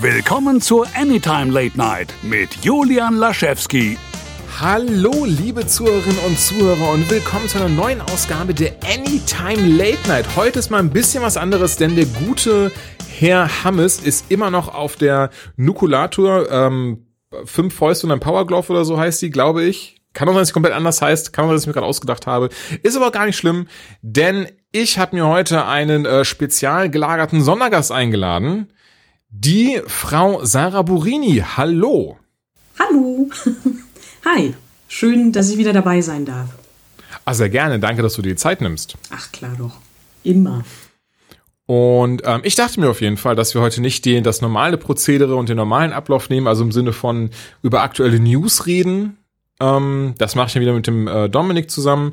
Willkommen zur Anytime Late Night mit Julian Laschewski. Hallo, liebe Zuhörerinnen und Zuhörer und willkommen zu einer neuen Ausgabe der Anytime Late Night. Heute ist mal ein bisschen was anderes, denn der gute Herr Hammes ist immer noch auf der Nukulator. Ähm, fünf Fäuste und ein Powerglove oder so heißt die, glaube ich. Kann auch sein, dass komplett anders heißt. Kann auch sein, dass ich mir gerade ausgedacht habe. Ist aber gar nicht schlimm, denn ich habe mir heute einen äh, spezial gelagerten Sondergast eingeladen. Die Frau Sarah Burini. Hallo. Hallo. Hi. Schön, dass ich wieder dabei sein darf. Ah, sehr gerne. Danke, dass du dir die Zeit nimmst. Ach klar doch. Immer. Und ähm, ich dachte mir auf jeden Fall, dass wir heute nicht den, das normale Prozedere und den normalen Ablauf nehmen, also im Sinne von über aktuelle News reden. Ähm, das mache ich dann wieder mit dem äh, Dominik zusammen.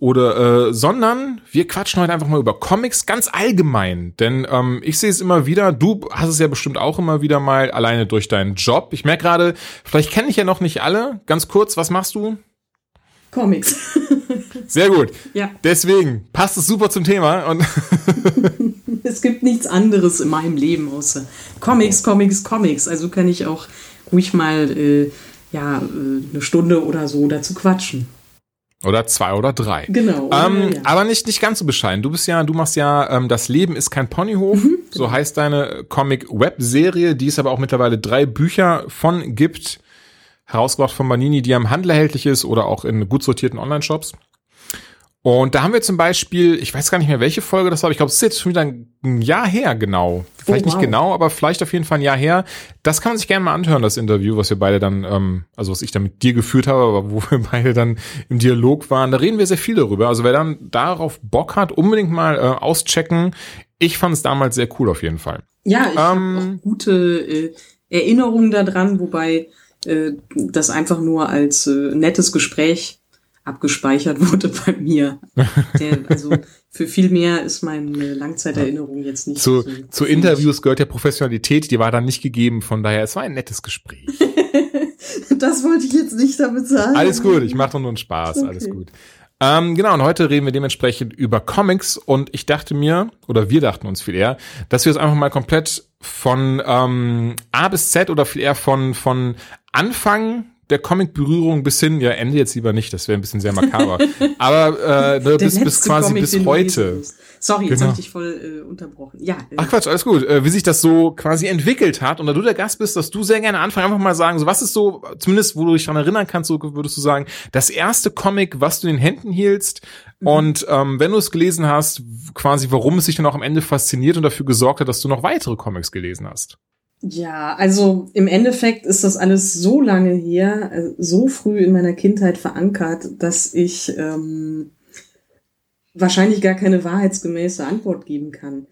Oder, äh, sondern wir quatschen heute einfach mal über Comics ganz allgemein. Denn ähm, ich sehe es immer wieder, du hast es ja bestimmt auch immer wieder mal alleine durch deinen Job. Ich merke gerade, vielleicht kenne ich ja noch nicht alle. Ganz kurz, was machst du? Comics. Sehr gut. Ja. Deswegen passt es super zum Thema. Und es gibt nichts anderes in meinem Leben außer Comics, Comics, Comics. Also kann ich auch ruhig mal äh, ja, äh, eine Stunde oder so dazu quatschen. Oder zwei oder drei. Genau. Ähm, ja. Aber nicht, nicht ganz so bescheiden. Du bist ja, du machst ja, ähm, das Leben ist kein Ponyhof. Mhm, So genau. heißt deine Comic-Web-Serie, die es aber auch mittlerweile drei Bücher von gibt. Herausgebracht von Manini, die am Handel erhältlich ist oder auch in gut sortierten Online-Shops. Und da haben wir zum Beispiel, ich weiß gar nicht mehr, welche Folge das war, aber ich glaube, es ist jetzt schon wieder ein Jahr her, genau. Vielleicht Oh, nicht wow. genau, aber vielleicht auf jeden Fall ein Jahr her. Das kann man sich gerne mal anhören, das Interview, was wir beide dann, ähm, also was ich dann mit dir geführt habe, aber wo wir beide dann im Dialog waren. Da reden wir sehr viel darüber. Also wer dann darauf Bock hat, unbedingt mal äh, auschecken. Ich fand es damals sehr cool auf jeden Fall. Ja, ich Ähm, habe auch gute äh, Erinnerungen daran, wobei äh, das einfach nur als äh, nettes Gespräch abgespeichert wurde bei mir. Der, also für viel mehr ist meine Langzeiterinnerung jetzt nicht Zu, so. zu Interviews gehört ja Professionalität, die war dann nicht gegeben. Von daher, es war ein nettes Gespräch. Das wollte ich jetzt nicht damit sagen. Alles gut, ich mache doch nur einen Spaß, alles Okay. gut. Ähm, genau, und heute reden wir dementsprechend über Comics und ich dachte mir, oder wir dachten uns viel eher, dass wir es einfach mal komplett von ähm, A bis Z oder viel eher von, von Anfang der Comic-Berührung bis hin, ja, Ende jetzt lieber nicht, das wäre ein bisschen sehr makaber, aber äh, ne, bis, bis quasi Comic, bis heute. Sorry, jetzt Genau. habe ich dich voll äh, unterbrochen. Ja, äh, Ach Quatsch, alles gut. Äh, wie sich das so quasi entwickelt hat und da du der Gast bist, dass du sehr gerne anfangen, einfach mal sagen, so was ist so, zumindest wo du dich dran erinnern kannst, so würdest du sagen, das erste Comic, was du in den Händen hielst und ähm, wenn du es gelesen hast, quasi warum es sich dann auch am Ende fasziniert und dafür gesorgt hat, dass du noch weitere Comics gelesen hast. Ja, also im Endeffekt ist das alles so lange her, äh, so früh in meiner Kindheit verankert, dass ich ähm, wahrscheinlich gar keine wahrheitsgemäße Antwort geben kann.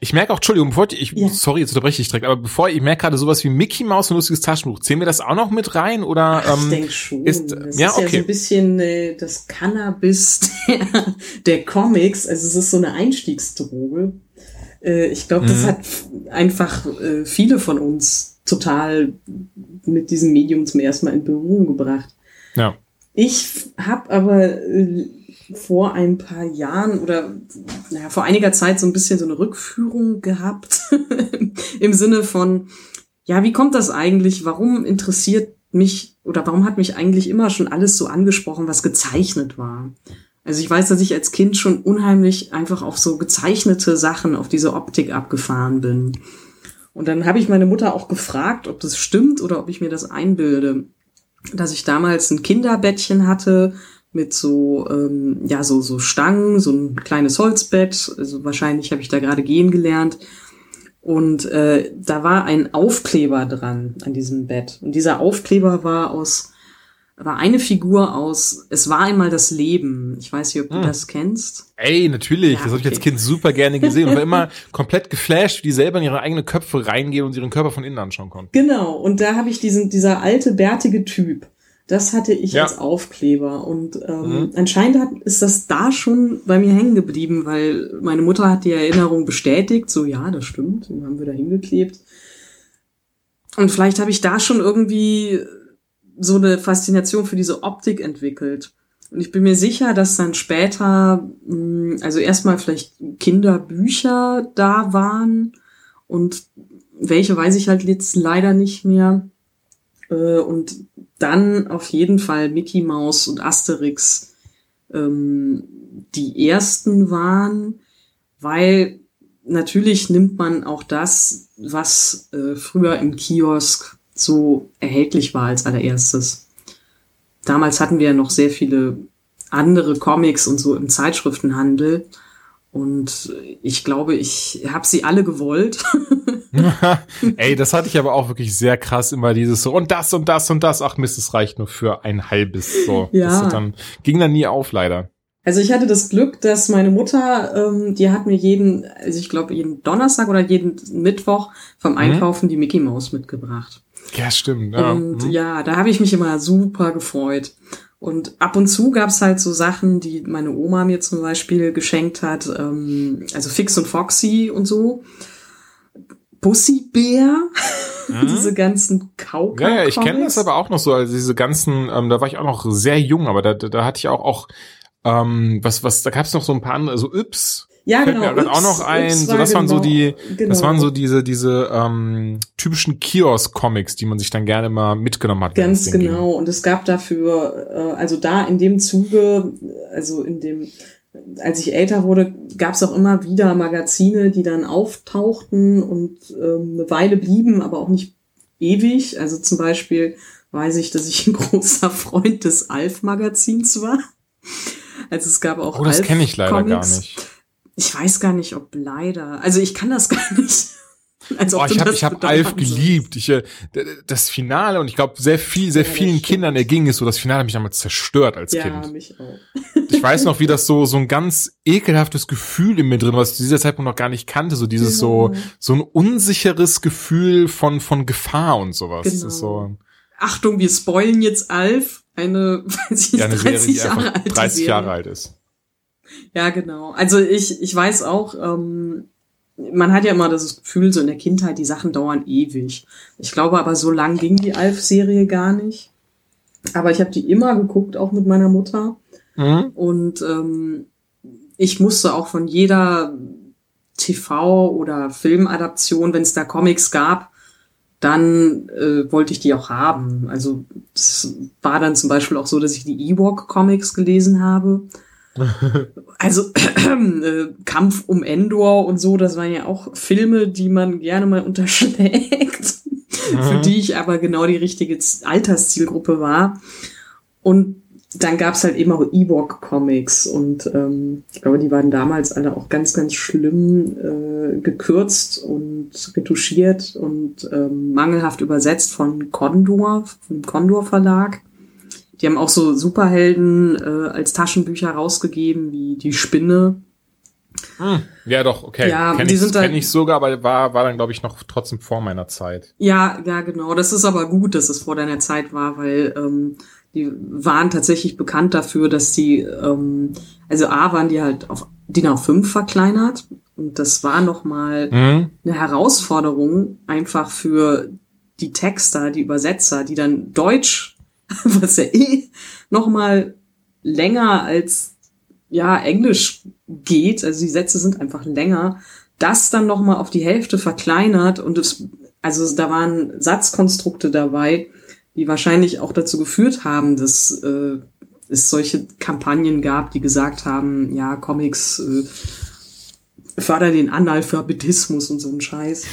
Ich merke auch, Entschuldigung, bevor ich, ich Ja. sorry, jetzt unterbreche ich direkt, aber bevor ich merke gerade sowas wie Mickey Mouse und lustiges Taschenbuch, zählen wir das auch noch mit rein oder ich ähm, denke schon. ist- das ja, ist ja okay. so ein bisschen äh, das Cannabis der, der Comics. Also es ist so eine Einstiegsdroge. Äh, ich glaube, das Mhm. hat einfach äh, viele von uns total mit diesem Medium zum ersten Mal in Berührung gebracht. ja. Ich habe aber äh, vor ein paar Jahren oder naja, vor einiger Zeit so ein bisschen so eine Rückführung gehabt im Sinne von, ja, wie kommt das eigentlich? Warum interessiert mich oder warum hat mich eigentlich immer schon alles so angesprochen, was gezeichnet war? Also ich weiß, dass ich als Kind schon unheimlich einfach auf so gezeichnete Sachen, auf diese Optik abgefahren bin. Und dann habe ich meine Mutter auch gefragt, ob das stimmt oder ob ich mir das einbilde dass ich damals ein Kinderbettchen hatte mit so ähm, ja so so Stangen, so ein kleines Holzbett. Also wahrscheinlich habe ich da gerade gehen gelernt. Und äh, da war ein Aufkleber dran an diesem Bett. Und dieser Aufkleber war aus war eine Figur aus Es war einmal das Leben. Ich weiß nicht, ob du das kennst. Ey, natürlich. Ja, das habe ich als okay. Kind super gerne gesehen und war immer komplett geflasht, wie die selber in ihre eigenen Köpfe reingehen und ihren Körper von innen anschauen konnten. Genau, und da habe ich diesen, dieser alte, bärtige Typ. Das hatte ich Ja. als Aufkleber. Und ähm, Mhm. anscheinend hat, ist das da schon bei mir hängen geblieben, weil meine Mutter hat die Erinnerung bestätigt. So, ja, das stimmt. Den haben wir da hingeklebt. Und vielleicht habe ich da schon irgendwie so eine Faszination für diese Optik entwickelt. Und ich bin mir sicher, dass dann später, mh, also erstmal vielleicht Kinderbücher da waren und welche weiß ich halt jetzt leider nicht mehr. Äh, und dann auf jeden Fall Mickey Mouse und Asterix ähm, die ersten waren, weil natürlich nimmt man auch das, was äh, früher im Kiosk so erhältlich war als allererstes. Damals hatten wir ja noch sehr viele andere Comics und so im Zeitschriftenhandel. Und ich glaube, ich habe sie alle gewollt. Ey, das hatte ich aber auch wirklich sehr krass immer dieses so und das und das und das. Ach Mist, es reicht nur für ein halbes. So, ja. dann ging dann nie auf leider. Also ich hatte das Glück, dass meine Mutter, ähm, die hat mir jeden, also ich glaube jeden Donnerstag oder jeden Mittwoch vom mhm. Einkaufen mhm. die Mickey Maus mitgebracht. Ja, stimmt. Ja. Und mhm. ja, da habe ich mich immer super gefreut. Und ab und zu gab's halt so Sachen, die meine Oma mir zum Beispiel geschenkt hat, ähm, also Fix und Foxy und so. Bussybär, mhm. diese ganzen Kauka. Ja, ja, ich kenne das aber auch noch so, also diese ganzen, ähm, da war ich auch noch sehr jung, aber da, da, da hatte ich auch auch ähm, was was da gab's noch so ein paar andere, so Yps. Ja, Fällt genau. Mir auch noch ein, so das genau, waren so genau, die, genau. das waren so diese diese ähm, typischen Kiosk-Comics, die man sich dann gerne mal mitgenommen hat. Ganz genau. Und es gab dafür, äh, also da in dem Zuge, also in dem als ich älter wurde, gab es auch immer wieder Magazine, die dann auftauchten und ähm, eine Weile blieben, aber auch nicht ewig. Also zum Beispiel weiß ich, dass ich ein großer Freund des Alf-Magazins war. Also es gab auch. Oh, das kenne ich leider Comics. gar nicht. Ich weiß gar nicht, ob leider. Also ich kann das gar nicht. Also oh, ich habe hab Alf geliebt. Ich, äh, das Finale und ich glaube sehr viel, sehr ja, vielen Kindern erging es so. Das Finale hat mich damals zerstört als ja, Kind. Mich auch. Ich weiß noch, wie das so so ein ganz ekelhaftes Gefühl in mir drin, was ich zu dieser Zeitpunkt noch gar nicht kannte. So dieses genau. so so ein unsicheres Gefühl von von Gefahr und sowas. Genau. Das ist so. Achtung, wir spoilen jetzt Alf eine, weiß ich, ja, eine 30 Serie, Jahre alt 30 Serie. Jahre alt ist. Ja, genau. Also ich, ich weiß auch, ähm, man hat ja immer das Gefühl, so in der Kindheit, die Sachen dauern ewig. Ich glaube aber, so lang ging die Alf-Serie gar nicht. Aber ich habe die immer geguckt, auch mit meiner Mutter. Mhm. Und ähm, ich musste auch von jeder TV- oder Filmadaption, wenn es da Comics gab, dann äh, wollte ich die auch haben. Also es war dann zum Beispiel auch so, dass ich die Ewok-Comics gelesen habe. Also äh, Kampf um Endor und so, das waren ja auch Filme, die man gerne mal unterschlägt, mhm. für die ich aber genau die richtige Alterszielgruppe war. Und dann gab's halt eben auch Ewok-Comics und ähm, ich glaube, die waren damals alle auch ganz, ganz schlimm äh, gekürzt und retuschiert und ähm, mangelhaft übersetzt von Condor, vom Condor Verlag. Die haben auch so Superhelden äh, als Taschenbücher rausgegeben, wie die Spinne. Hm. Ja, doch, okay. Ja, kenn die ich, sind kenn ich sogar, aber war, war dann, glaube ich, noch trotzdem vor meiner Zeit. Ja, ja, genau. Das ist aber gut, dass es vor deiner Zeit war, weil ähm, die waren tatsächlich bekannt dafür, dass die, ähm, also A waren die halt auf DIN A5 verkleinert und das war nochmal mhm. eine Herausforderung einfach für die Texter, die Übersetzer, die dann Deutsch, was ja eh nochmal länger als ja Englisch geht, also die Sätze sind einfach länger, das dann nochmal auf die Hälfte verkleinert und es, also da waren Satzkonstrukte dabei, die wahrscheinlich auch dazu geführt haben, dass äh, es solche Kampagnen gab, die gesagt haben, ja, Comics äh, fördern den Analphabetismus und so ein Scheiß.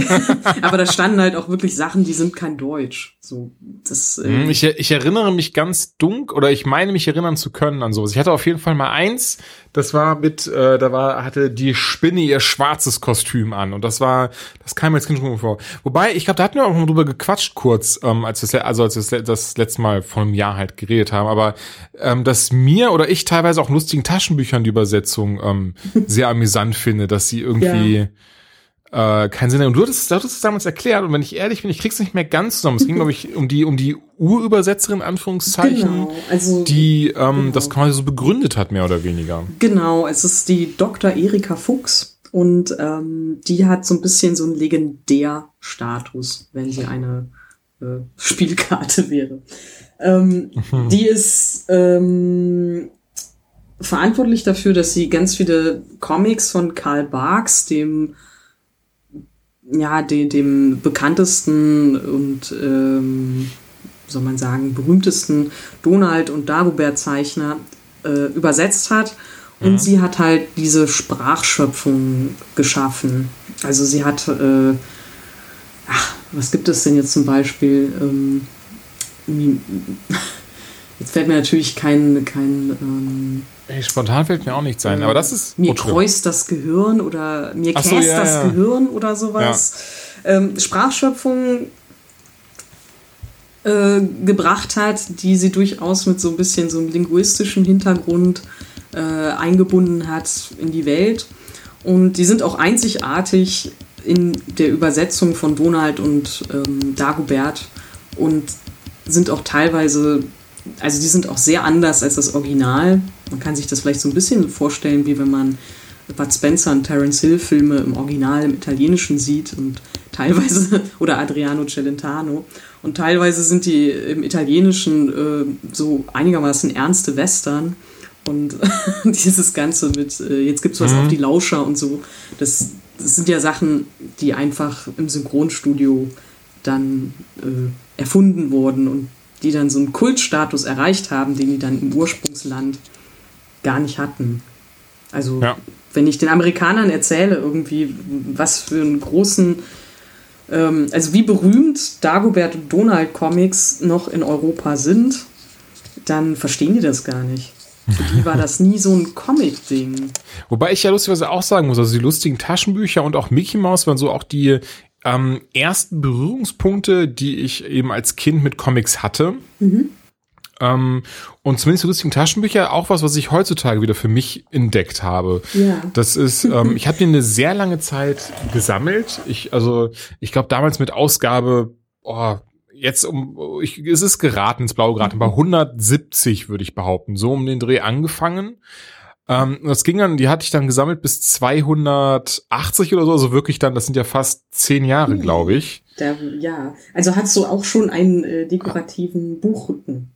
Aber da standen halt auch wirklich Sachen, die sind kein Deutsch. So, das, äh hm, ich, ich erinnere mich ganz dunkel, oder ich meine mich erinnern zu können an sowas. Ich hatte auf jeden Fall mal eins, das war mit, äh, da war, hatte die Spinne ihr schwarzes Kostüm an. Und das war, das kam mir jetzt nicht vor. Wobei, ich glaube, da hatten wir auch mal drüber gequatscht kurz, ähm, als wir, also als wir das letzte Mal vor einem Jahr halt geredet haben. Aber ähm, dass mir oder ich teilweise auch lustigen Taschenbüchern die Übersetzung ähm, sehr amüsant finde, dass sie irgendwie. Ja äh, keinen Sinn. Und du hattest, du hattest es damals erklärt und wenn ich ehrlich bin, ich krieg's nicht mehr ganz zusammen. Es ging, glaube ich, um die, um die Urübersetzerin, Anführungszeichen, genau, also, die ähm, genau. das quasi so begründet hat, mehr oder weniger. Genau, es ist die Dr. Erika Fuchs und ähm, die hat so ein bisschen so einen Legendärstatus, wenn sie eine äh, Spielkarte wäre. Ähm, mhm. Die ist ähm, verantwortlich dafür, dass sie ganz viele Comics von Karl Barks, dem ja, de, dem bekanntesten und, ähm, soll man sagen, berühmtesten Donald- und Dagobert-Zeichner äh, übersetzt hat. Und mhm. sie hat halt diese Sprachschöpfung geschaffen. Also sie hat, äh, ach, was gibt es denn jetzt zum Beispiel? Ähm, jetzt fällt mir natürlich kein, kein ähm, spontan fällt mir auch nichts ein, aber das ist. Mir kreust das Gehirn oder mir käst so, ja, das ja. Gehirn oder sowas. Ja. Ähm, Sprachschöpfung äh, gebracht hat, die sie durchaus mit so ein bisschen so einem linguistischen Hintergrund äh, eingebunden hat in die Welt. Und die sind auch einzigartig in der Übersetzung von Donald und ähm, Dagobert und sind auch teilweise, also die sind auch sehr anders als das Original. Man kann sich das vielleicht so ein bisschen vorstellen, wie wenn man Bud Spencer und Terence Hill Filme im Original im Italienischen sieht und teilweise, oder Adriano Celentano. Und teilweise sind die im Italienischen äh, so einigermaßen ernste Western. Und dieses Ganze mit, äh, jetzt gibt's was mhm. auf die Lauscher und so, das, das, sind ja Sachen, die einfach im Synchronstudio dann äh, erfunden wurden und die dann so einen Kultstatus erreicht haben, den die dann im Ursprungsland gar nicht hatten. Also ja. wenn ich den Amerikanern erzähle irgendwie, was für einen großen ähm, also wie berühmt Dagobert und Donald Comics noch in Europa sind, dann verstehen die das gar nicht. Für die war das nie so ein Comic-Ding. Wobei ich ja lustigerweise auch sagen muss, also die lustigen Taschenbücher und auch Mickey Mouse waren so auch die ähm, ersten Berührungspunkte, die ich eben als Kind mit Comics hatte. Mhm. Ähm, und zumindest lustigen Taschenbücher auch was, was ich heutzutage wieder für mich entdeckt habe. Ja. Das ist, ähm, ich habe die eine sehr lange Zeit gesammelt. Ich, also, ich glaube damals mit Ausgabe, oh, jetzt um, ich, es ist geraten, ins Blaue geraten, bei 170 würde ich behaupten, so um den Dreh angefangen. Ähm, das ging dann, die hatte ich dann gesammelt bis 280 oder so, also wirklich dann, das sind ja fast zehn Jahre, glaube ich. Der, ja, also hast du auch schon einen äh, dekorativen Buchrücken.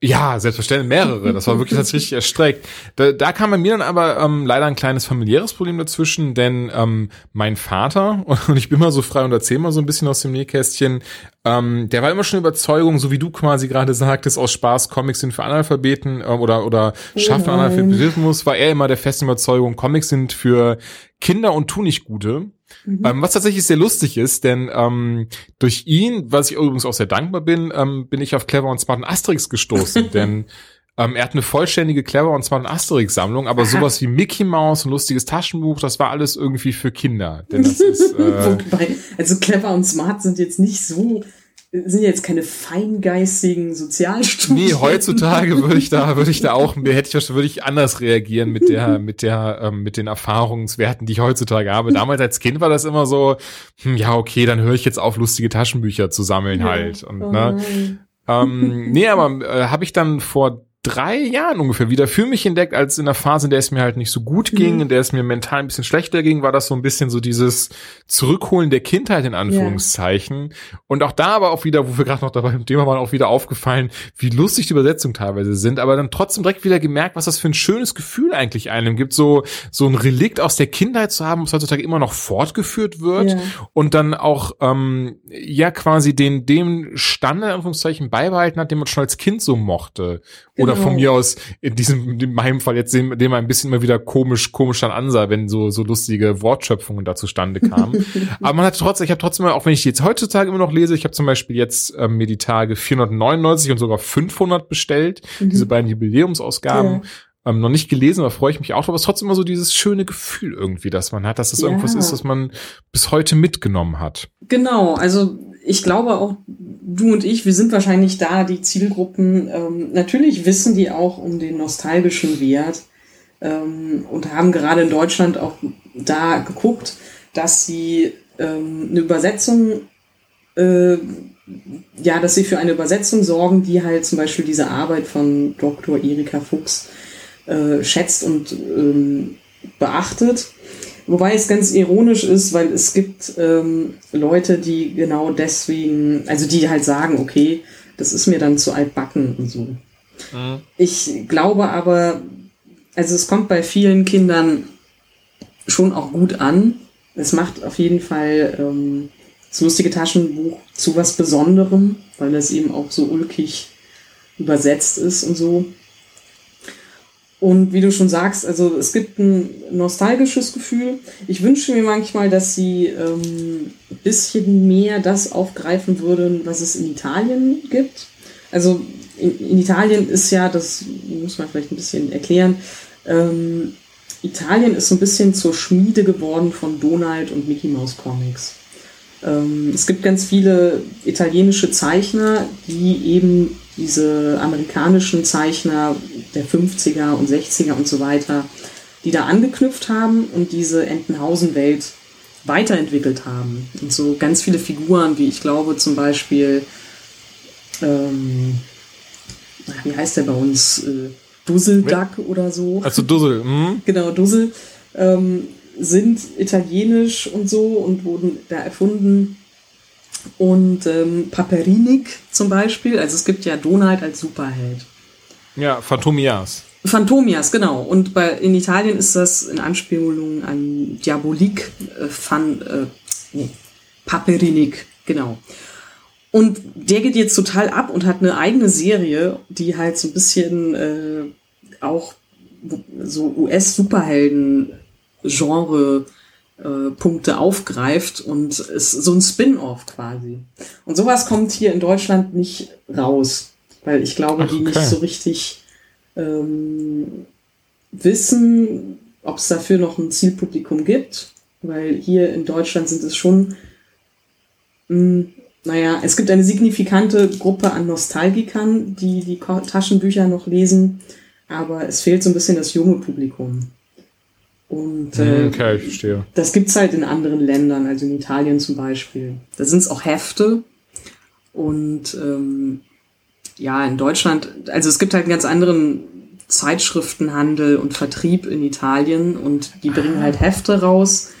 Ja, selbstverständlich mehrere. Das war wirklich tatsächlich erstreckt. Da, da kam bei mir dann aber ähm, leider ein kleines familiäres Problem dazwischen, denn ähm, mein Vater, und ich bin mal so frei und erzähle mal so ein bisschen aus dem Nähkästchen, ähm, der war immer schon Überzeugung, so wie du quasi gerade sagtest, aus Spaß, Comics sind für Analphabeten äh, oder, oder schaffen Analphabetismus, war er immer der festen Überzeugung, Comics sind für Kinder und tu nicht Gute. Mhm. Ähm, was tatsächlich sehr lustig ist, denn ähm, durch ihn, was ich übrigens auch sehr dankbar bin, ähm, bin ich auf Clever und Smart und Asterix gestoßen, denn ähm, er hat eine vollständige Clever und Smart und Asterix Sammlung, aber Aha. sowas wie Mickey Mouse, ein lustiges Taschenbuch, das war alles irgendwie für Kinder. Denn das ist, äh, also Clever und Smart sind jetzt nicht so sind jetzt keine feingeistigen Sozialstudien. Nee, heutzutage würde ich da, würde ich da auch, hätte ich, würde ich anders reagieren mit der, mit der, ähm, mit den Erfahrungswerten, die ich heutzutage habe. Damals als Kind war das immer so, hm, ja, okay, dann höre ich jetzt auf, lustige Taschenbücher zu sammeln ja. halt. Und, oh ne, ähm, nee, aber äh, habe ich dann vor drei Jahren ungefähr wieder für mich entdeckt, als in der Phase, in der es mir halt nicht so gut ging, mhm. in der es mir mental ein bisschen schlechter ging, war das so ein bisschen so dieses Zurückholen der Kindheit in Anführungszeichen. Ja. Und auch da aber auch wieder, wo wir gerade noch dabei im Thema waren, auch wieder aufgefallen, wie lustig die Übersetzungen teilweise sind, aber dann trotzdem direkt wieder gemerkt, was das für ein schönes Gefühl eigentlich einem gibt, so, so ein Relikt aus der Kindheit zu haben, was heutzutage immer noch fortgeführt wird ja. und dann auch, ähm, ja, quasi den, dem Standard, in Anführungszeichen, beibehalten hat, den man schon als Kind so mochte. Oder von mir aus in diesem, in meinem Fall jetzt den man ein bisschen immer wieder komisch, komisch dann ansah, wenn so, so lustige Wortschöpfungen da zustande kamen. Aber man hat trotzdem, ich habe trotzdem, auch wenn ich die jetzt heutzutage immer noch lese, ich habe zum Beispiel jetzt ähm, mir die Tage 499 und sogar 500 bestellt, mhm. diese beiden Jubiläumsausgaben. Ja. Ähm, noch nicht gelesen, aber freue ich mich auch drauf. Aber es ist trotzdem immer so dieses schöne Gefühl irgendwie, dass man hat, dass es ja. irgendwas ist, das man bis heute mitgenommen hat. Genau, also ich glaube auch, du und ich, wir sind wahrscheinlich da die Zielgruppen. Ähm, natürlich wissen die auch um den nostalgischen Wert ähm, und haben gerade in Deutschland auch da geguckt, dass sie ähm, eine Übersetzung, äh, ja, dass sie für eine Übersetzung sorgen, die halt zum Beispiel diese Arbeit von Dr. Erika Fuchs äh, schätzt und ähm, beachtet. Wobei es ganz ironisch ist, weil es gibt ähm, Leute, die genau deswegen, also die halt sagen, okay, das ist mir dann zu altbacken und so. Mhm. Ich glaube aber, also es kommt bei vielen Kindern schon auch gut an, es macht auf jeden Fall ähm, das lustige Taschenbuch zu was Besonderem, weil es eben auch so ulkig übersetzt ist und so. Und wie du schon sagst, also es gibt ein nostalgisches Gefühl. Ich wünsche mir manchmal, dass sie ähm, ein bisschen mehr das aufgreifen würden, was es in Italien gibt. Also in, in Italien ist ja, das muss man vielleicht ein bisschen erklären, ähm, Italien ist so ein bisschen zur Schmiede geworden von Donald und Mickey Mouse Comics. Ähm, es gibt ganz viele italienische Zeichner, die eben diese amerikanischen Zeichner der 50er und 60er und so weiter, die da angeknüpft haben und diese Entenhausen-Welt weiterentwickelt haben. Und so ganz viele Figuren, wie ich glaube zum Beispiel, ähm, wie heißt der bei uns? Äh, Dusselduck oder so. Also Dussel, hm? Genau, Dussel. Ähm, sind italienisch und so und wurden da erfunden. Und ähm, Paperinik zum Beispiel, also es gibt ja Donald als Superheld. Ja, Phantomias. Phantomias, genau. Und bei, in Italien ist das in Anspielung an Diabolik, äh, Fan, äh, nee, Paperinik, genau. Und der geht jetzt total ab und hat eine eigene Serie, die halt so ein bisschen äh, auch so US-Superhelden-Genre äh, Punkte aufgreift und ist so ein Spin-off quasi. Und sowas kommt hier in Deutschland nicht raus, weil ich glaube, Ach, okay. die nicht so richtig ähm, wissen, ob es dafür noch ein Zielpublikum gibt, weil hier in Deutschland sind es schon, mh, hm, naja, es gibt eine signifikante Gruppe an Nostalgikern, die die Taschenbücher noch lesen aber es fehlt so ein bisschen das junge Publikum. Und äh, okay, ich verstehe. das gibt's halt in anderen Ländern, also in Italien zum Beispiel. Da sind's auch Hefte. Und ähm, ja, in Deutschland, also es gibt halt einen ganz anderen Zeitschriftenhandel und Vertrieb in Italien und die bringen halt Hefte raus.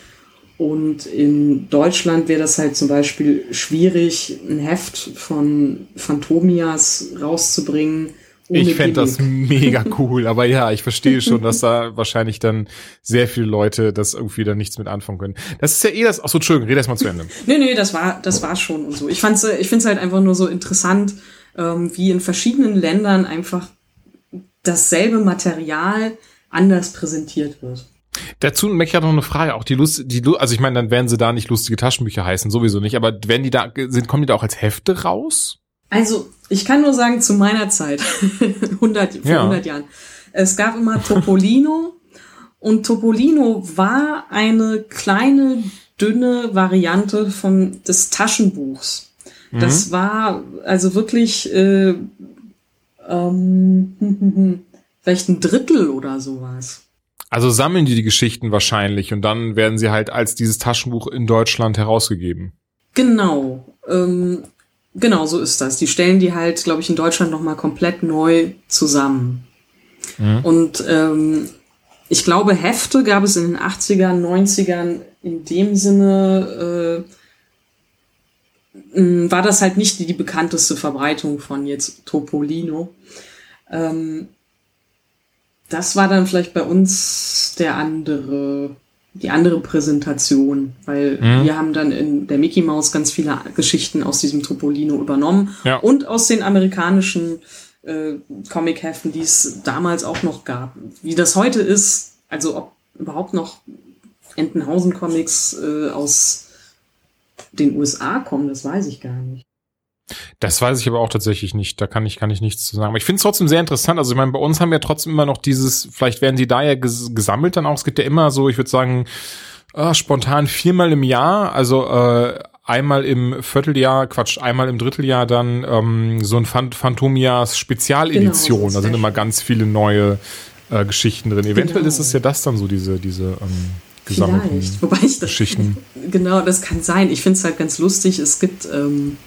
Und in Deutschland wäre das halt zum Beispiel schwierig, ein Heft von Phantomias rauszubringen ich fände das mega cool, aber ja, ich verstehe schon, dass da wahrscheinlich dann sehr viele Leute das irgendwie dann nichts mit anfangen können. Das ist ja eh das, achso, Entschuldigung, rede erst mal zu Ende. nee, nee, das war, das war schon und so. Ich fand's, ich find's halt einfach nur so interessant, ähm, wie in verschiedenen Ländern einfach dasselbe Material anders präsentiert wird. Dazu möchte ich noch eine Frage, auch die Lust, die, also ich meine, dann werden sie da nicht lustige Taschenbücher heißen, sowieso nicht, aber werden die da, sind, kommen die da auch als Hefte raus? Also, ich kann nur sagen, zu meiner Zeit, 100, vor ja. 100 Jahren, es gab immer Topolino und Topolino war eine kleine, dünne Variante von des Taschenbuchs. Mhm. Das war also wirklich äh, ähm, vielleicht ein Drittel oder sowas. Also sammeln die die Geschichten wahrscheinlich und dann werden sie halt als dieses Taschenbuch in Deutschland herausgegeben. Genau. Ähm, Genau, so ist das. Die stellen die halt, glaube ich, in Deutschland nochmal komplett neu zusammen. Mhm. Und ähm, ich glaube, Hefte gab es in den 80ern, 90ern in dem Sinne, äh, war das halt nicht die, die bekannteste Verbreitung von jetzt Topolino. Ähm, das war dann vielleicht bei uns der andere die andere Präsentation, weil mhm. wir haben dann in der Mickey Mouse ganz viele Geschichten aus diesem Topolino übernommen ja. und aus den amerikanischen äh, Comic-Heften, die es damals auch noch gab. Wie das heute ist, also ob überhaupt noch Entenhausen-Comics äh, aus den USA kommen, das weiß ich gar nicht. Das weiß ich aber auch tatsächlich nicht. Da kann ich, kann ich nichts zu sagen. Aber ich finde es trotzdem sehr interessant. Also ich meine, bei uns haben wir trotzdem immer noch dieses, vielleicht werden die da ja ges gesammelt dann auch. Es gibt ja immer so, ich würde sagen, äh, spontan viermal im Jahr, also äh, einmal im Vierteljahr, Quatsch, einmal im Dritteljahr dann ähm, so ein Phant Phantomias Spezialedition. Genau, da sind immer ganz viele neue äh, Geschichten drin. Eventuell genau. ist es ja das dann so, diese, diese ähm, gesammelten Vielleicht. Wobei ich das, Geschichten. Genau, das kann sein. Ich finde es halt ganz lustig. Es gibt ähm,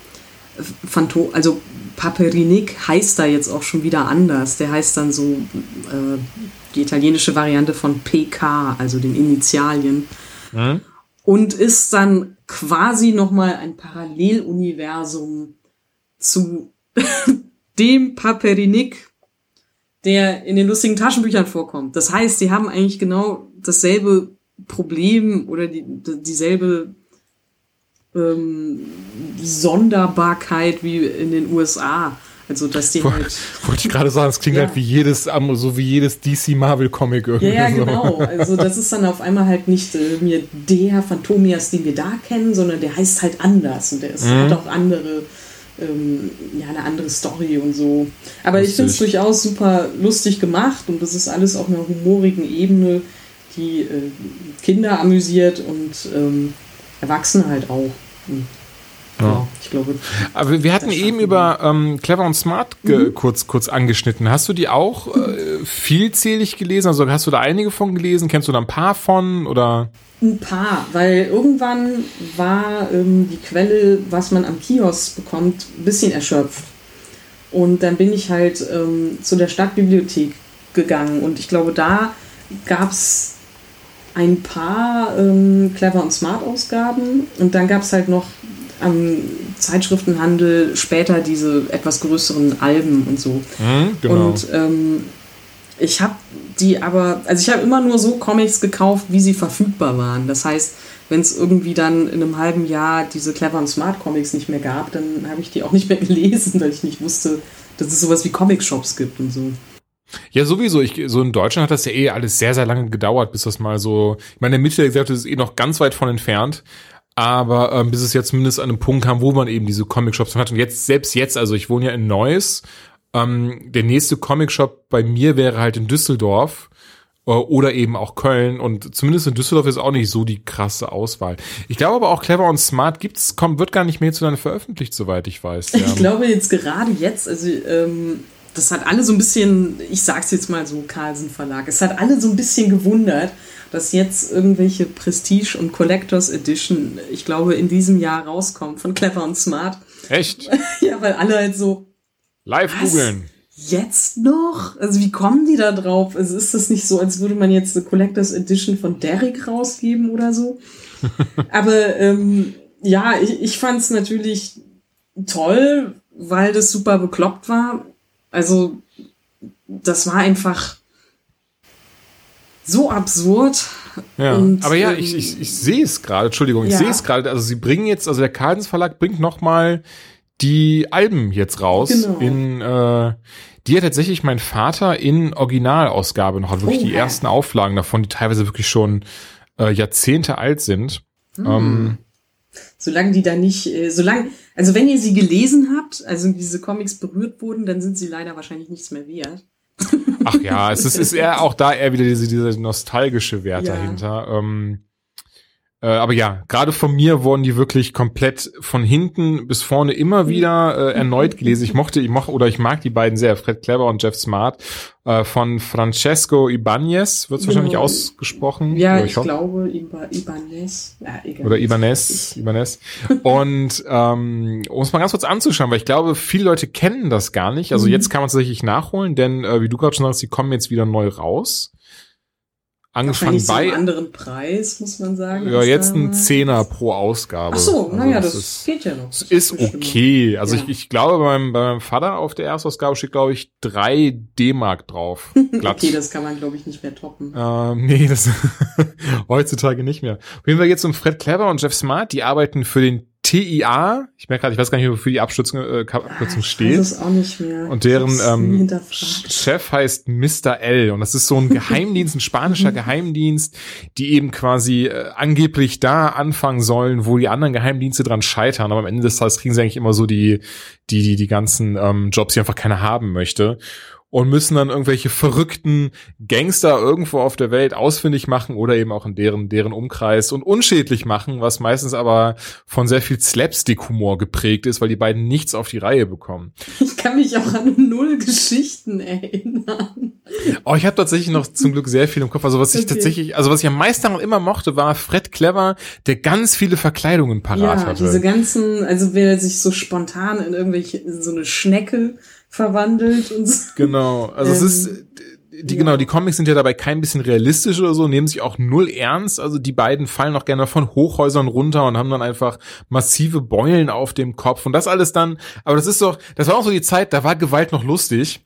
Phantom, also Paperinik heißt da jetzt auch schon wieder anders. Der heißt dann so äh, die italienische Variante von PK, also den Initialien. Mhm. Und ist dann quasi nochmal ein Paralleluniversum zu dem Paperinik, der in den lustigen Taschenbüchern vorkommt. Das heißt, sie haben eigentlich genau dasselbe Problem oder die, dieselbe ähm, Sonderbarkeit wie in den USA. Also, dass die halt. Wollte ich gerade sagen, es klingt ja. halt wie jedes, so wie jedes DC Marvel Comic irgendwie. Ja, ja, genau. Also, das ist dann auf einmal halt nicht äh, mir der Phantomias, den wir da kennen, sondern der heißt halt anders und der ist, mhm. hat auch andere, ähm, ja, eine andere Story und so. Aber lustig. ich finde es durchaus super lustig gemacht und das ist alles auf einer humorigen Ebene, die äh, Kinder amüsiert und ähm, Erwachsene halt auch. Hm. Ja. ich glaube. Aber wir hatten eben über ähm, Clever und Smart mhm. kurz, kurz angeschnitten. Hast du die auch äh, vielzählig gelesen? Also hast du da einige von gelesen? Kennst du da ein paar von oder? Ein paar, weil irgendwann war ähm, die Quelle, was man am Kiosk bekommt, ein bisschen erschöpft. Und dann bin ich halt ähm, zu der Stadtbibliothek gegangen und ich glaube, da gab es ein paar ähm, Clever und Smart Ausgaben und dann gab es halt noch am Zeitschriftenhandel später diese etwas größeren Alben und so. Mhm, genau. Und ähm, ich habe die aber, also ich habe immer nur so Comics gekauft, wie sie verfügbar waren. Das heißt, wenn es irgendwie dann in einem halben Jahr diese Clever und Smart Comics nicht mehr gab, dann habe ich die auch nicht mehr gelesen, weil ich nicht wusste, dass es sowas wie Comic-Shops gibt und so. Ja, sowieso. Ich, so in Deutschland hat das ja eh alles sehr, sehr lange gedauert, bis das mal so. Ich meine, der Mitte der Gesellschaft ist eh noch ganz weit von entfernt. Aber ähm, bis es jetzt zumindest an einem Punkt kam, wo man eben diese Comic-Shops hat. Und jetzt, selbst jetzt, also ich wohne ja in Neuss, ähm, der nächste Comic-Shop bei mir wäre halt in Düsseldorf äh, oder eben auch Köln. Und zumindest in Düsseldorf ist auch nicht so die krasse Auswahl. Ich glaube aber auch Clever und Smart gibt's, kommt, wird gar nicht mehr zu veröffentlicht, soweit ich weiß. Ja. Ich glaube jetzt gerade jetzt, also ähm, das hat alle so ein bisschen, ich sag's jetzt mal so, Carlsen Verlag, es hat alle so ein bisschen gewundert, dass jetzt irgendwelche Prestige- und Collectors Edition, ich glaube, in diesem Jahr rauskommen von Clever und Smart. Echt? ja, weil alle halt so. Live googeln. Jetzt noch? Also wie kommen die da drauf? Also ist das nicht so, als würde man jetzt eine Collectors Edition von Derrick rausgeben oder so? Aber ähm, ja, ich, ich fand es natürlich toll, weil das super bekloppt war. Also das war einfach so absurd. Ja, und, aber ja, ähm, ich, ich, ich sehe es gerade, Entschuldigung, ich ja. sehe es gerade. Also sie bringen jetzt, also der Carlsens Verlag bringt noch mal die Alben jetzt raus genau. in äh, die ja tatsächlich mein Vater in Originalausgabe noch hat, wirklich oh, die ja. ersten Auflagen davon, die teilweise wirklich schon äh, Jahrzehnte alt sind. Hm. Ähm, solange die da nicht, äh, solange, also wenn ihr sie gelesen habt, also diese Comics berührt wurden, dann sind sie leider wahrscheinlich nichts mehr wert. Ach ja, es ist, ist eher auch da eher wieder diese, diese nostalgische Wert ja. dahinter. Ähm, äh, aber ja, gerade von mir wurden die wirklich komplett von hinten bis vorne immer wieder äh, erneut gelesen. Ich mochte, ich mochte oder ich mag die beiden sehr, Fred Clever und Jeff Smart, äh, von Francesco Ibanez, wird es genau. wahrscheinlich ausgesprochen. Ja, ich, ich glaube Iba Ibanez. Ja, egal. Oder Ibanez, Ibanez. Und ähm, um es mal ganz kurz anzuschauen, weil ich glaube, viele Leute kennen das gar nicht. Also mhm. jetzt kann man es tatsächlich nachholen, denn äh, wie du gerade schon sagst, die kommen jetzt wieder neu raus angefangen bei. einem anderen Preis, muss man sagen. Ja, jetzt ein Zehner pro Ausgabe. Ach so, also naja, das, das ist, geht ja noch. Das ist okay. Also ja. ich, ich glaube, bei meinem, bei meinem Vater auf der Erstausgabe steht, glaube ich, drei D-Mark drauf. Glatt. okay, das kann man, glaube ich, nicht mehr toppen. Ähm, nee, das heutzutage nicht mehr. Auf jeden Fall jetzt um Fred Clever und Jeff Smart, die arbeiten für den TIA, ich merke gerade, ich weiß gar nicht, wofür die Abkürzung, äh, Abkürzung steht. Das auch nicht mehr. Und deren ähm, Chef heißt Mr. L. Und das ist so ein Geheimdienst, ein spanischer Geheimdienst, die eben quasi äh, angeblich da anfangen sollen, wo die anderen Geheimdienste dran scheitern. Aber am Ende des Tages kriegen sie eigentlich immer so die, die, die, die ganzen ähm, Jobs, die einfach keiner haben möchte und müssen dann irgendwelche verrückten Gangster irgendwo auf der Welt ausfindig machen oder eben auch in deren, deren Umkreis und unschädlich machen, was meistens aber von sehr viel Slapstick-Humor geprägt ist, weil die beiden nichts auf die Reihe bekommen. Ich kann mich auch an null Geschichten erinnern. Oh, ich habe tatsächlich noch zum Glück sehr viel im Kopf. Also was ich tatsächlich, also was ich am meisten daran immer mochte, war Fred Clever, der ganz viele Verkleidungen parat ja, hatte. diese ganzen, also wer sich so spontan in irgendwelche, in so eine Schnecke verwandelt und so. Genau, also ähm, es ist die, ja. genau, die Comics sind ja dabei kein bisschen realistisch oder so, nehmen sich auch null ernst. Also die beiden fallen auch gerne von Hochhäusern runter und haben dann einfach massive Beulen auf dem Kopf und das alles dann. Aber das ist doch, das war auch so die Zeit, da war Gewalt noch lustig.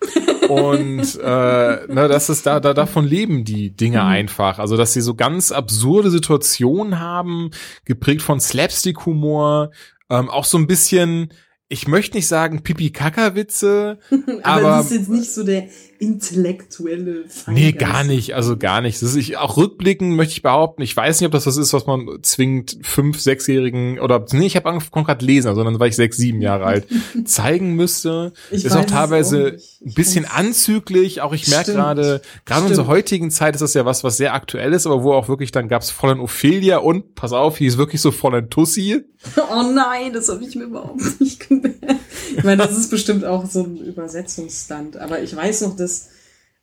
Und äh, ne, das ist da, da davon leben die Dinge mhm. einfach. Also dass sie so ganz absurde Situationen haben, geprägt von Slapstick-Humor, ähm, auch so ein bisschen ich möchte nicht sagen Pipi-Kaka-Witze, aber, aber das ist jetzt nicht so der intellektuelle Feingeist. Nee, gar nicht, also gar nicht. Das ist ich, auch rückblicken möchte ich behaupten, ich weiß nicht, ob das was ist, was man zwingend fünf, sechsjährigen oder nee, ich habe angefangen gerade lesen, sondern war ich sechs, sieben Jahre alt, zeigen müsste. Ich ist auch teilweise auch ein bisschen anzüglich, auch ich merke gerade, gerade in unserer heutigen Zeit ist das ja was, was sehr aktuell ist, aber wo auch wirklich dann gab's Fräulein Ophelia und, pass auf, die ist wirklich so Fräulein Tussi. Oh nein, das habe ich mir überhaupt nicht gemerkt. Ich meine, das ist bestimmt auch so ein Übersetzungsstand, aber ich weiß noch, dass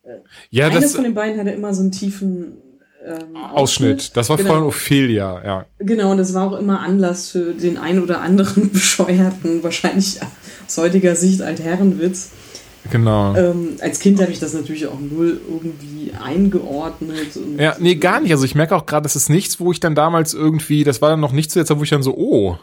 äh, ja, eines das, von den beiden hatte immer so einen tiefen ähm, Ausschnitt. Ausschnitt. Das war genau. von Ophelia, ja. Genau, und das war auch immer Anlass für den ein oder anderen bescheuerten, wahrscheinlich aus heutiger Sicht Altherrenwitz. Genau. Ähm, als Kind habe ich das natürlich auch null irgendwie eingeordnet. ja, nee, gar nicht. Also ich merke auch gerade, das ist nichts, wo ich dann damals irgendwie, das war dann noch nicht zu der Zeit, wo ich dann so, oh,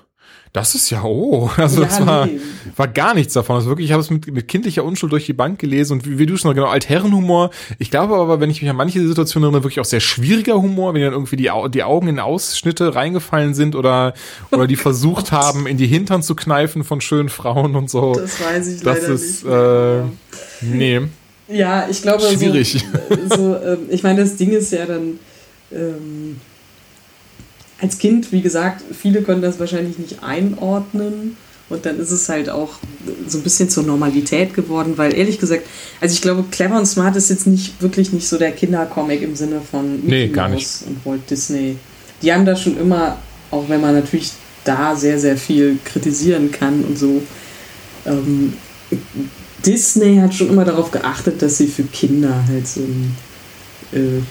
das ist ja, oh, also ja, das war, nee. war gar nichts davon. Also wirklich, ich habe es mit, mit kindlicher Unschuld durch die Bank gelesen und wie, wie du schon genau, Altherrenhumor. Ich glaube aber, wenn ich mich an manche Situationen erinnere, wirklich auch sehr schwieriger Humor, wenn dann irgendwie die, die Augen in Ausschnitte reingefallen sind oder, oder die versucht haben, in die Hintern zu kneifen von schönen Frauen und so. Das weiß ich das leider ist, nicht. Äh, nee. Ja, ich glaube, schwierig. So, so ähm, ich meine, das Ding ist ja dann, ähm, als Kind, wie gesagt, viele können das wahrscheinlich nicht einordnen. Und dann ist es halt auch so ein bisschen zur Normalität geworden, weil ehrlich gesagt, also ich glaube, Clever und Smart ist jetzt nicht wirklich nicht so der Kindercomic im Sinne von Mickey nee, gar nicht. und Walt Disney. Die haben da schon immer, auch wenn man natürlich da sehr, sehr viel kritisieren kann und so, ähm, Disney hat schon immer darauf geachtet, dass sie für Kinder halt so ein äh,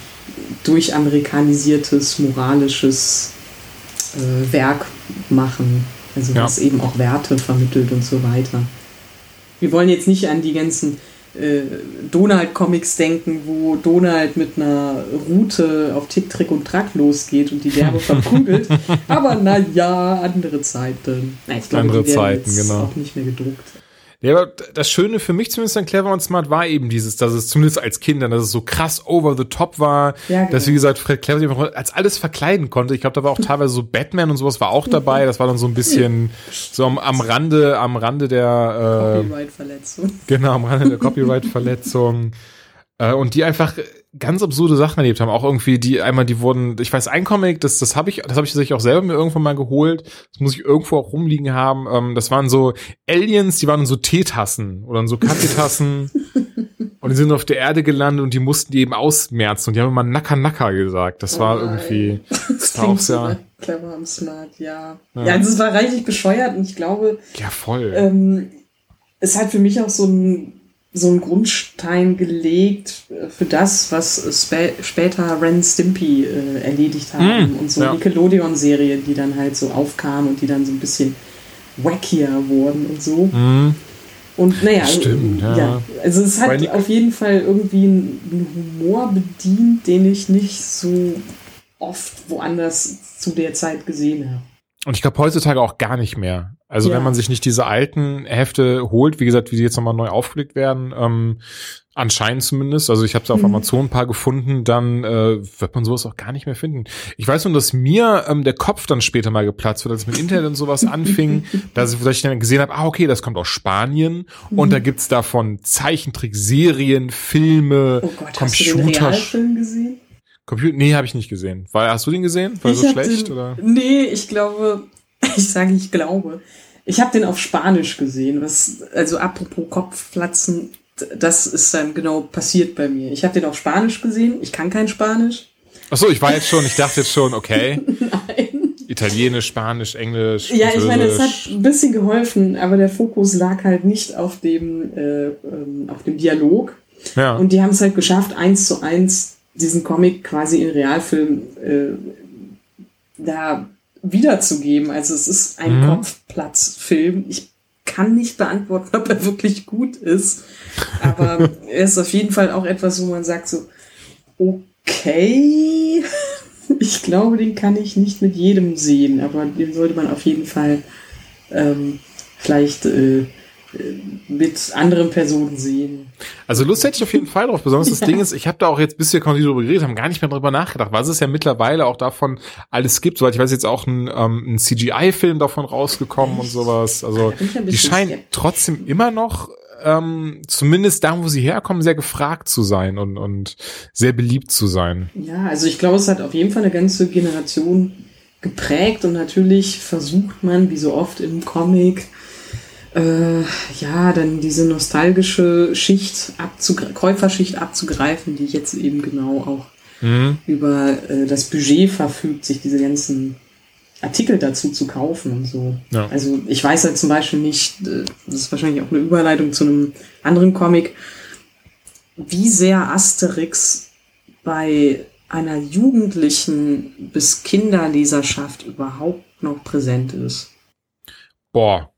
durchamerikanisiertes, moralisches äh, Werk machen. Also ja. was eben auch Werte vermittelt und so weiter. Wir wollen jetzt nicht an die ganzen äh, Donald-Comics denken, wo Donald mit einer Route auf Tick, Trick und Track losgeht und die Werbe verkugelt. Aber naja, andere Zeiten. Na, ich glaube, andere die werden Zeiten, genau. auch nicht mehr gedruckt. Ja, aber das Schöne für mich zumindest an Clever und Smart war eben dieses, dass es zumindest als Kinder, dass es so krass over the top war, ja, genau. dass wie gesagt Fred Clever sich als alles verkleiden konnte. Ich glaube, da war auch teilweise so Batman und sowas war auch dabei. Das war dann so ein bisschen so am, am Rande, am Rande der äh, Copyright-Verletzung. Genau, am Rande der Copyright-Verletzung. Äh, und die einfach ganz absurde Sachen erlebt haben. Auch irgendwie die einmal, die wurden, ich weiß, ein Comic, das, das habe ich, das habe ich sich auch selber mir irgendwann mal geholt. Das muss ich irgendwo auch rumliegen haben. Ähm, das waren so Aliens, die waren in so Teetassen oder in so Kaffeetassen. und die sind auf der Erde gelandet und die mussten die eben ausmerzen. Und die haben immer Naka Naka gesagt. Das oh war irgendwie, das, das war auch sehr clever und smart, ja. Ja, ja also es war reichlich bescheuert und ich glaube, ja voll. Ähm, es hat für mich auch so ein so einen Grundstein gelegt für das, was spä später Ren Stimpy äh, erledigt haben mm, und so ja. Nickelodeon-Serien, die dann halt so aufkamen und die dann so ein bisschen wackier wurden und so. Mm. Und naja, Stimmt, ja. ja. Also es hat auf jeden Fall irgendwie einen Humor bedient, den ich nicht so oft woanders zu der Zeit gesehen habe. Und ich glaube heutzutage auch gar nicht mehr. Also ja. wenn man sich nicht diese alten Hefte holt, wie gesagt, wie sie jetzt nochmal neu aufgelegt werden, ähm, anscheinend zumindest, also ich habe es auf mhm. Amazon ein paar gefunden, dann äh, wird man sowas auch gar nicht mehr finden. Ich weiß nur, dass mir ähm, der Kopf dann später mal geplatzt wird, als mit Internet und sowas anfing, dass, ich, dass ich dann gesehen habe, ah okay, das kommt aus Spanien mhm. und da gibt's davon Zeichentrickserien, Filme, oh Gott, Computer. Hast du den gesehen? Computer, nee, habe ich nicht gesehen. War, hast du den gesehen? War ich so schlecht? Den, oder? Nee, ich glaube, ich sage, ich glaube. Ich habe den auf Spanisch gesehen, was, also apropos Kopfplatzen, das ist dann genau passiert bei mir. Ich habe den auf Spanisch gesehen, ich kann kein Spanisch. Ach so, ich war jetzt schon, ich dachte jetzt schon, okay. Nein. Italienisch, Spanisch, Englisch. Ja, ich meine, es hat ein bisschen geholfen, aber der Fokus lag halt nicht auf dem, äh, ähm, auf dem Dialog. Ja. Und die haben es halt geschafft, eins zu eins diesen Comic quasi in Realfilm äh, da wiederzugeben. Also es ist ein mhm. Kopfplatzfilm. Ich kann nicht beantworten, ob er wirklich gut ist, aber er ist auf jeden Fall auch etwas, wo man sagt so, okay, ich glaube, den kann ich nicht mit jedem sehen, aber den sollte man auf jeden Fall ähm, vielleicht äh, mit anderen Personen sehen. Also Lust hätte ich auf jeden Fall drauf. Besonders das ja. Ding ist, ich habe da auch jetzt, bis wir darüber geredet haben, gar nicht mehr drüber nachgedacht, was es ja mittlerweile auch davon alles gibt. Soweit ich weiß, jetzt auch ein, ähm, ein CGI-Film davon rausgekommen Echt? und sowas. Also die scheinen trotzdem immer noch ähm, zumindest da, wo sie herkommen, sehr gefragt zu sein und, und sehr beliebt zu sein. Ja, also ich glaube, es hat auf jeden Fall eine ganze Generation geprägt und natürlich versucht man, wie so oft im Comic, äh, ja, dann diese nostalgische Schicht abzugreifen, Käuferschicht abzugreifen, die jetzt eben genau auch mhm. über äh, das Budget verfügt, sich diese ganzen Artikel dazu zu kaufen und so. Ja. Also ich weiß halt zum Beispiel nicht, äh, das ist wahrscheinlich auch eine Überleitung zu einem anderen Comic, wie sehr Asterix bei einer jugendlichen bis Kinderleserschaft überhaupt noch präsent ist. Boah,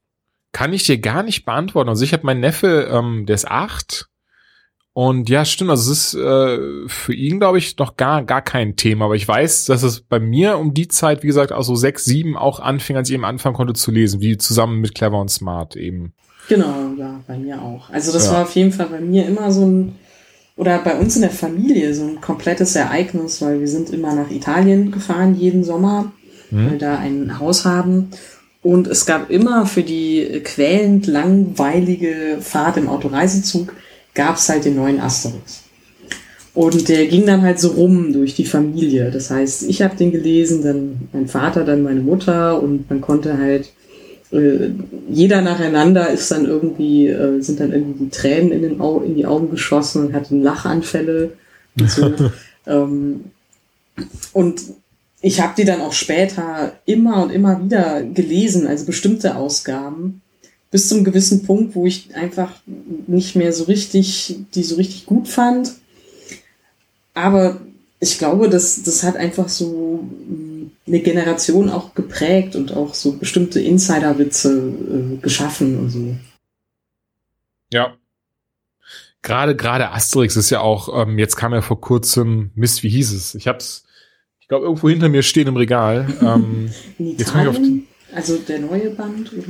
kann ich dir gar nicht beantworten. Also ich habe meinen Neffe, ähm, der ist acht. Und ja, stimmt, also es ist äh, für ihn, glaube ich, noch gar, gar kein Thema. Aber ich weiß, dass es bei mir um die Zeit, wie gesagt, auch so sechs, sieben auch anfing, als ich eben anfangen konnte zu lesen, wie zusammen mit Clever und Smart eben. Genau, ja, bei mir auch. Also das ja. war auf jeden Fall bei mir immer so ein, oder bei uns in der Familie so ein komplettes Ereignis, weil wir sind immer nach Italien gefahren jeden Sommer, hm. weil wir da ein Haus haben. Und es gab immer für die quälend langweilige Fahrt im Autoreisezug, gab es halt den neuen Asterix. Und der ging dann halt so rum durch die Familie. Das heißt, ich habe den gelesen, dann mein Vater, dann meine Mutter und man konnte halt äh, jeder nacheinander ist dann irgendwie, äh, sind dann irgendwie die Tränen in, den Au in die Augen geschossen und hatten Lachanfälle und so. ähm, und ich habe die dann auch später immer und immer wieder gelesen, also bestimmte Ausgaben, bis zum gewissen Punkt, wo ich einfach nicht mehr so richtig, die so richtig gut fand. Aber ich glaube, das, das hat einfach so mm, eine Generation auch geprägt und auch so bestimmte Insiderwitze äh, geschaffen und so. Ja. Gerade, gerade Asterix ist ja auch, ähm, jetzt kam ja vor kurzem, Mist, wie hieß es? Ich hab's glaube, irgendwo hinter mir stehen im Regal. Ähm, in Italien? also der neue Band? Oder?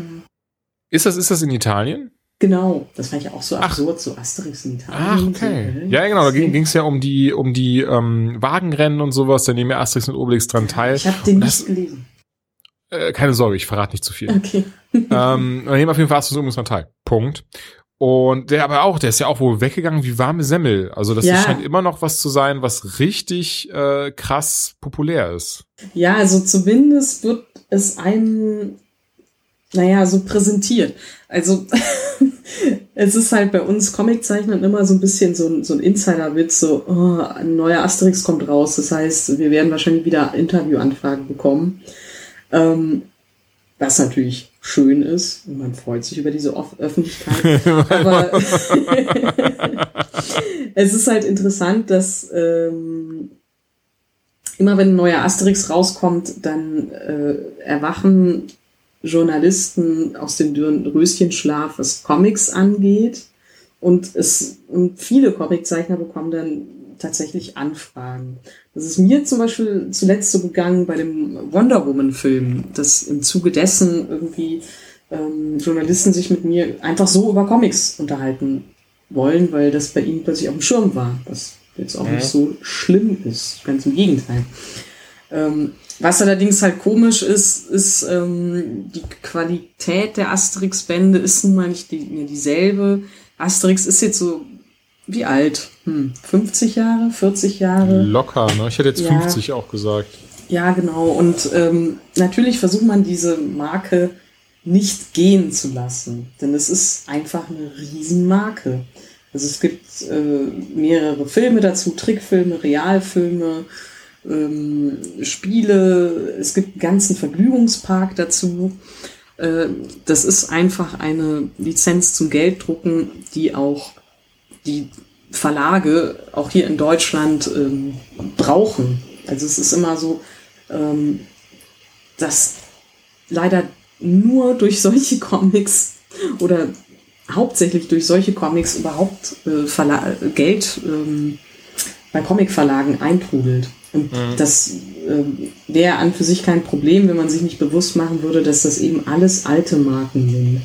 Ist das, ist das in Italien? Genau, das fand ich auch so Ach. absurd, so Asterix in Italien. Ach, okay. So, ja, genau, da ging es ja um die, um die ähm, Wagenrennen und sowas, da nehmen ja Asterix und Obelix dran teil. Ich habe den das, nicht gelesen. Äh, keine Sorge, ich verrate nicht zu viel. Okay. ähm, wir nehmen auf jeden Fall Asterix und Obelix dran teil. Punkt. Und der aber auch, der ist ja auch wohl weggegangen wie warme Semmel. Also das ja. scheint immer noch was zu sein, was richtig äh, krass populär ist. Ja, also zumindest wird es einem, naja, so präsentiert. Also es ist halt bei uns Comiczeichnern immer so ein bisschen so ein, so ein Insider-Witz, so oh, ein neuer Asterix kommt raus. Das heißt, wir werden wahrscheinlich wieder Interviewanfragen bekommen. Ähm, was natürlich schön ist und man freut sich über diese Off Öffentlichkeit. Aber es ist halt interessant, dass ähm, immer wenn ein neuer Asterix rauskommt, dann äh, erwachen Journalisten aus dem Röschenschlaf, was Comics angeht. Und es und viele Comiczeichner bekommen dann tatsächlich Anfragen. Das ist mir zum Beispiel zuletzt so gegangen bei dem Wonder Woman-Film, dass im Zuge dessen irgendwie ähm, Journalisten sich mit mir einfach so über Comics unterhalten wollen, weil das bei ihnen plötzlich auf dem Schirm war, was jetzt auch ja. nicht so schlimm ist, ganz im Gegenteil. Ähm, was allerdings halt komisch ist, ist ähm, die Qualität der Asterix-Bände ist nun mal nicht die, mehr dieselbe. Asterix ist jetzt so wie alt? Hm, 50 Jahre, 40 Jahre? Locker, ne? Ich hätte jetzt ja. 50 auch gesagt. Ja, genau. Und ähm, natürlich versucht man diese Marke nicht gehen zu lassen, denn es ist einfach eine Riesenmarke. Also es gibt äh, mehrere Filme dazu, Trickfilme, Realfilme, ähm, Spiele, es gibt einen ganzen Vergnügungspark dazu. Äh, das ist einfach eine Lizenz zum Gelddrucken, die auch die Verlage auch hier in Deutschland ähm, brauchen. Also es ist immer so, ähm, dass leider nur durch solche Comics oder hauptsächlich durch solche Comics überhaupt äh, Geld ähm, bei Comicverlagen eintrudelt. Und mhm. das äh, wäre an für sich kein Problem, wenn man sich nicht bewusst machen würde, dass das eben alles alte Marken sind.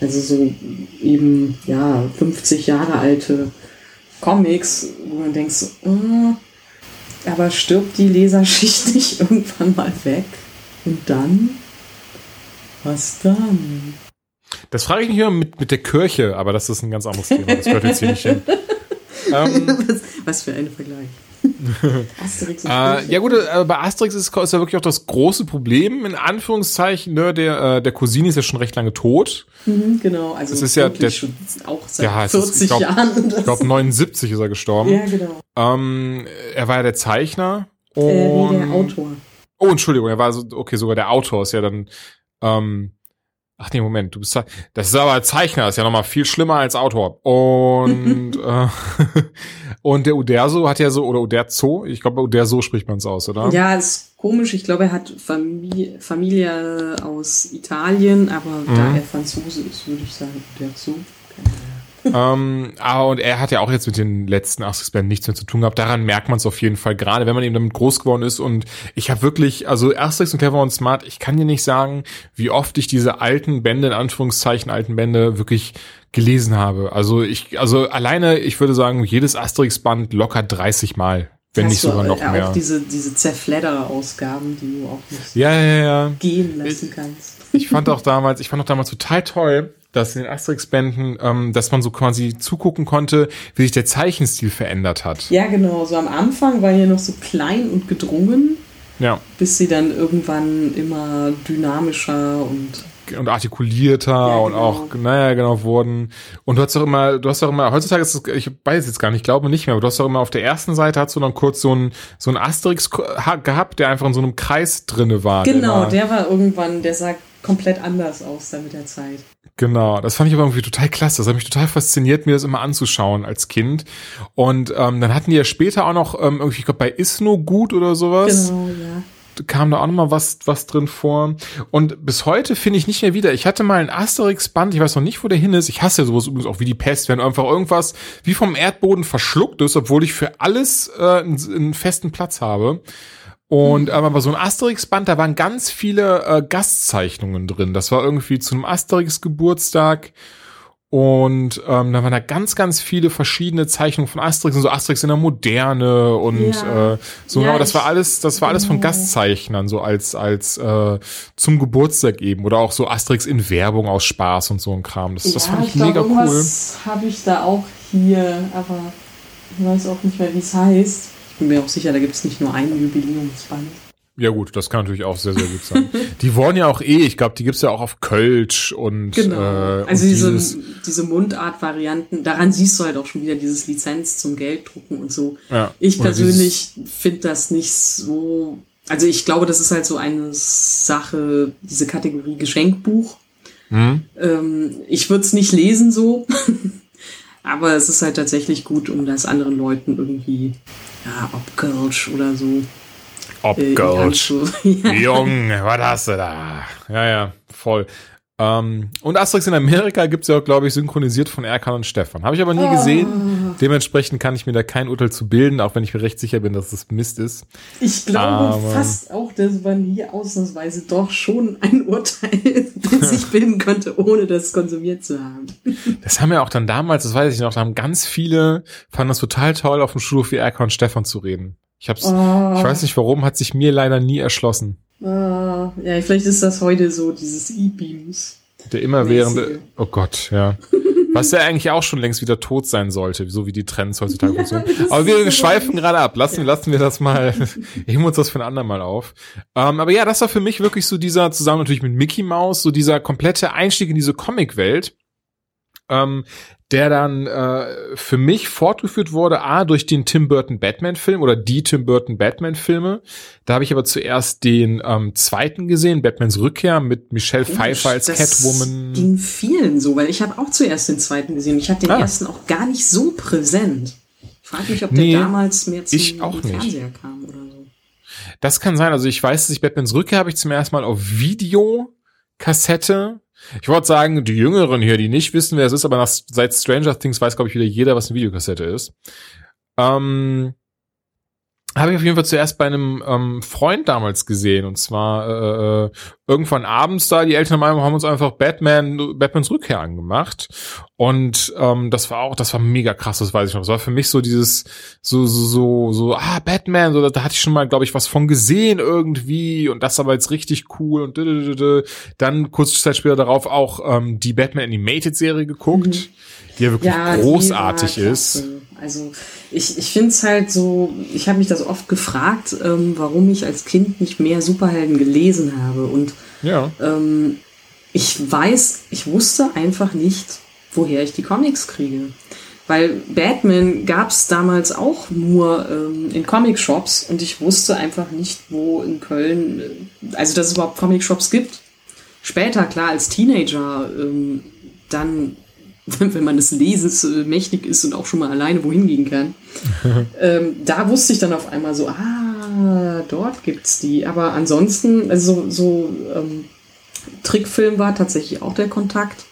Also so eben, ja, 50 Jahre alte Comics, wo man denkt so, äh, aber stirbt die Leserschicht nicht irgendwann mal weg? Und dann? Was dann? Das frage ich mich immer mit, mit der Kirche, aber das ist ein ganz anderes Thema. Das gehört jetzt hier nicht hin. Ähm, was, was, für ein Vergleich. Asterix und äh, ja gut, äh, bei Asterix ist, ist ja wirklich auch das große Problem, in Anführungszeichen, ne, der, äh, der Cousin ist ja schon recht lange tot. Mhm, genau, also das ist ja der, schon auch seit ja, 40 ist, ich glaub, Jahren. Ich glaube 79 ist er gestorben. Ja, genau. Ähm, er war ja der Zeichner. Und, äh, nee, der Autor. Oh, Entschuldigung, er war so, okay, sogar der Autor ist ja dann, ähm, Ach nee, Moment, du bist das ist aber Zeichner, ist ja nochmal viel schlimmer als Autor. Und äh, und der Uderso hat ja so oder Uderzo, ich glaube Uderzo spricht man es aus, oder? Ja, ist komisch. Ich glaube, er hat Familie, Familie aus Italien, aber mhm. da er Franzose ist, würde ich sagen Uderzo. Keine Ahnung ähm, ah, und er hat ja auch jetzt mit den letzten Asterix-Bänden nichts mehr zu tun gehabt. Daran merkt man es auf jeden Fall, gerade wenn man eben damit groß geworden ist. Und ich habe wirklich, also Asterix und Clever und Smart, ich kann dir nicht sagen, wie oft ich diese alten Bände, in Anführungszeichen alten Bände, wirklich gelesen habe. Also ich, also alleine, ich würde sagen, jedes Asterix-Band locker 30 Mal. Wenn Hast nicht sogar noch auch mehr. Auch diese, diese Zerfledder-Ausgaben, die du auch nicht ja, ja, ja. gehen lassen kannst. Ich fand auch damals, ich fand auch damals total toll, dass in den Asterix-Bänden, ähm, dass man so quasi zugucken konnte, wie sich der Zeichenstil verändert hat. Ja, genau. So am Anfang war ja noch so klein und gedrungen. Ja. Bis sie dann irgendwann immer dynamischer und und artikulierter ja, genau. und auch, naja, genau, wurden. Und du hast doch immer, du hast doch immer, heutzutage ist es, ich weiß jetzt gar nicht, ich glaube nicht mehr, aber du hast doch immer auf der ersten Seite hast du dann kurz so ein, so ein Asterix gehabt, der einfach in so einem Kreis drinne war. Genau, der, der war irgendwann, der sah komplett anders aus dann mit der Zeit. Genau, das fand ich aber irgendwie total klasse. Das hat mich total fasziniert, mir das immer anzuschauen als Kind. Und ähm, dann hatten die ja später auch noch ähm, irgendwie, ich glaube, bei Isno gut oder sowas. Genau, ja kam da auch noch mal was, was drin vor. Und bis heute finde ich nicht mehr wieder. Ich hatte mal ein Asterix-Band, ich weiß noch nicht, wo der hin ist. Ich hasse ja sowas übrigens auch wie die Pest, wenn einfach irgendwas wie vom Erdboden verschluckt ist, obwohl ich für alles äh, einen, einen festen Platz habe. Und mhm. aber bei so ein Asterix-Band, da waren ganz viele äh, Gastzeichnungen drin. Das war irgendwie zu einem Asterix-Geburtstag. Und ähm, da waren da ganz, ganz viele verschiedene Zeichnungen von Asterix und so Asterix in der Moderne und ja. äh, so. Ja, aber das war alles, das war alles von Gastzeichnern so als als äh, zum Geburtstag eben oder auch so Asterix in Werbung aus Spaß und so ein Kram. Das, ja, das fand ich, ich mega glaub, cool. Habe ich da auch hier, aber ich weiß auch nicht mehr, wie es heißt. Bin mir auch sicher, da gibt es nicht nur einen Jubiläumsband. Ja gut, das kann natürlich auch sehr, sehr gut sein. die wurden ja auch eh, ich glaube, die gibt's ja auch auf Kölsch und Genau. Äh, also und diese, diese Mundart-Varianten, daran siehst du halt auch schon wieder dieses Lizenz zum Gelddrucken und so. Ja. Ich persönlich finde das nicht so. Also ich glaube, das ist halt so eine Sache, diese Kategorie Geschenkbuch. Mhm. Ähm, ich würde es nicht lesen so. Aber es ist halt tatsächlich gut, um das anderen Leuten irgendwie, ja, ob Kölsch oder so, Obgulch. ja. Junge, was hast du da? Ja, ja, voll. Ähm, und Asterix in Amerika gibt's ja auch, glaube ich, synchronisiert von Erkan und Stefan. Habe ich aber nie oh. gesehen. Dementsprechend kann ich mir da kein Urteil zu bilden, auch wenn ich mir recht sicher bin, dass das Mist ist. Ich glaube aber fast auch, dass man hier ausnahmsweise doch schon ein Urteil sich bilden könnte, ohne das konsumiert zu haben. Das haben ja auch dann damals, das weiß ich noch, da haben ganz viele, fanden das total toll, auf dem Schulhof wie Erkan und Stefan zu reden. Ich hab's, oh. ich weiß nicht warum, hat sich mir leider nie erschlossen. Oh, ja, vielleicht ist das heute so, dieses E-Beams. Der immerwährende, oh Gott, ja. Was ja eigentlich auch schon längst wieder tot sein sollte, so wie die Trends heutzutage ja, funktionieren. Aber wir schweifen gerade ab. Lassen, ja. lassen wir das mal, heben uns das für ein andermal auf. Ähm, aber ja, das war für mich wirklich so dieser, zusammen natürlich mit Mickey Mouse, so dieser komplette Einstieg in diese Comic-Welt. Ähm, der dann äh, für mich fortgeführt wurde, a durch den Tim Burton Batman Film oder die Tim Burton Batman Filme. Da habe ich aber zuerst den ähm, zweiten gesehen, Batmans Rückkehr mit Michelle oh, Pfeiffer als das Catwoman. Ging vielen so, weil ich habe auch zuerst den zweiten gesehen. Ich hatte den ah. ersten auch gar nicht so präsent. Ich frage mich, ob der nee, damals mehr zum ich auch Fernseher nicht. kam oder so. Das kann sein. Also ich weiß, dass ich Batmans Rückkehr habe ich zum ersten Mal auf Videokassette ich wollte sagen, die Jüngeren hier, die nicht wissen, wer es ist, aber nach, seit Stranger Things weiß, glaube ich, wieder jeder, was eine Videokassette ist. Ähm, habe ich auf jeden Fall zuerst bei einem ähm, Freund damals gesehen. Und zwar äh, äh irgendwann abends da, die Eltern haben uns einfach Batman, Batmans Rückkehr angemacht. Und ähm, das war auch, das war mega krass, das weiß ich noch. Das war für mich so dieses, so, so, so, so, ah, Batman, so, da hatte ich schon mal, glaube ich, was von gesehen irgendwie und das aber jetzt richtig cool und dann kurz Zeit später darauf auch ähm, die Batman Animated Serie geguckt, mhm. die ja wirklich ja, großartig ist. Also ich, ich finde es halt so, ich habe mich das oft gefragt, ähm, warum ich als Kind nicht mehr Superhelden gelesen habe. Und ja. ähm, ich weiß, ich wusste einfach nicht, woher ich die Comics kriege. Weil Batman gab es damals auch nur ähm, in Comic-Shops und ich wusste einfach nicht, wo in Köln, äh, also dass es überhaupt Comic-Shops gibt. Später, klar, als Teenager, ähm, dann wenn man des Lesens äh, mächtig ist und auch schon mal alleine wohin gehen kann. ähm, da wusste ich dann auf einmal so, ah, dort gibt's die. Aber ansonsten, also so, so ähm, Trickfilm war tatsächlich auch der Kontakt.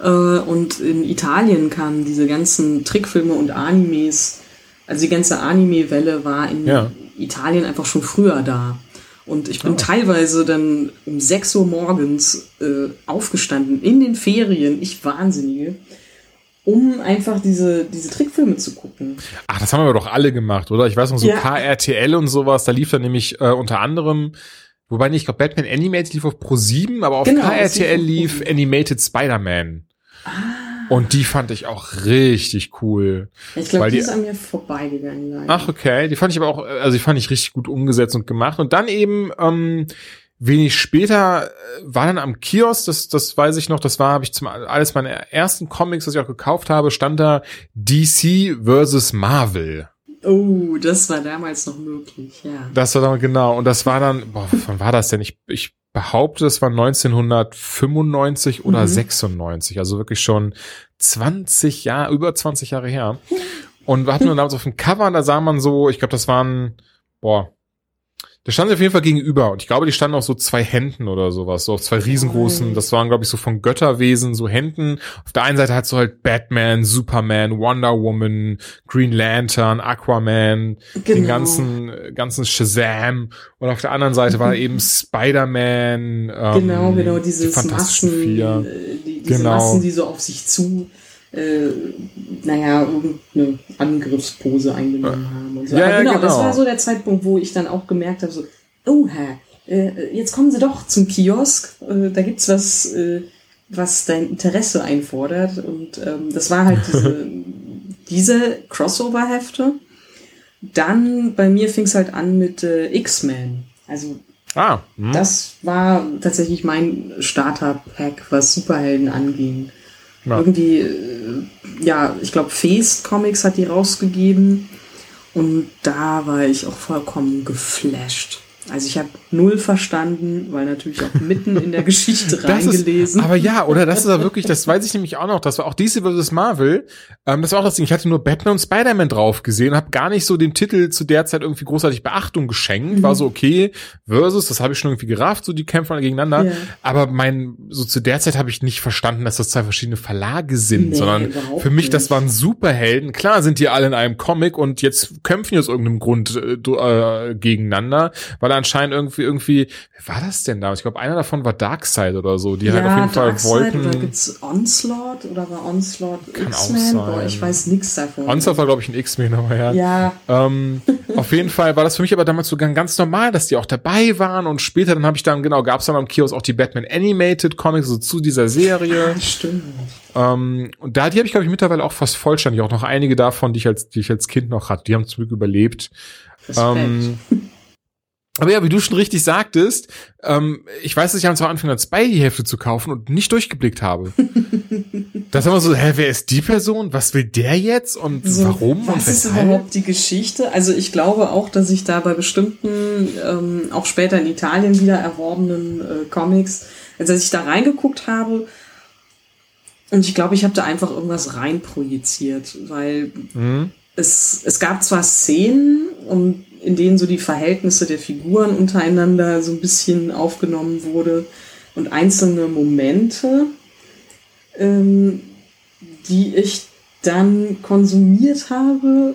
Äh, und in Italien kamen diese ganzen Trickfilme und Animes. Also die ganze Anime-Welle war in ja. Italien einfach schon früher da. Und ich bin oh. teilweise dann um 6 Uhr morgens äh, aufgestanden in den Ferien, ich Wahnsinnige, um einfach diese, diese Trickfilme zu gucken. Ach, das haben wir doch alle gemacht, oder? Ich weiß noch, so ja. KRTL und sowas, da lief dann nämlich äh, unter anderem, wobei nicht, ich glaube, Batman Animated lief auf Pro 7, aber auf genau, KRTL lief Animated Spider-Man. Ah. Und die fand ich auch richtig cool. Ich glaube, die, die ist an mir vorbeigegangen. Leider. Ach, okay. Die fand ich aber auch, also die fand ich richtig gut umgesetzt und gemacht. Und dann eben, ähm, wenig später äh, war dann am Kiosk, das, das weiß ich noch, das war, habe ich zum alles meine ersten Comics, das ich auch gekauft habe, stand da DC versus Marvel. Oh, das war damals noch möglich, ja. Das war dann, genau. Und das war dann, boah, wann war das denn? Ich, ich behaupte, es war 1995 oder mhm. 96, also wirklich schon 20 Jahre, über 20 Jahre her. Und wir hatten wir damals auf dem Cover, da sah man so, ich glaube, das waren, boah, da standen sie auf jeden Fall gegenüber und ich glaube, die standen auch so zwei Händen oder sowas, so auf zwei riesengroßen, das waren glaube ich so von Götterwesen, so Händen. Auf der einen Seite hat so halt Batman, Superman, Wonder Woman, Green Lantern, Aquaman, genau. den ganzen, ganzen Shazam und auf der anderen Seite war eben Spider-Man. Ähm, genau, genau, dieses die Massen. Äh, die, diese genau. Massen, die so auf sich zu äh, naja, irgendeine Angriffspose eingenommen haben und so. Ja, Aber genau, genau, das war so der Zeitpunkt, wo ich dann auch gemerkt habe, so, oh, äh, jetzt kommen sie doch zum Kiosk, äh, da gibt's was, äh, was dein Interesse einfordert. Und ähm, das war halt diese, diese Crossover-Hefte. Dann bei mir fing es halt an mit äh, X-Men. Also ah, hm. das war tatsächlich mein Starter-Pack, was Superhelden anging. Ja. Irgendwie, äh, ja, ich glaube, Feast Comics hat die rausgegeben. Und da war ich auch vollkommen geflasht. Also ich habe null verstanden, weil natürlich auch mitten in der Geschichte reingelesen. Ist, aber ja, oder das ist ja wirklich, das weiß ich nämlich auch noch, das war auch DC vs. Marvel, ähm, das war auch das Ding, ich hatte nur Batman und Spider-Man drauf gesehen, habe gar nicht so dem Titel zu der Zeit irgendwie großartig Beachtung geschenkt, mhm. war so okay, versus, das habe ich schon irgendwie gerafft, so die Kämpfer gegeneinander, ja. aber mein, so zu der Zeit habe ich nicht verstanden, dass das zwei verschiedene Verlage sind, nee, sondern für mich, das waren Superhelden, klar sind die alle in einem Comic und jetzt kämpfen die aus irgendeinem Grund äh, äh gegeneinander, weil anscheinend irgendwie, irgendwie, wie war das denn da? Ich glaube, einer davon war Darkseid oder so, die ja, halt auf jeden Dark Fall wollten. Oder gibt's Onslaught oder war Onslaught X-Men? Ich weiß nichts davon. Onslaught war, glaube ich, ein X-Men, aber ja. Ja. Ähm, auf jeden Fall war das für mich aber damals sogar ganz normal, dass die auch dabei waren und später dann habe ich dann, genau, gab es dann am Kiosk auch die Batman Animated Comics, so zu dieser Serie. Ah, stimmt. Ähm, und da, die habe ich, glaube ich, mittlerweile auch fast vollständig. Auch noch einige davon, die ich als, die ich als Kind noch hatte, die haben zum Glück überlebt. Ähm, aber ja, wie du schon richtig sagtest, ähm, ich weiß, dass ich am Anfang an Spidey-Hefte zu kaufen und nicht durchgeblickt habe. das wir so, hä, wer ist die Person? Was will der jetzt? Und so, warum? Was und ist überhaupt die Geschichte? Also ich glaube auch, dass ich da bei bestimmten, ähm, auch später in Italien wieder erworbenen äh, Comics, also als ich da reingeguckt habe, und ich glaube, ich habe da einfach irgendwas reinprojiziert, weil mhm. es, es gab zwar Szenen und in denen so die Verhältnisse der Figuren untereinander so ein bisschen aufgenommen wurde und einzelne Momente, ähm, die ich dann konsumiert habe,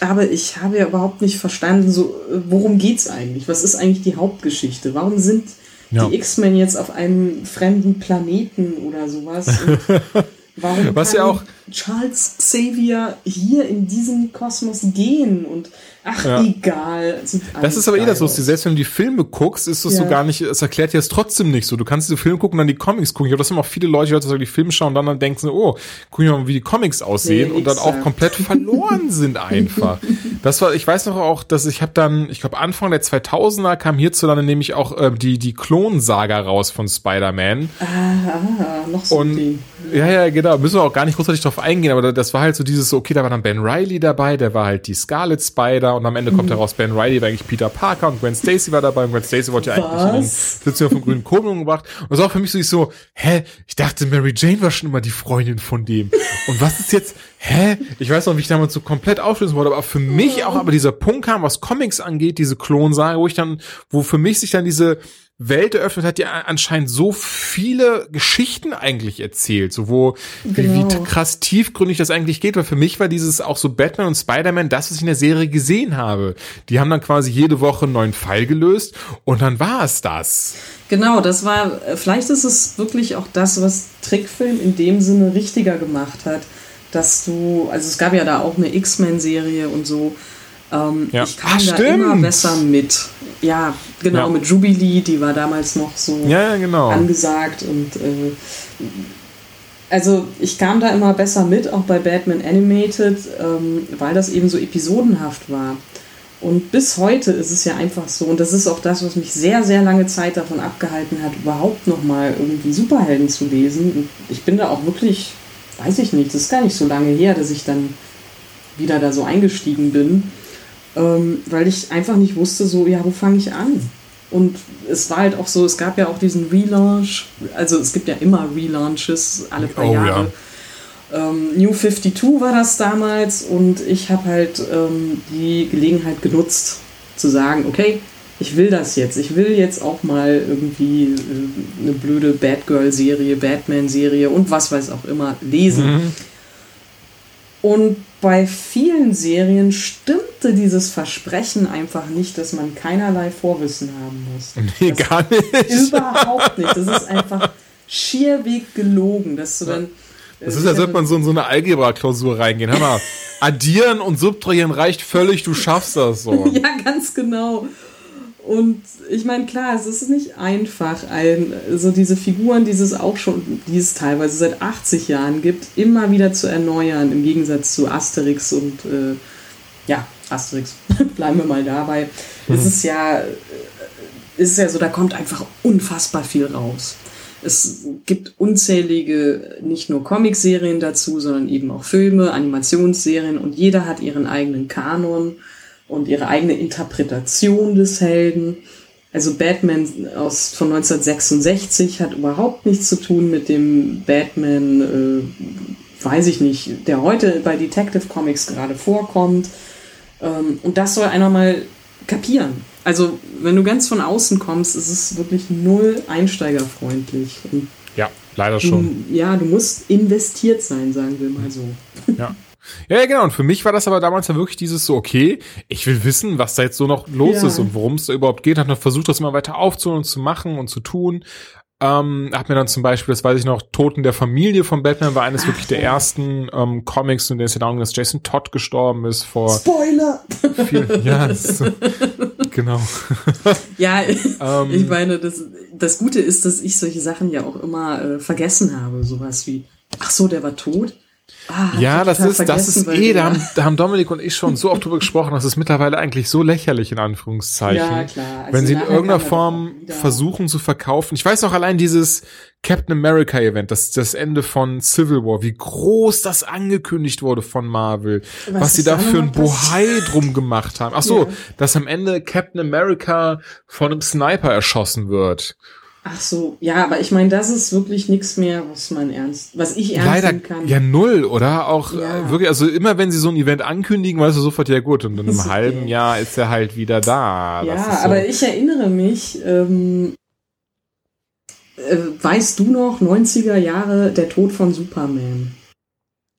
aber ich habe ja überhaupt nicht verstanden, so, worum geht's eigentlich? Was ist eigentlich die Hauptgeschichte? Warum sind ja. die X-Men jetzt auf einem fremden Planeten oder sowas? warum Was ja auch Charles Xavier hier in diesen Kosmos gehen und ach, ja. egal. Das ist aber eh das Lustige. Selbst wenn du die Filme guckst, ist das ja. so gar nicht, es erklärt dir es trotzdem nicht so. Du kannst diese Filme gucken und dann die Comics gucken. Ich glaube, das haben auch viele Leute, die heutzutage die Filme schauen und dann, dann denken, oh, guck mal, wie die Comics aussehen nee, und dann auch komplett verloren sind einfach. Das war, ich weiß noch auch, dass ich habe dann, ich glaube Anfang der 2000er kam hierzulande nämlich auch äh, die, die Klonsaga raus von Spider-Man. Ah, ah, noch so und, die. Ja, ja, genau. Müssen wir auch gar nicht großartig drauf eingehen, aber das war halt so dieses, okay, da war dann Ben Riley dabei, der war halt die Scarlet Spider und am Ende kommt mhm. heraus, Ben Riley war eigentlich Peter Parker und Gwen Stacy war dabei und Gwen Stacy wollte ja eigentlich in den Sitzung vom grünen Kobel umgebracht. Und das war auch für mich so, ich so, hä, ich dachte, Mary Jane war schon immer die Freundin von dem. Und was ist jetzt, hä? Ich weiß noch, wie ich damals so komplett auflösen wollte, aber für mich auch aber dieser Punkt kam, was Comics angeht, diese Klonsage, wo ich dann, wo für mich sich dann diese, Welt eröffnet hat, die anscheinend so viele Geschichten eigentlich erzählt, so wo genau. wie, wie krass tiefgründig das eigentlich geht, weil für mich war dieses auch so Batman und Spider-Man das, was ich in der Serie gesehen habe. Die haben dann quasi jede Woche einen neuen Fall gelöst und dann war es das. Genau, das war, vielleicht ist es wirklich auch das, was Trickfilm in dem Sinne richtiger gemacht hat, dass du, also es gab ja da auch eine X-Men-Serie und so, ähm, ja. Ich kam Ach, da stimmt. immer besser mit. Ja, genau, ja. mit Jubilee, die war damals noch so ja, genau. angesagt und äh, also ich kam da immer besser mit, auch bei Batman Animated, ähm, weil das eben so episodenhaft war. Und bis heute ist es ja einfach so, und das ist auch das, was mich sehr, sehr lange Zeit davon abgehalten hat, überhaupt nochmal irgendwie Superhelden zu lesen. Und ich bin da auch wirklich, weiß ich nicht, das ist gar nicht so lange her, dass ich dann wieder da so eingestiegen bin ähm, weil ich einfach nicht wusste, so, ja, wo fange ich an? Und es war halt auch so, es gab ja auch diesen Relaunch, also es gibt ja immer Relaunches alle paar oh, Jahre. Ja. Ähm, New 52 war das damals und ich habe halt ähm, die Gelegenheit genutzt zu sagen, okay, ich will das jetzt. Ich will jetzt auch mal irgendwie äh, eine blöde Batgirl-Serie, Batman-Serie und was weiß auch immer lesen. Mhm. Und bei vielen Serien stimmte dieses Versprechen einfach nicht, dass man keinerlei Vorwissen haben muss. Nee, das gar nicht. Überhaupt nicht. Das ist einfach schierweg gelogen, dass du dann. Das ist, als würde man so in so eine Algebra-Klausur reingehen. Hör mal, addieren und subtrahieren reicht völlig, du schaffst das so. ja, ganz genau. Und ich meine, klar, es ist nicht einfach, ein, so diese Figuren, die es auch schon, die es teilweise seit 80 Jahren gibt, immer wieder zu erneuern, im Gegensatz zu Asterix und äh, ja, Asterix, bleiben wir mal dabei. Mhm. Es ist ja, es ist ja so, da kommt einfach unfassbar viel raus. Es gibt unzählige, nicht nur Comicserien dazu, sondern eben auch Filme, Animationsserien und jeder hat ihren eigenen Kanon und ihre eigene Interpretation des Helden. Also Batman aus, von 1966 hat überhaupt nichts zu tun mit dem Batman, äh, weiß ich nicht, der heute bei Detective Comics gerade vorkommt. Ähm, und das soll einer mal kapieren. Also wenn du ganz von außen kommst, ist es wirklich null einsteigerfreundlich. Und ja, leider schon. Du, ja, du musst investiert sein, sagen wir mal so. Ja. Ja, ja, genau. Und für mich war das aber damals ja wirklich dieses so, okay, ich will wissen, was da jetzt so noch los ja. ist und worum es da überhaupt geht. Hat noch versucht, das immer weiter aufzuholen und zu machen und zu tun. Ähm, hab mir dann zum Beispiel, das weiß ich noch, Toten der Familie von Batman war eines Ach, wirklich der ersten ähm, Comics, in der es ja darum dass Jason Todd gestorben ist vor. Spoiler! Vier, ja, das, genau. ja, ähm, ich meine, das, das Gute ist, dass ich solche Sachen ja auch immer äh, vergessen habe. Sowas wie, ach so, der war tot. Ah, ja, das ist, das ist eh, da haben, da haben Dominik und ich schon so oft drüber gesprochen, das ist mittlerweile eigentlich so lächerlich, in Anführungszeichen. Ja, klar. Also wenn sie in irgendeiner Form versuchen zu verkaufen. Ich weiß auch allein dieses Captain America Event, das, das Ende von Civil War, wie groß das angekündigt wurde von Marvel, was, was sie da für ein Bohai drum gemacht haben. Ach so, ja. dass am Ende Captain America von einem Sniper erschossen wird. Ach so, ja, aber ich meine, das ist wirklich nichts mehr, was man ernst, was ich ernst Leider, kann. Ja, null, oder? Auch ja. äh, wirklich, also immer wenn sie so ein Event ankündigen, weißt du sofort, ja gut, und in einem halben okay. Jahr ist er halt wieder da. Ja, so. aber ich erinnere mich, ähm, äh, weißt du noch, 90er Jahre, der Tod von Superman?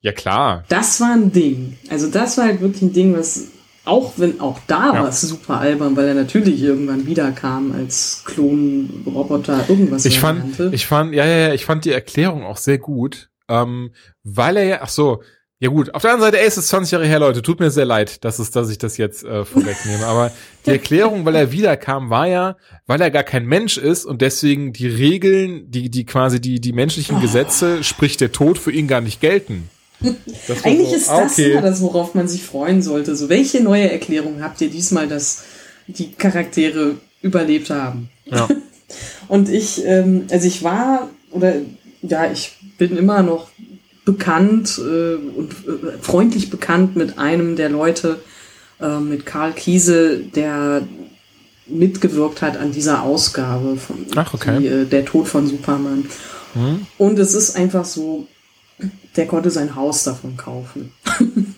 Ja, klar. Das war ein Ding. Also das war halt wirklich ein Ding, was auch wenn auch da Ja. war es super albern, weil er natürlich irgendwann wiederkam als Klonroboter irgendwas Ich fand, nannte. ich fand, ja, ja, ja, ich fand die Erklärung auch sehr gut, ähm, weil er ja, ach so, ja gut, auf der anderen Seite, ey, es ist 20 Jahre her, Leute, tut mir sehr leid, dass es, dass ich das jetzt äh, vorwegnehme, aber die Erklärung, weil er wiederkam, war ja, weil er gar kein Mensch ist und deswegen die Regeln, die, die quasi die, die menschlichen Oh. Gesetze, sprich der Tod, für ihn gar nicht gelten. Eigentlich ist ah, das immer das, worauf man sich freuen sollte. So, welche neue Erklärung habt ihr diesmal, dass die Charaktere überlebt haben? Ja. Und ich, ähm, also ich war, oder ja, ich bin immer noch bekannt äh, und äh, freundlich bekannt mit einem der Leute, äh, mit Karl Kiese, der mitgewirkt hat an dieser Ausgabe von Ach, okay. die, äh, Der Tod von Superman. Hm? Und es ist einfach so, der konnte sein Haus davon kaufen.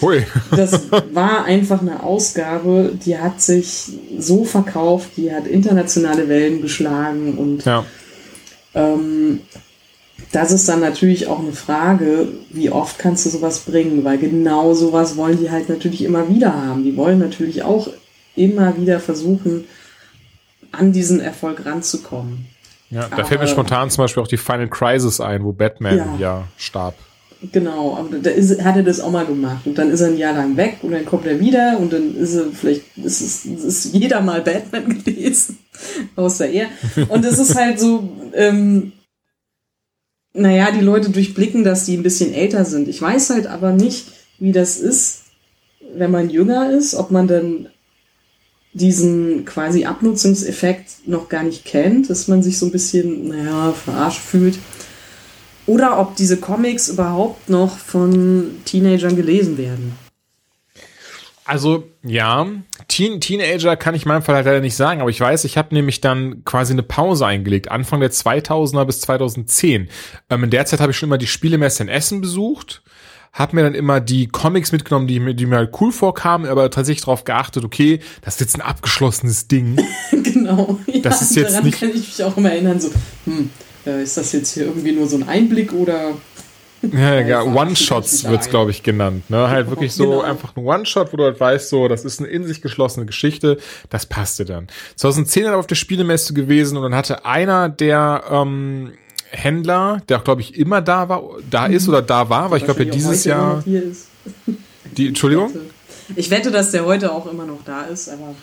Hui. Das war einfach eine Ausgabe, die hat sich so verkauft, die hat internationale Wellen geschlagen und Ja. ähm, das ist dann natürlich auch eine Frage, wie oft kannst du sowas bringen, weil genau sowas wollen die halt natürlich immer wieder haben. Die wollen natürlich auch immer wieder versuchen, an diesen Erfolg ranzukommen. Ja, da fällt mir spontan zum Beispiel auch die Final Crisis ein, wo Batman Ja. ja, starb. Genau, aber da ist, hat er das auch mal gemacht. Und dann ist er ein Jahr lang weg und dann kommt er wieder und dann ist er vielleicht, ist es ist jeder mal Batman gewesen, außer er. Und es ist halt so, ähm, naja, die Leute durchblicken, dass die ein bisschen älter sind. Ich weiß halt aber nicht, wie das ist, wenn man jünger ist, ob man dann diesen quasi Abnutzungseffekt noch gar nicht kennt, dass man sich so ein bisschen, naja, verarscht fühlt. Oder ob diese Comics überhaupt noch von Teenagern gelesen werden. Also ja, Teen, Teenager kann ich in meinem Fall halt leider nicht sagen, aber ich weiß, ich habe nämlich dann quasi eine Pause eingelegt, Anfang der 2000er bis 2010. Ähm, in der Zeit habe ich schon immer die Spielemesse in Essen besucht, habe mir dann immer die Comics mitgenommen, die, mir- die mir halt cool vorkamen, aber tatsächlich darauf geachtet, okay, das ist jetzt ein abgeschlossenes Ding. genau. Ja, Das ist jetzt daran nicht- kann ich mich auch immer erinnern, so, hm, äh, ist das jetzt hier irgendwie nur so ein Einblick oder Ja, ja, One-Shots wird's, glaube ich, genannt. Ne? Halt wirklich so Genau. einfach ein One-Shot, wo du halt weißt, so, das ist eine in sich geschlossene Geschichte, das passte dann. 2010 dann auf der Spielemesse gewesen und dann hatte einer der ähm, Händler, der auch, glaube ich, immer da war, da ist oder da war, weil ich glaube, ja dieses Jahr, noch hier ist. die, Entschuldigung? Ich wette, dass der heute auch immer noch da ist, aber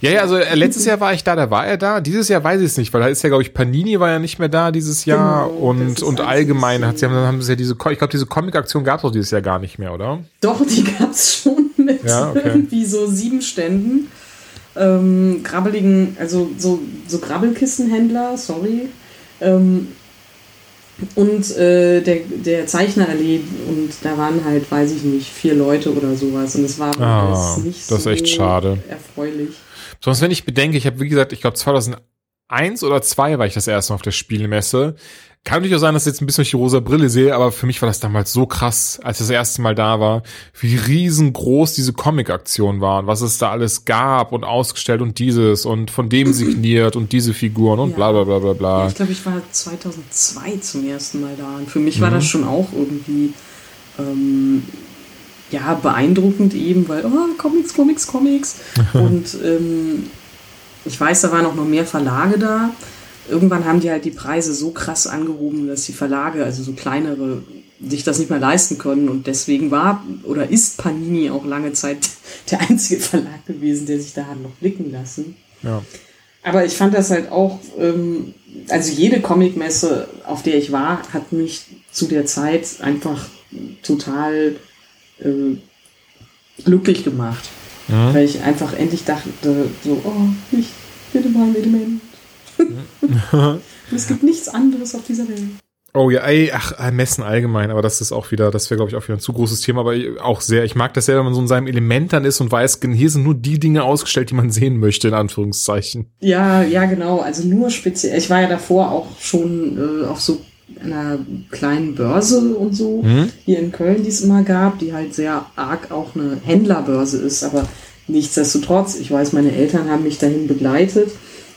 Ja, ja, also äh, letztes Jahr war ich da, da war er da. Dieses Jahr weiß ich es nicht, weil da ist ja, glaube ich, Panini war ja nicht mehr da dieses Jahr Genau, und, und allgemein ein hat sie haben, haben sie ja diese, ich glaube, diese Comic-Aktion gab es auch dieses Jahr gar nicht mehr, oder? doch, die gab's schon mit Ja, okay. irgendwie so sieben Ständen. Ähm, grabbeligen, also so, so Grabbelkissenhändler, sorry. Ähm, und äh, der, der Zeichnerallee und da waren halt, weiß ich nicht, vier Leute oder sowas und es war Ah, alles nicht das ist so echt schade. erfreulich. Sonst, wenn ich bedenke, ich habe, wie gesagt, ich glaube 2001 oder 2 war ich das erste Mal auf der Spielmesse. Kann natürlich auch sein, dass ich jetzt ein bisschen durch die rosa Brille sehe, aber für mich war das damals so krass, als ich das erste Mal da war, wie riesengroß diese Comic-Aktion war und was es da alles gab und ausgestellt und dieses und von dem signiert und diese Figuren und Ja. bla bla bla bla Ja, bla. ich glaube, ich war 2002 zum ersten Mal da. Und für mich war das schon auch irgendwie ähm, ja, beeindruckend eben, weil, oh, Comics, Comics, Comics. und ähm, ich weiß, da waren auch noch mehr Verlage da. Irgendwann haben die halt die Preise so krass angehoben, dass die Verlage, also so kleinere, sich das nicht mehr leisten können. Und deswegen war oder ist Panini auch lange Zeit der einzige Verlag gewesen, der sich da hat noch blicken lassen. Ja. Aber ich fand das halt auch, ähm, also jede Comicmesse, auf der ich war, hat mich zu der Zeit einfach total äh, glücklich gemacht. Mhm. Weil ich einfach endlich dachte, so, oh, ich bitte mal Element. Und es gibt nichts anderes auf dieser Welt. Oh ja, ey, ach, äh, Messen allgemein, aber das ist auch wieder, das wäre, glaube ich, auch wieder ein zu großes Thema, aber auch sehr. Ich mag das sehr, wenn man so in seinem Element dann ist und weiß, hier sind nur die Dinge ausgestellt, die man sehen möchte, in Anführungszeichen. Ja, ja, genau. Also nur speziell. Ich war ja davor auch schon äh, auf so einer kleinen Börse und so Mhm. hier in Köln, die es immer gab, die halt sehr arg auch eine Händlerbörse ist. Aber nichtsdestotrotz, ich weiß, meine Eltern haben mich dahin begleitet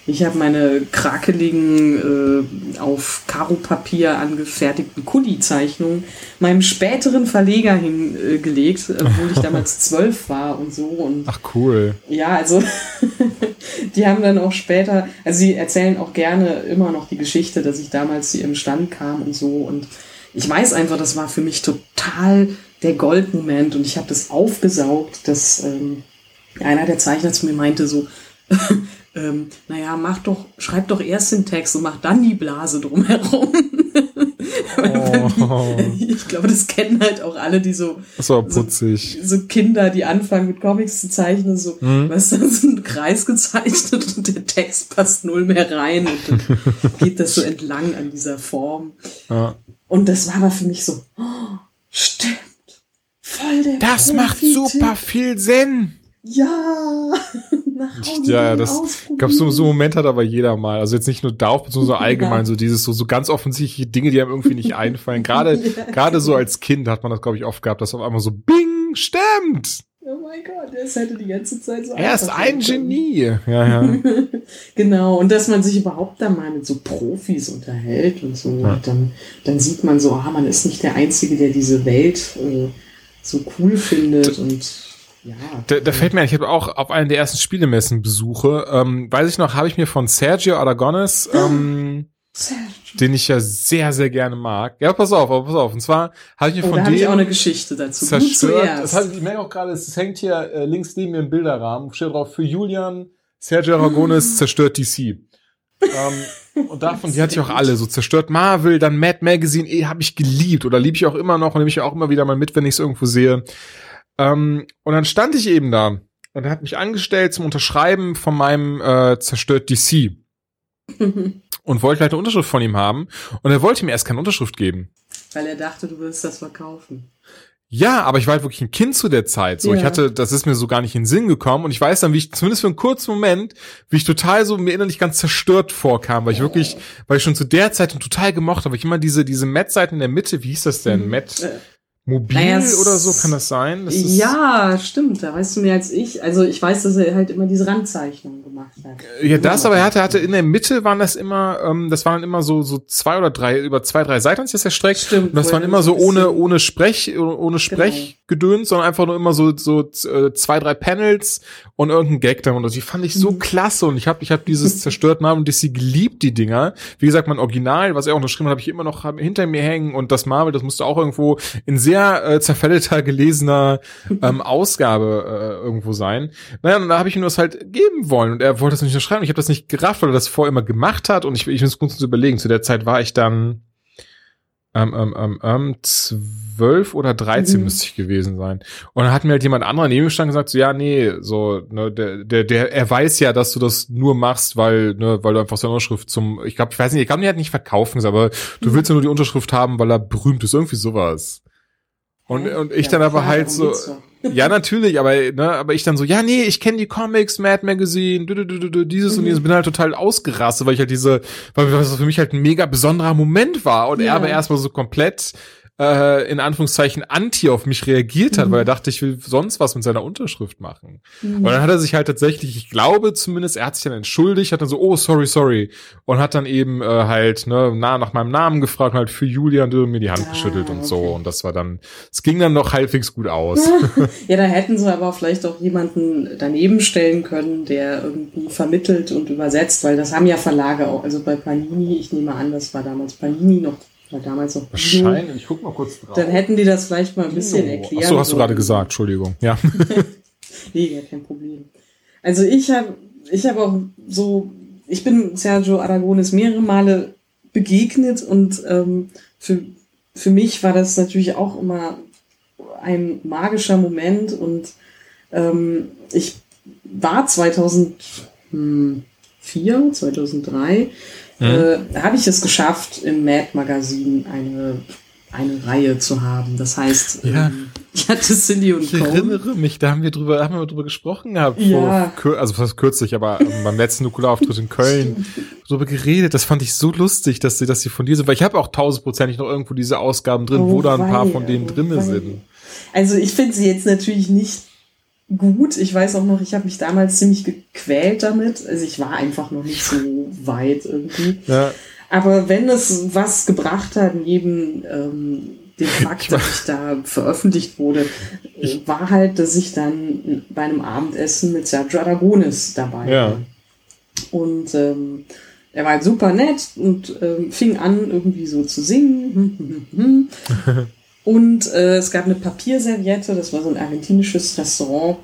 Ich habe meine krakeligen, äh, auf Karo-Papier angefertigten Kuli-Zeichnungen meinem späteren Verleger hingelegt, äh, obwohl ich damals zwölf war und so. Und Ach cool. Ja, also die haben dann auch später, also sie erzählen auch gerne immer noch die Geschichte, dass ich damals zu ihrem Stand kam und so. Und ich weiß einfach, das war für mich total der Goldmoment und ich habe das aufgesaugt, dass ähm, einer der Zeichner zu mir meinte so, ähm, naja, mach doch, schreib doch erst den Text und mach dann die Blase drumherum. Oh. ich glaube, das kennen halt auch alle, die so, so putzig. So, Kinder, die anfangen mit Comics zu zeichnen, so, hm? weißt du, so ein Kreis gezeichnet und der Text passt null mehr rein und dann geht das so entlang an dieser Form. Ja. Und das war aber für mich so, oh, stimmt. Voll der Das macht super viel Sinn. Ja, nach Hause ja, ja, das gab so, so einen Moment hat aber jeder mal. Also jetzt nicht nur darauf, sondern so allgemein, ja. so dieses so, so ganz offensichtliche Dinge, die einem irgendwie nicht einfallen. Gerade, ja. gerade so als Kind hat man das, glaube ich, oft gehabt, dass auf einmal so Bing, stimmt. Oh mein Gott, er ist halt die ganze Zeit so. Er ist ein Genie. Ja, ja. genau, und dass man sich überhaupt da mal mit so Profis unterhält und so. Ja. Und dann, dann sieht man so, ah, man ist nicht der Einzige, der diese Welt äh, so cool findet und ja. Da, da fällt mir ein, ich habe auch auf einen der ersten Spielemessen Besuche, ähm, weiß ich noch, habe ich mir von Sergio Aragones, ähm, Sergio. den ich ja sehr, sehr gerne mag. Ja, pass auf, aber pass auf. Und zwar habe ich mir oh, von da dem ich auch eine Geschichte dazu. Zerstört. Das hat, ich merke auch gerade, es hängt hier äh, links neben mir im Bilderrahmen, steht drauf für Julian Sergio Aragones zerstört DC. ähm, und davon, die hatte ich auch alle, so zerstört Marvel, dann Mad Magazine, eh, habe ich geliebt oder liebe ich auch immer noch und nehme ich auch immer wieder mal mit, wenn ich es irgendwo sehe. Ähm, und dann stand ich eben da und er hat mich angestellt zum Unterschreiben von meinem äh, zerstört DC. und wollte gleich eine Unterschrift von ihm haben. Und er wollte mir erst keine Unterschrift geben. Weil er dachte, du würdest das verkaufen. Ja, aber ich war halt wirklich ein Kind zu der Zeit. So, ja. ich hatte, das ist mir so gar nicht in den Sinn gekommen. Und ich weiß dann, wie ich, zumindest für einen kurzen Moment, wie ich total so mir innerlich ganz zerstört vorkam, weil ich wirklich, weil ich schon zu der Zeit total gemocht habe. Ich immer diese, diese Matt-Seiten in der Mitte, wie hieß das denn? Mhm. Mobil naja, oder so kann das sein? Das ja, stimmt. Da weißt du mehr als ich. Also ich weiß, dass er halt immer diese Randzeichnungen gemacht hat. Ja, das, aber er hatte, hatte in der Mitte waren das immer, ähm, das waren immer so so zwei oder drei über zwei drei Seiten, das erstreckt. Stimmt. Und das waren immer so ohne ohne Sprech ohne Sprechgedöns, genau. sondern einfach nur immer so so äh, zwei drei Panels und irgendein Gag dann und. Die fand ich so mhm. klasse und ich habe ich habe dieses zerstört und sie geliebt die Dinger. Wie gesagt, mein Original, was er auch unterschrieben hat, habe ich immer noch hinter mir hängen und das Marvel, das musste auch irgendwo in sehr sehr äh, zerfälleter gelesener ähm, Ausgabe äh, irgendwo sein. Naja, und da habe ich ihm das halt geben wollen und er wollte das nicht unterschreiben. Ich habe das nicht gerafft, weil er das vorher immer gemacht hat und ich, ich muss kurz überlegen. Zu der Zeit war ich dann ähm, ähm, ähm, ähm, zwölf oder dreizehn mhm. müsste ich gewesen sein. Und dann hat mir halt jemand anderer neben mir stand gesagt, so, ja, nee, so, ne, der, der, der, er weiß ja, dass du das nur machst, weil, ne, weil du einfach seine Unterschrift zum, ich glaube, ich weiß nicht, ich glaube, der hat nicht verkaufen, aber du mhm. willst ja nur die Unterschrift haben, weil er berühmt ist, irgendwie sowas. Und, und ich ja, dann aber halt so, ja, natürlich, aber, ne, aber ich dann so, ja, nee, ich kenne die Comics, Mad Magazine, du, du, du, du, dieses mhm. und dieses, bin halt total ausgerastet, weil ich halt diese, weil das für mich halt ein mega besonderer Moment war und ja. er aber erstmal so komplett äh, in Anführungszeichen anti auf mich reagiert hat, mhm. weil er dachte, ich will sonst was mit seiner Unterschrift machen. Mhm. Und dann hat er sich halt tatsächlich, ich glaube zumindest, er hat sich dann entschuldigt, hat dann so, oh, sorry, sorry. Und hat dann eben äh, halt, ne, nah nach meinem Namen gefragt, halt für Julian mir die Hand ah, geschüttelt und okay. so. Und das war dann, es ging dann noch halbwegs gut aus. ja, da hätten sie aber vielleicht auch jemanden daneben stellen können, der irgendwie vermittelt und übersetzt, weil das haben ja Verlage auch. Also bei Panini, ich nehme an, das war damals Panini noch war damals noch Wahrscheinlich, ich guck mal kurz drauf. Dann hätten die das vielleicht mal ein bisschen erklärt. Ach so, hast du gerade gesagt, Entschuldigung. Ja. nee, ja, kein Problem. Also ich habe ich hab auch so, ich bin Sergio Aragones mehrere Male begegnet und ähm, für, für mich war das natürlich auch immer ein magischer Moment und ähm, ich war 2004, 2003 mhm. äh, habe ich es geschafft, im Mad Magazin eine, eine Reihe zu haben. Das heißt, ja. ähm, ich hatte Cindy und Ich Cone. erinnere mich, da haben wir drüber, haben wir drüber gesprochen gehabt. Ja. Vor, also fast kürzlich, aber ähm, beim letzten Nuklearauftritt in Köln drüber geredet. Das fand ich so lustig, dass sie, dass sie von dir sind, weil ich habe auch tausendprozentig noch irgendwo diese Ausgaben drin, oh, wo da ein paar von denen oh, drinne sind. Also ich finde sie jetzt natürlich nicht gut. Ich weiß auch noch, ich habe mich damals ziemlich gequält damit. Also ich war einfach noch nicht so weit irgendwie. Ja. Aber wenn es was gebracht hat, neben ähm, dem Fakt, dass ich da veröffentlicht wurde, äh, war halt, dass ich dann bei einem Abendessen mit Sergio Aragonis dabei Ja. war. Und ähm, er war halt super nett und ähm, fing an, irgendwie so zu singen. und äh, es gab eine Papierserviette, das war so ein argentinisches Restaurant.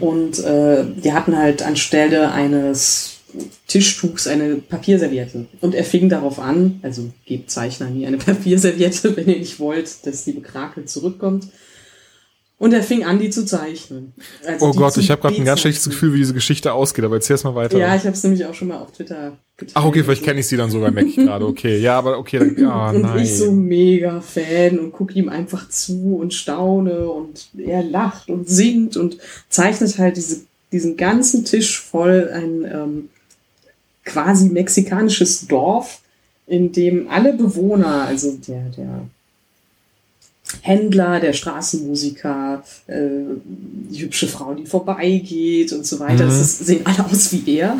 Und äh, die hatten halt anstelle eines Tischtuchs eine Papierserviette. Und er fing darauf an, also gebt Zeichner nie eine Papierserviette, wenn ihr nicht wollt, dass die Bekrakel zurückkommt. Und er fing an, die zu zeichnen. Also Oh Gott, ich habe gerade ein ganz schlechtes. Gefühl, wie diese Geschichte ausgeht, aber erzähl's mal weiter. Ja, ich habe es nämlich auch schon mal auf Twitter geteilt. Ach, okay, vielleicht kenne ich sie dann sogar, merke ich gerade. Okay, ja, aber okay, dann, ah, und nein. ich so mega Fan und gucke ihm einfach zu und staune und er lacht und singt und zeichnet halt diese, diesen ganzen Tisch voll ein ähm, quasi mexikanisches Dorf, in dem alle Bewohner, also der, der Händler, der Straßenmusiker, äh, die hübsche Frau, die vorbeigeht und so weiter, das ist, sehen alle aus wie er.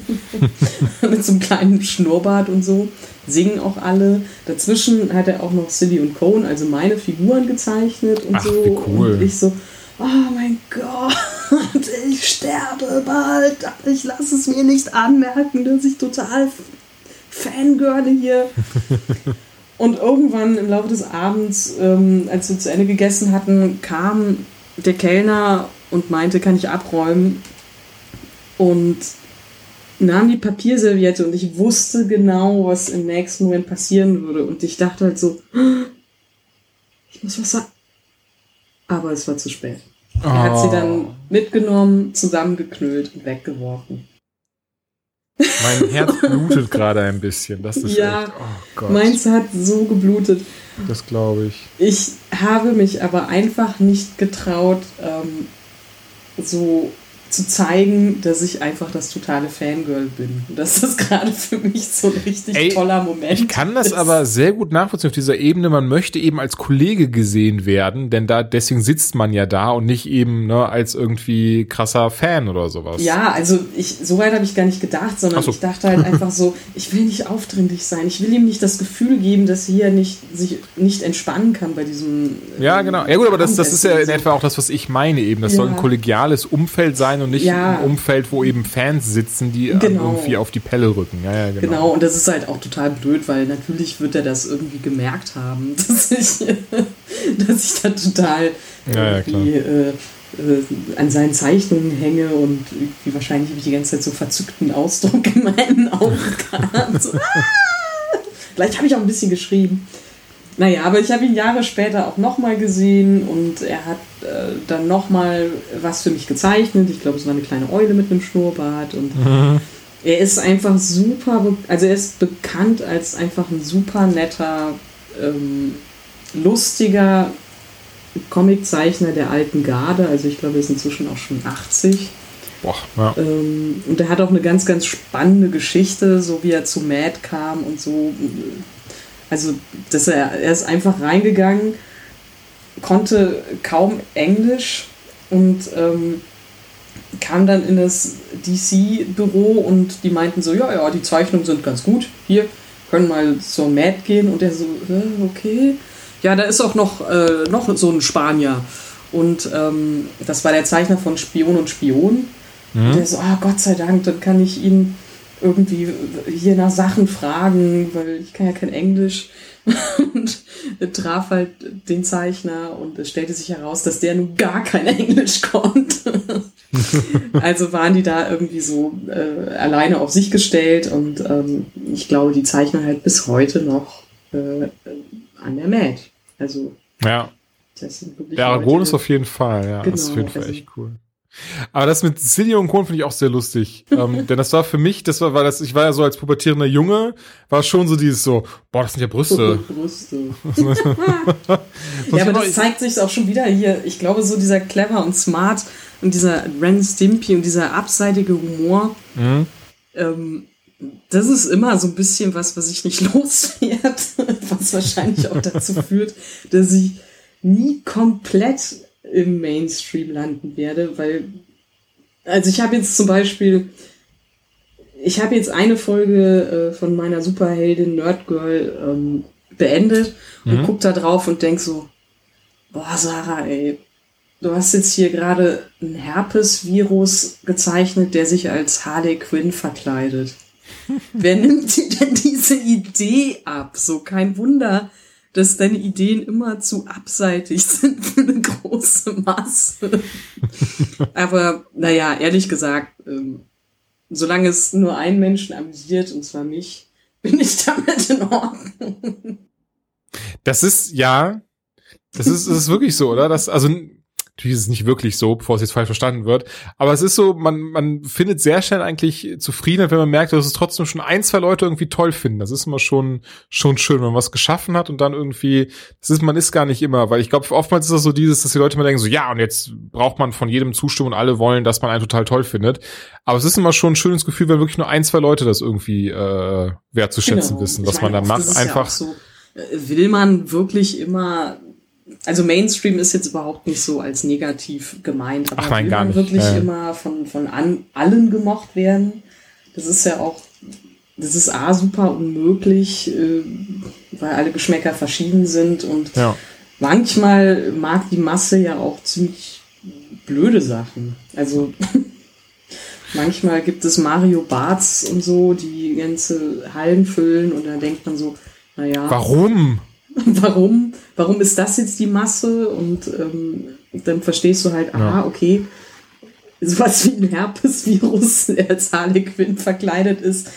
mit so einem kleinen Schnurrbart und so. Singen auch alle. Dazwischen hat er auch noch Silly und Cohen, also meine Figuren gezeichnet und Ach, so. wie cool. Und ich so, oh mein Gott, ich sterbe bald. Ich lasse es mir nicht anmerken, dass ich total Fangirle hier. Und irgendwann im Laufe des Abends, ähm, als wir zu Ende gegessen hatten, kam der Kellner und meinte, kann ich abräumen? Und nahm die Papierserviette und ich wusste genau, was im nächsten Moment passieren würde. Und ich dachte halt so, ich muss was sagen. Aber es war zu spät. Er hat sie dann mitgenommen, zusammengeknüllt und weggeworfen. Mein Herz blutet gerade ein bisschen. Das ist Ja, echt, oh Gott, Meins hat so geblutet. das glaube ich. Ich habe mich aber einfach nicht getraut, ähm, so zu zeigen, dass ich einfach das totale Fangirl bin. Und dass das gerade für mich so ein richtig Ey, toller Moment Ich kann das ist. aber sehr gut nachvollziehen auf dieser Ebene. Man möchte eben als Kollege gesehen werden, denn da deswegen sitzt man ja da und nicht eben ne, als irgendwie krasser Fan oder sowas. Ja, also ich, so weit habe ich gar nicht gedacht, sondern so. ich dachte halt einfach so, ich will nicht aufdringlich sein. Ich will ihm nicht das Gefühl geben, dass hier nicht, sich nicht entspannen kann bei diesem. Ja, ähm, genau. Ja gut, aber das, das ist ja in etwa auch das, was ich meine eben. Das Ja. soll ein kollegiales Umfeld sein und nicht Ja. ein Umfeld, wo eben Fans sitzen, die Genau. irgendwie auf die Pelle rücken. Ja, ja, genau. Genau, und das ist halt auch total blöd, weil natürlich wird er das irgendwie gemerkt haben, dass ich, dass ich da total ja, irgendwie äh, äh, an seinen Zeichnungen hänge und irgendwie wahrscheinlich habe ich die ganze Zeit so verzückten Ausdruck in meinen Augen gehabt. So, ah! Vielleicht habe ich auch ein bisschen geschrieben. Naja, aber ich habe ihn Jahre später auch nochmal gesehen und er hat äh, dann nochmal was für mich gezeichnet. Ich glaube, es war eine kleine Eule mit einem Schnurrbart und er ist einfach super, also er ist bekannt als einfach ein super netter, ähm, lustiger Comiczeichner der alten Garde. Also ich glaube, er ist inzwischen auch schon 80. Boah, ja. Ähm, und er hat auch eine ganz, ganz spannende Geschichte, so wie er zu Mad kam und so. Also, dass er, er ist einfach reingegangen, konnte kaum Englisch und ähm, kam dann in das DC-Büro und die meinten so, ja, ja, die Zeichnungen sind ganz gut, hier, können mal zur Mad gehen. Und er so, "Hä, okay. Ja, da ist auch noch, äh, noch so ein Spanier. Und ähm, das war der Zeichner von Spion und Spion. Und der so, ah, Gott sei Dank, dann kann ich ihn irgendwie hier nach Sachen fragen, weil ich kann ja kein Englisch. Und traf halt den Zeichner und es stellte sich heraus, dass der nun gar kein Englisch konnte. also waren die da irgendwie so äh, alleine auf sich gestellt und ähm, ich glaube, die zeichnen halt bis heute noch äh, an der Mad. Also ja. Der Aragon ist auf jeden Fall, ja. das ist auf Genau, jeden Fall also- echt cool. Aber das mit Silly und Kohn finde ich auch sehr lustig. ähm, denn das war für mich, das war, war das, ich war ja so als pubertierender Junge, war schon so dieses so, boah, das sind ja Brüste. Brüste. ja, aber das zeigt sich auch schon wieder hier. Ich glaube, so dieser clever und smart und dieser Ren Stimpy und dieser abseitige Humor, Mhm. ähm, das ist immer so ein bisschen was, was ich nicht loswerde, was wahrscheinlich auch dazu führt, dass ich nie komplett im Mainstream landen werde, weil, also ich habe jetzt zum Beispiel, ich habe jetzt eine Folge äh, von meiner Superheldin Nerdgirl ähm, beendet und mhm. guck da drauf und denk so, boah, Sarah, ey, du hast jetzt hier gerade ein Herpes-Virus gezeichnet, der sich als Harley Quinn verkleidet. Wer nimmt dir denn diese Idee ab? So kein Wunder, dass deine Ideen immer zu abseitig sind für eine große Masse. Aber naja, ehrlich gesagt, ähm, solange es nur einen Menschen amüsiert, und zwar mich, bin ich damit in Ordnung. Das ist, ja, das ist, das ist wirklich so, oder? Das, also, Natürlich ist es nicht wirklich so, bevor es jetzt falsch verstanden wird. Aber es ist so, man, man findet sehr schnell eigentlich Zufriedenheit, wenn man merkt, dass es trotzdem schon ein, zwei Leute irgendwie toll finden. Das ist immer schon, schon schön, wenn man was geschaffen hat und dann irgendwie, das ist, man ist gar nicht immer, weil ich glaube, oftmals ist das so dieses, dass die Leute immer denken so, ja, und jetzt braucht man von jedem Zustimmen und alle wollen, dass man einen total toll findet. Aber es ist immer schon ein schönes Gefühl, wenn wirklich nur ein, zwei Leute das irgendwie äh, wertzuschätzen genau. wissen, was meine, man da macht. Einfach. Ja. Äh, will man wirklich immer also Mainstream ist jetzt überhaupt nicht so als negativ gemeint, aber Ach nein, gar nicht. wirklich ja. immer von, von an, allen gemocht werden. Das ist ja auch, das ist A super unmöglich, äh, weil alle Geschmäcker verschieden sind und ja. manchmal mag die Masse ja auch ziemlich blöde Sachen. Also manchmal gibt es Mario Barts und so, die ganze Hallen füllen und dann denkt man so, naja. Warum? warum, warum ist das jetzt die Masse? Und ähm, dann verstehst du halt, aha, okay, sowas wie ein Herpesvirus, der als Harley Quinn verkleidet ist,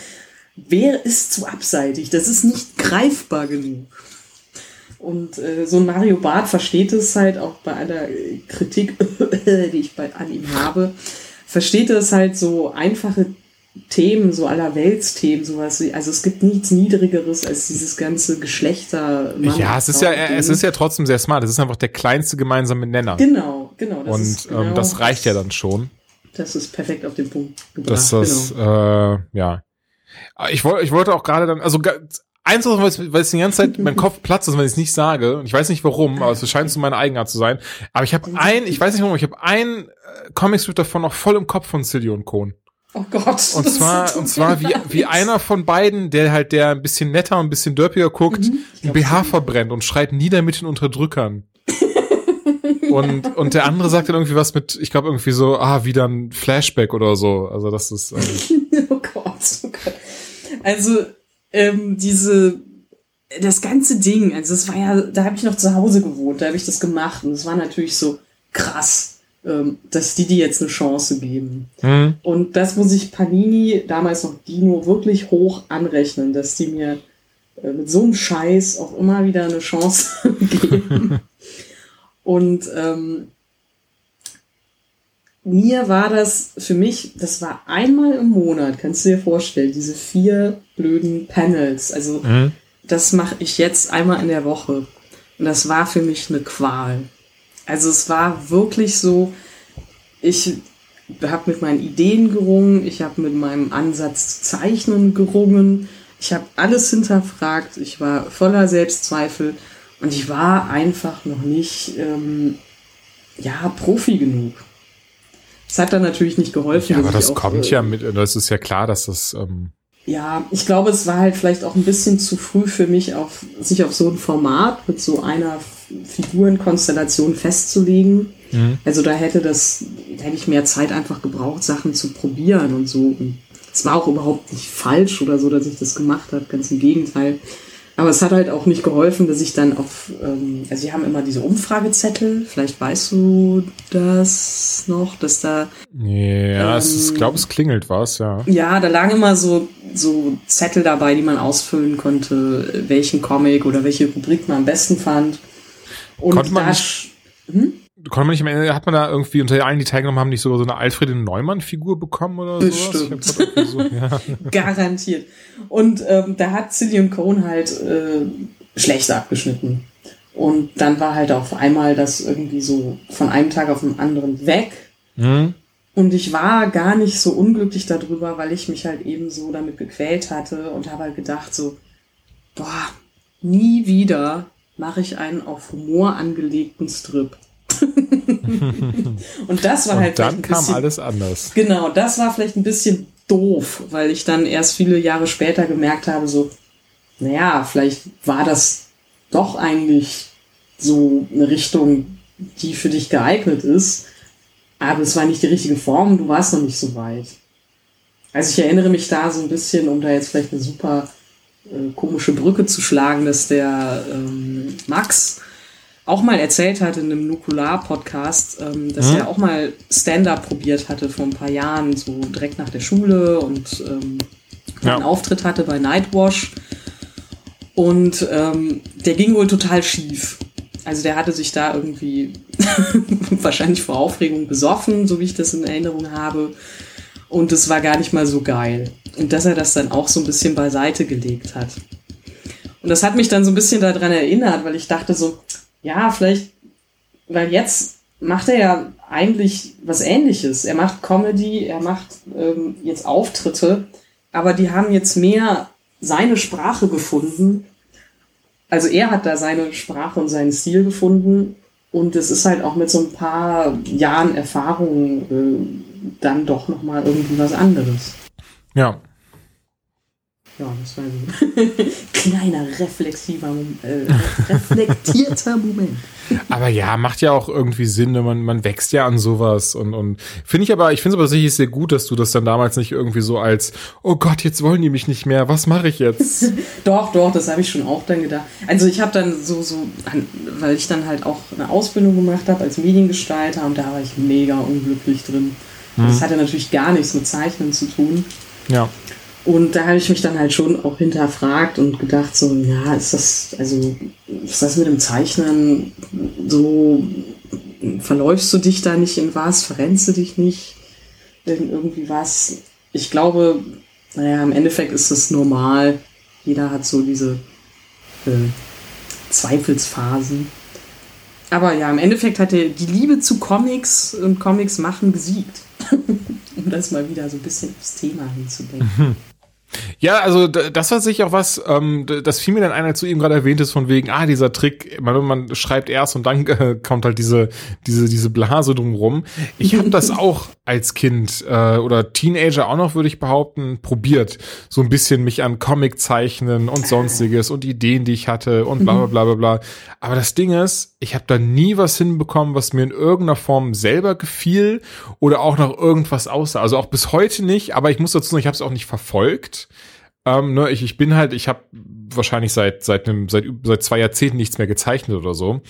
wer ist zu abseitig? Das ist nicht greifbar genug. Und äh, so ein Mario Barth versteht es halt auch bei aller Kritik, die ich bei, an ihm habe, versteht es halt so einfache Themen, so aller Weltsthemen, sowas. Also es gibt nichts Niedrigeres als dieses ganze Geschlechter. Ja, es ist ja, es ist ja trotzdem sehr smart. Es ist einfach der kleinste gemeinsame Nenner. Genau, genau. Das Und ähm, genau ähm, das reicht ja dann schon. Das ist perfekt auf den Punkt gebracht. Das, das genau. äh, ja. Ich wollte, ich wollte auch gerade dann, also eins, weil es, die ganze Zeit mein Kopf platzt, wenn ich es nicht sage. Und ich weiß nicht warum, aber es scheint so meine Eigenart zu sein. Aber ich habe ein, ich weiß nicht warum, ich habe ein äh, Comicstrip davon noch voll im Kopf von Silly und Kohn. Oh Gott. Und zwar, und zwar wie, wie einer von beiden, der halt der ein bisschen netter und ein bisschen dörpiger guckt, mhm. ein BH verbrennt und schreit nieder mit den Unterdrückern. und, und der andere sagt dann irgendwie was mit, ich glaube irgendwie so, ah, wieder ein Flashback oder so. Also das ist. Ähm oh Gott, oh Gott. Also, ähm, diese, das ganze Ding, also das war ja, da habe ich noch zu Hause gewohnt, da habe ich das gemacht und es war natürlich so krass dass die die jetzt eine Chance geben. Mhm. Und das muss ich Panini, damals noch Dino, wirklich hoch anrechnen, dass die mir äh, mit so einem Scheiß auch immer wieder eine Chance geben. Und ähm, mir war das, für mich, das war einmal im Monat, kannst du dir vorstellen, diese vier blöden Panels. Also mhm. das mache ich jetzt einmal in der Woche. Und das war für mich eine Qual. Also es war wirklich so, ich habe mit meinen Ideen gerungen, ich habe mit meinem Ansatz zu zeichnen gerungen, ich habe alles hinterfragt, ich war voller Selbstzweifel und ich war einfach noch nicht ähm, ja Profi genug. Es hat dann natürlich nicht geholfen. Ja, aber das auch, kommt äh, ja mit, das ist ja klar, dass das ähm ja, ich glaube, es war halt vielleicht auch ein bisschen zu früh für mich, auf, sich auf so ein Format mit so einer Figurenkonstellation festzulegen. Mhm. Also da hätte das, hätte ich mehr Zeit einfach gebraucht, Sachen zu probieren und so. es war auch überhaupt nicht falsch oder so, dass ich das gemacht habe, ganz im Gegenteil. Aber es hat halt auch nicht geholfen, dass ich dann auf, ähm, also sie haben immer diese Umfragezettel, vielleicht weißt du das noch, dass da. Ja, ähm, ich glaube, es klingelt was, ja. Ja, da lagen immer so, so Zettel dabei, die man ausfüllen konnte, welchen Comic oder welche Rubrik man am besten fand. Und Konnte man nicht, hm? konnte man nicht am Ende, hat man da irgendwie unter allen, die teilgenommen haben, nicht sogar so eine Alfred Neumann-Figur bekommen oder Bestimmt. sowas? So, ja. Garantiert. Und ähm, da hat Cillian Cohn halt äh, schlecht abgeschnitten. Und dann war halt auf einmal das irgendwie so von einem Tag auf den anderen weg. Mhm. Und ich war gar nicht so unglücklich darüber, weil ich mich halt eben so damit gequält hatte und habe halt gedacht so, boah, nie wieder mache ich einen auf Humor angelegten Strip. und das war Und halt dann kam bisschen, alles anders. Genau, das war vielleicht ein bisschen doof, weil ich dann erst viele Jahre später gemerkt habe, so, naja, vielleicht war das doch eigentlich so eine Richtung, die für dich geeignet ist, aber es war nicht die richtige Form, du warst noch nicht so weit. Also ich erinnere mich da so ein bisschen, um da jetzt vielleicht eine super äh, komische Brücke zu schlagen, dass der ähm, Max auch mal erzählt hat in einem Nukular-Podcast, ähm, dass Mhm. er auch mal Stand-up probiert hatte vor ein paar Jahren, so direkt nach der Schule und ähm, Ja. einen Auftritt hatte bei Nightwash. Und ähm, der ging wohl total schief. Also der hatte sich da irgendwie wahrscheinlich vor Aufregung besoffen, so wie ich das in Erinnerung habe. Und es war gar nicht mal so geil. Und dass er das dann auch so ein bisschen beiseite gelegt hat. Und das hat mich dann so ein bisschen daran erinnert, weil ich dachte so, ja, vielleicht, weil jetzt macht er ja eigentlich was ähnliches. Er macht Comedy, er macht ähm, jetzt Auftritte, aber die haben jetzt mehr seine Sprache gefunden. Also er hat da seine Sprache und seinen Stil gefunden. Und es ist halt auch mit so ein paar Jahren Erfahrung äh, dann doch nochmal irgendwie was anderes. Ja. Ja, das war so ein kleiner reflexiver, äh, reflektierter Moment. Aber ja, macht ja auch irgendwie Sinn, ne? man, man wächst ja an sowas und, und finde ich aber, ich finde es aber sicherlich sehr gut, dass du das dann damals nicht irgendwie so als, oh Gott, jetzt wollen die mich nicht mehr, was mache ich jetzt? Doch, doch, das habe ich schon auch dann gedacht. Also ich habe dann so, so, weil ich dann halt auch eine Ausbildung gemacht habe als Mediengestalter und da war ich mega unglücklich drin. Das hatte natürlich gar nichts mit Zeichnen zu tun. ja. Und da habe ich mich dann halt schon auch hinterfragt und gedacht, so, ja, ist das, also, ist das mit dem Zeichnen so, verläufst du dich da nicht in was, verrennst du dich nicht in irgendwie was? Ich glaube, naja, im Endeffekt ist es normal. Jeder hat so diese äh, Zweifelsphasen. Aber ja, im Endeffekt hat er die Liebe zu Comics und Comics machen besiegt. um das mal wieder so ein bisschen aufs Thema hinzudenken. Ja, also das war sicher auch was, ähm, das fiel mir dann ein, als du eben gerade erwähnt hast, von wegen, ah, dieser Trick, man, man schreibt erst und dann äh, kommt halt diese, diese, diese Blase drumrum. Ich habe das auch als Kind äh, oder Teenager auch noch, würde ich behaupten, probiert. So ein bisschen mich an Comic zeichnen und sonstiges und Ideen, die ich hatte und bla bla bla bla bla. Aber das Ding ist, ich habe da nie was hinbekommen, was mir in irgendeiner Form selber gefiel oder auch noch irgendwas aussah. Also auch bis heute nicht, aber ich muss dazu sagen, ich habe es auch nicht verfolgt. Ähm, ne, ich, ich bin halt, ich habe wahrscheinlich seit seit einem seit seit zwei Jahrzehnten nichts mehr gezeichnet oder so.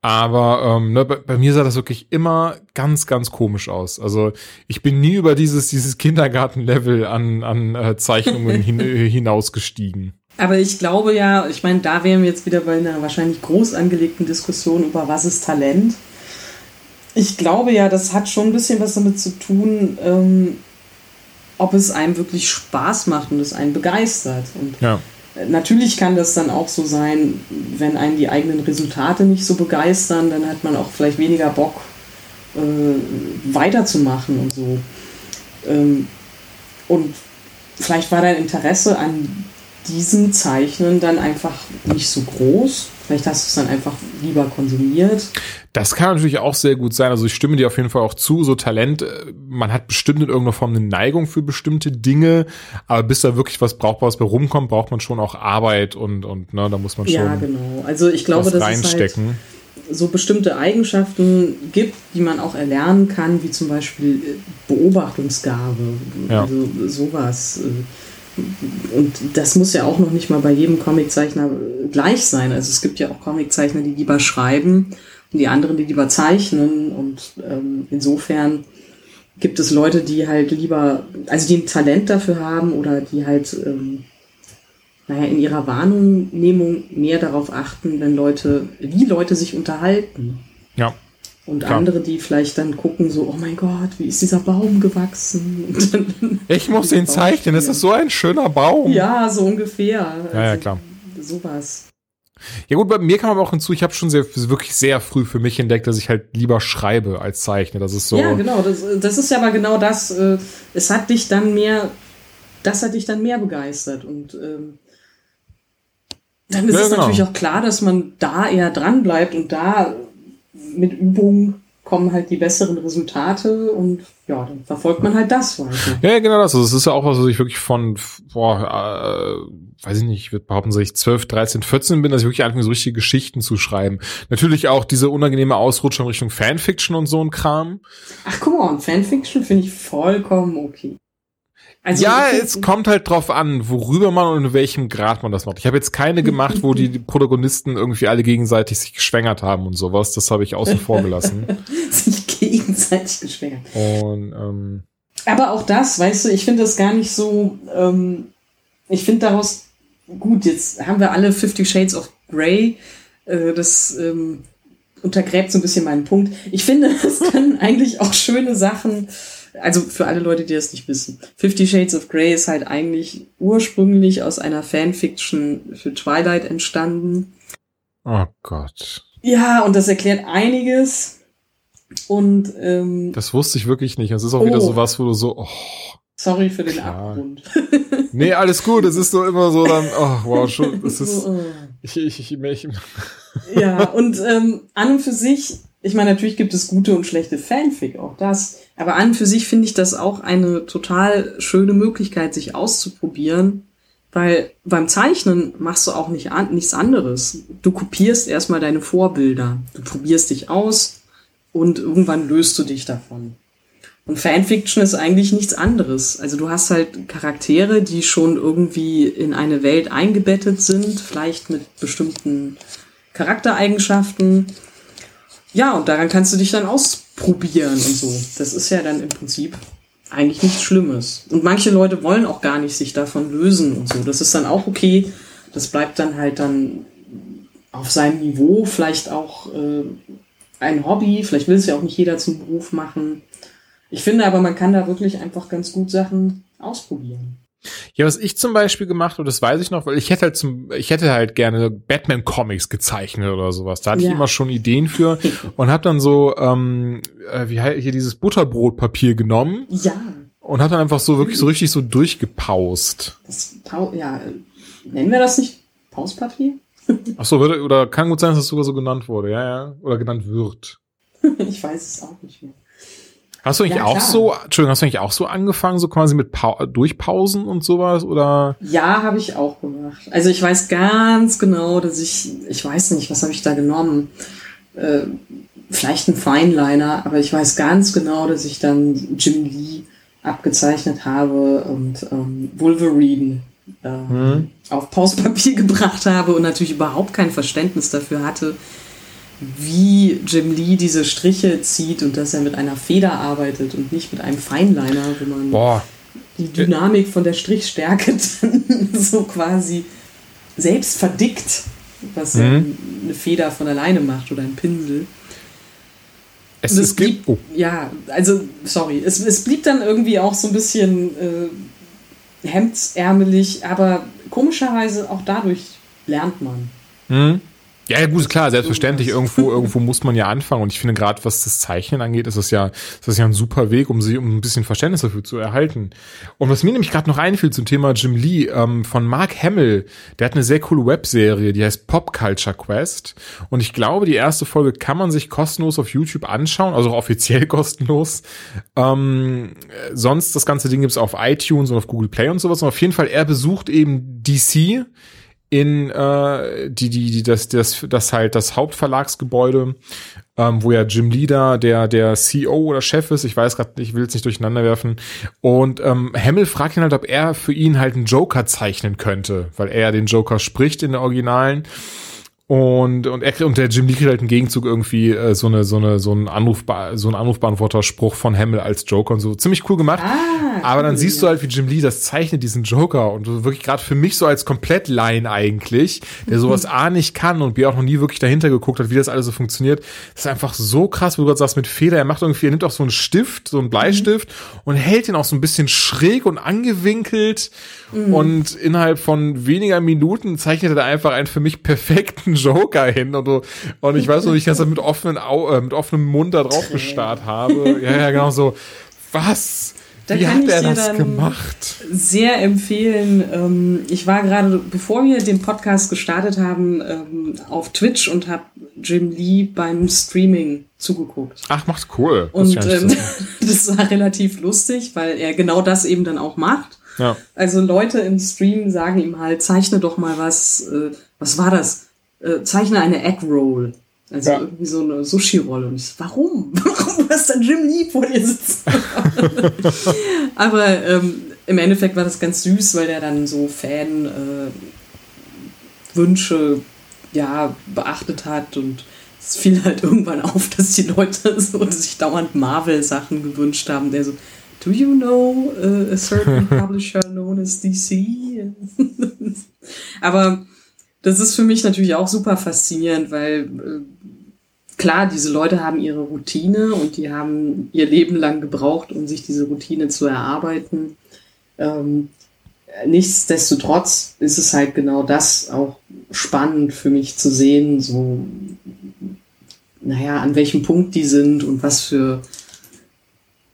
Aber ähm, ne, bei, bei mir sah das wirklich immer ganz, ganz komisch aus. Also ich bin nie über dieses dieses Kindergartenlevel an an äh, Zeichnungen hin, äh, hinausgestiegen. Aber ich glaube ja, ich meine, da wären wir jetzt wieder bei einer wahrscheinlich groß angelegten Diskussion über was ist Talent. Ich glaube ja, das hat schon ein bisschen was damit zu tun, ähm, ob es einem wirklich Spaß macht und es einen begeistert. Und Ja. Natürlich kann das dann auch so sein, wenn einen die eigenen Resultate nicht so begeistern, dann hat man auch vielleicht weniger Bock äh, weiterzumachen und so. Ähm, und vielleicht war dein Interesse an diesem Zeichnen dann einfach nicht so groß. Vielleicht hast du es dann einfach lieber konsumiert. Das kann natürlich auch sehr gut sein. Also ich stimme dir auf jeden Fall auch zu. So Talent, äh, man hat bestimmt in irgendeiner Form eine Neigung für bestimmte Dinge, aber bis da wirklich was Brauchbares bei rumkommt, braucht man schon auch Arbeit und, und ne, da muss man schon Ja, genau. Also ich glaube, dass es halt so bestimmte Eigenschaften gibt, die man auch erlernen kann, wie zum Beispiel äh, Beobachtungsgabe, Ja. also sowas. äh, Und das muss ja auch noch nicht mal bei jedem Comiczeichner gleich sein. Also es gibt ja auch Comiczeichner, die lieber schreiben und die anderen, die lieber zeichnen. Und ähm, insofern gibt es Leute, die halt lieber, also die ein Talent dafür haben oder die halt, ähm, naja, in ihrer Wahrnehmung mehr darauf achten, wenn Leute, wie Leute sich unterhalten. Ja. Und Klar. andere, die vielleicht dann gucken, so, oh mein Gott, wie ist dieser Baum gewachsen? Ich muss ihn zeichnen, das ist so ein schöner Baum. Ja, so ungefähr. Ja, ja, Also, klar. Sowas. Ja gut, bei mir kam aber auch hinzu, ich habe schon sehr, wirklich sehr früh für mich entdeckt, dass ich halt lieber schreibe als zeichne. Das ist so. Ja, genau. Das, das ist ja aber genau das. äh, Es hat dich dann mehr, das hat dich dann mehr begeistert. Und ähm, dann ist Ja, es genau. natürlich auch klar, dass man da eher dran bleibt und da mit Übung kommen halt die besseren Resultate und ja, dann verfolgt man halt das weiter. Ja, genau das. Also es ist ja auch was, was ich wirklich von, boah, äh, weiß ich nicht, ich würde behaupten, dass ich 12, 13, 14 bin, dass ich wirklich anfange, so richtige Geschichten zu schreiben. Natürlich auch diese unangenehme Ausrutsche in Richtung Fanfiction und so ein Kram. Ach, guck mal, Fanfiction finde ich vollkommen okay. Also ja, es kommt halt drauf an, worüber man und in welchem Grad man das macht. Ich habe jetzt keine gemacht, wo die Protagonisten irgendwie alle gegenseitig sich geschwängert haben und sowas. Das habe ich außen vor gelassen. sich gegenseitig geschwängert. Und ähm, aber auch das, weißt du, ich finde das gar nicht so. Ähm, ich finde daraus gut. Jetzt haben wir alle Fifty Shades of Grey. Äh, das ähm, untergräbt so ein bisschen meinen Punkt. Ich finde, es können eigentlich auch schöne Sachen also für alle Leute, die das nicht wissen, Fifty Shades of Grey ist halt eigentlich ursprünglich aus einer Fanfiction für Twilight entstanden. Oh Gott. Ja, und das erklärt einiges. Und ähm, das wusste ich wirklich nicht. Es ist auch oh. wieder so was, wo du so. Oh, Sorry für den klar. Abgrund. nee, alles gut. Es ist so immer so dann. Oh, wow, schon. Das ist. Oh. Ich, ich, ich, ich, ja, und ähm, an und für sich ich meine, natürlich gibt es gute und schlechte Fanfic, auch das. Aber an für sich finde ich das auch eine total schöne Möglichkeit, sich auszuprobieren. Weil beim Zeichnen machst du auch nicht an, nichts anderes. Du kopierst erstmal deine Vorbilder. Du probierst dich aus und irgendwann löst du dich davon. Und Fanfiction ist eigentlich nichts anderes. Also du hast halt Charaktere, die schon irgendwie in eine Welt eingebettet sind, vielleicht mit bestimmten Charaktereigenschaften ja, und daran kannst du dich dann ausprobieren und so. Das ist ja dann im Prinzip eigentlich nichts Schlimmes. Und manche Leute wollen auch gar nicht sich davon lösen und so. Das ist dann auch okay. Das bleibt dann halt dann auf seinem Niveau, vielleicht auch äh, ein Hobby. Vielleicht will es ja auch nicht jeder zum Beruf machen. Ich finde aber, man kann da wirklich einfach ganz gut Sachen ausprobieren. Ja, was ich zum Beispiel gemacht, und das weiß ich noch, weil ich hätte halt zum, ich hätte halt gerne Batman-Comics gezeichnet oder sowas. Da hatte ja. ich immer schon Ideen für und habe dann so, ähm, äh, wie heißt hier dieses Butterbrotpapier genommen. Ja. Und habe dann einfach so wirklich so richtig so durchgepaust. Das, ja, nennen wir das nicht Pauspapier? Ach so, oder kann gut sein, dass das sogar so genannt wurde, ja, ja, oder genannt wird. ich weiß es auch nicht mehr. Hast du eigentlich ja, auch so, Entschuldigung, hast du eigentlich auch so angefangen, so quasi mit pa Durchpausen und sowas, oder? Ja, habe ich auch gemacht. Also ich weiß ganz genau, dass ich, ich weiß nicht, was habe ich da genommen? Äh, vielleicht ein Fineliner, aber ich weiß ganz genau, dass ich dann Jim Lee abgezeichnet habe und ähm, Wolverine äh, hm. auf Pauspapier gebracht habe und natürlich überhaupt kein Verständnis dafür hatte, wie Jim Lee diese Striche zieht und dass er mit einer Feder arbeitet und nicht mit einem Feinliner, wo man Boah. die Dynamik von der Strichstärke dann so quasi selbst verdickt, was mhm. eine Feder von alleine macht oder ein Pinsel. Es, es blieb, oh. ja, also sorry, es, es blieb dann irgendwie auch so ein bisschen äh, hemdsärmelig, aber komischerweise auch dadurch lernt man. Mhm. Ja, ja, gut, klar, selbstverständlich. Irgendwo, irgendwo muss man ja anfangen. Und ich finde gerade, was das Zeichnen angeht, ist das ja, ist das ja ein super Weg, um sie, um ein bisschen Verständnis dafür zu erhalten. Und was mir nämlich gerade noch einfiel zum Thema Jim Lee, ähm, von Mark Hamill, der hat eine sehr coole Webserie, die heißt Pop Culture Quest. Und ich glaube, die erste Folge kann man sich kostenlos auf YouTube anschauen, also auch offiziell kostenlos. Ähm, sonst das ganze Ding gibt's auf iTunes und auf Google Play und sowas. Und auf jeden Fall, er besucht eben DC in äh, die die die das das das halt das Hauptverlagsgebäude, ähm, wo ja Jim Leader der der CEO oder Chef ist. Ich weiß gerade, ich will es nicht durcheinander werfen. Und ähm, Hamill fragt ihn halt, ob er für ihn halt einen Joker zeichnen könnte, weil er den Joker spricht in der Originalen. Und, und, er, und der Jim Lee kriegt halt im Gegenzug irgendwie äh, so eine, so eine, so ein Anruf, so ein Anrufbeantworter-Spruch von Hamill als Joker und so. Ziemlich cool gemacht. Ah, Aber dann siehst du halt, wie Jim Lee das zeichnet, diesen Joker. Und wirklich gerade für mich so als komplett Line eigentlich, der sowas A nicht kann und B auch noch nie wirklich dahinter geguckt hat, wie das alles so funktioniert. Das ist einfach so krass, wo du gerade sagst, mit Feder. Er macht irgendwie, er nimmt auch so einen Stift, so einen Bleistift mhm. und hält ihn auch so ein bisschen schräg und angewinkelt. Mhm. Und innerhalb von weniger Minuten zeichnet er einfach einen für mich perfekten Joker hin und, und ich weiß noch, ich das mit offenen Au äh, mit offenem Mund da drauf gestarrt habe. Ja, ja, genau so. Was? da Wie kann hat ich er das gemacht? sehr empfehlen. Ähm, ich war gerade, bevor wir den Podcast gestartet haben, ähm, auf Twitch und habe Jim Lee beim Streaming zugeguckt. Ach, macht cool. Und ähm, das war relativ lustig, weil er genau das eben dann auch macht. ja. Also Leute im Stream sagen ihm halt, zeichne doch mal was, äh, was war das? Äh, zeichne eine Egg Roll. Also Ja. irgendwie so eine Sushi-Rolle. Und ich so, warum? Warum hast du Jim Lee vor dir sitzen? Aber ähm, im Endeffekt war das ganz süß, weil der dann so Fan äh, ja beachtet hat und es fiel halt irgendwann auf, dass die Leute so sich dauernd Marvel-Sachen gewünscht haben. Der so, Do you know uh, a certain publisher known as DC? Aber das ist für mich natürlich auch super faszinierend, weil äh, klar, diese Leute haben ihre Routine und die haben ihr Leben lang gebraucht, um sich diese Routine zu erarbeiten. Ähm, nichtsdestotrotz ist es halt genau das auch spannend für mich zu sehen, so, naja, an welchem Punkt die sind und was für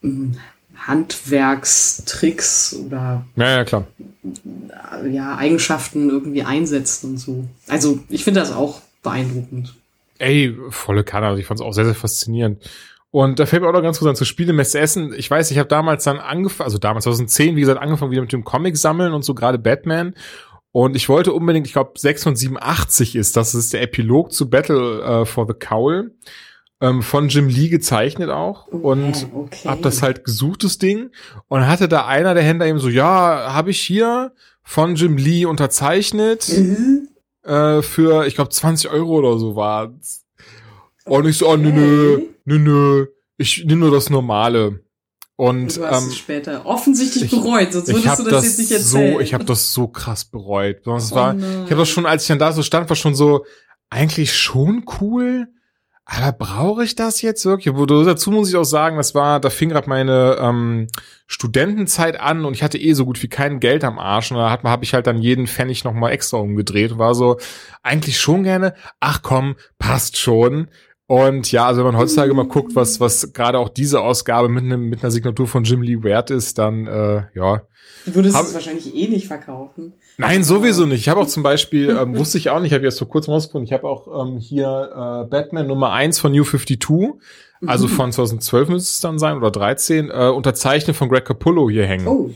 ähm, Handwerkstricks oder ja, ja, klar. ja, Eigenschaften irgendwie einsetzen und so. Also ich finde das auch beeindruckend. Ey, volle Kanne. Also ich fand es auch sehr, sehr faszinierend. Und da fällt mir auch noch ganz kurz an zur Spielemesse Essen. Ich weiß, ich habe damals dann angefangen, also damals 2010, wie gesagt, angefangen wieder mit dem Comic sammeln und so gerade Batman. Und ich wollte unbedingt, ich glaube 687 ist das, ist der Epilog zu Battle äh, for the Cowl. Ähm, von Jim Lee gezeichnet auch. Und okay. hab das halt gesucht, das Ding. Und hatte da einer der Händler eben so, ja, habe ich hier von Jim Lee unterzeichnet Mhm. äh, für, ich glaube, 20 Euro oder so war. Und ich so, oh, nö, nö, nö, nö, ich nehme nur das Normale. Und Du hast ähm, es später offensichtlich ich- bereut, sonst würdest du das, das, jetzt nicht erzählen. so, ich habe das so krass bereut. Sonst Oh war, nein. ich habe das schon, als ich dann da so stand, war schon so eigentlich schon cool. Aber brauche ich das jetzt wirklich? Dazu muss ich auch sagen, das war, da fing gerade meine ähm, Studentenzeit an und ich hatte eh so gut wie kein Geld am Arsch und da habe ich halt dann jeden Pfennig noch mal extra umgedreht und war so eigentlich schon gerne. Ach komm, passt schon. Und ja, also wenn man heutzutage mal guckt, was was gerade auch diese Ausgabe mit einem mit einer Signatur von Jim Lee wert ist, dann äh, ja, Du würdest Hab- es wahrscheinlich eh nicht verkaufen. Nein, sowieso nicht. Ich habe auch zum Beispiel, ähm, wusste ich auch nicht, ich habe jetzt vor kurzem rausgefunden, ich habe auch ähm, hier äh, Batman Nummer 1 von New 52, also von 2012 müsste es dann sein, oder 13, äh, unterzeichnet von Greg Capullo hier hängen. Oh.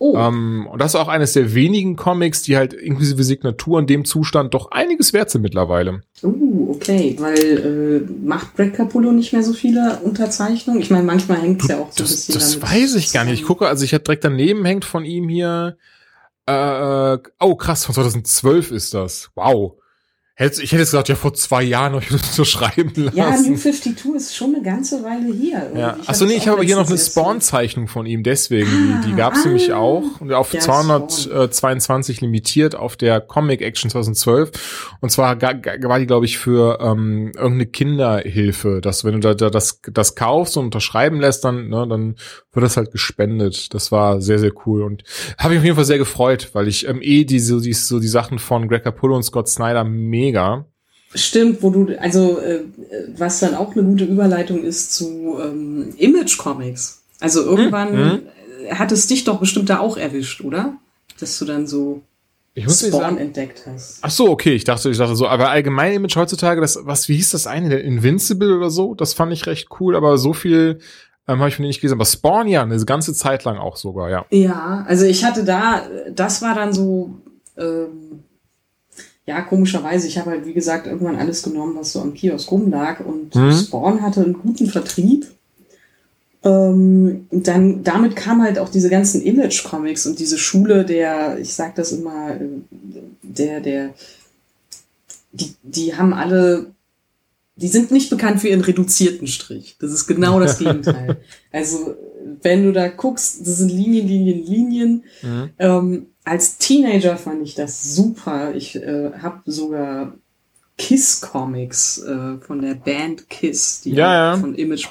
Oh. Ähm, und das ist auch eines der wenigen Comics, die halt inklusive Signatur in dem Zustand doch einiges wert sind mittlerweile. Uh, okay, weil äh, macht Greg Capullo nicht mehr so viele Unterzeichnungen? Ich meine, manchmal hängt es ja auch so ein Das, bisschen das weiß ich gar nicht. Ich gucke, also ich habe direkt daneben hängt von ihm hier, äh, oh krass, von 2012 ist das. Wow. Hätte- Ich hätte jetzt gesagt, ja, vor zwei Jahren habe ich das so schreiben lassen. Ja, New 52 ist schon eine ganze Weile hier. Ja. Achso, nee, ich habe hier noch eine Spawn-Zeichnung von ihm, deswegen. die die gab es ah. nämlich auch. Und auf Ja, 222 limitiert auf der Comic Action 2012. Und zwar war die, glaube ich, für ähm, irgendeine Kinderhilfe. Dass wenn du da, da das, das kaufst und unterschreiben lässt, dann, ne, dann wird das halt gespendet. Das war sehr, sehr cool. Und habe ich auf jeden Fall sehr gefreut, weil ich ähm, eh diese, die, so die Sachen von Greg Capullo und Scott Snyder mega. Stimmt, wo du, also äh, was dann auch eine gute Überleitung ist zu ähm, Image-Comics. Also irgendwann Mhm. äh, hat es dich doch bestimmt da auch erwischt, oder? Dass du dann so Ich muss Spawn sagen, entdeckt hast. Ach so, okay, ich dachte, ich dachte so, aber allgemein Image heutzutage, das, was, wie hieß das eine, der Invincible oder so, das fand ich recht cool, aber so viel ähm, habe ich von denen nicht gesehen. Aber Spawn ja, eine ganze Zeit lang auch sogar, ja. Ja, also ich hatte da, das war dann so, ähm, ja, komischerweise, ich habe halt, wie gesagt, irgendwann alles genommen, was so am Kiosk rumlag und Mhm. Spawn hatte einen guten Vertrieb. Ähm, und dann, damit kam halt auch diese ganzen Image-Comics und diese Schule der, ich sag das immer, äh, der, der, die, die haben alle, die sind nicht bekannt für ihren reduzierten Strich. Das ist genau das Gegenteil. also, wenn du da guckst, das sind Linien, Linien, Linien. Mhm. Ähm, als Teenager fand ich das super. Ich äh, habe sogar Kiss Comics äh, von der Band Kiss, die Ja, ja. von Image,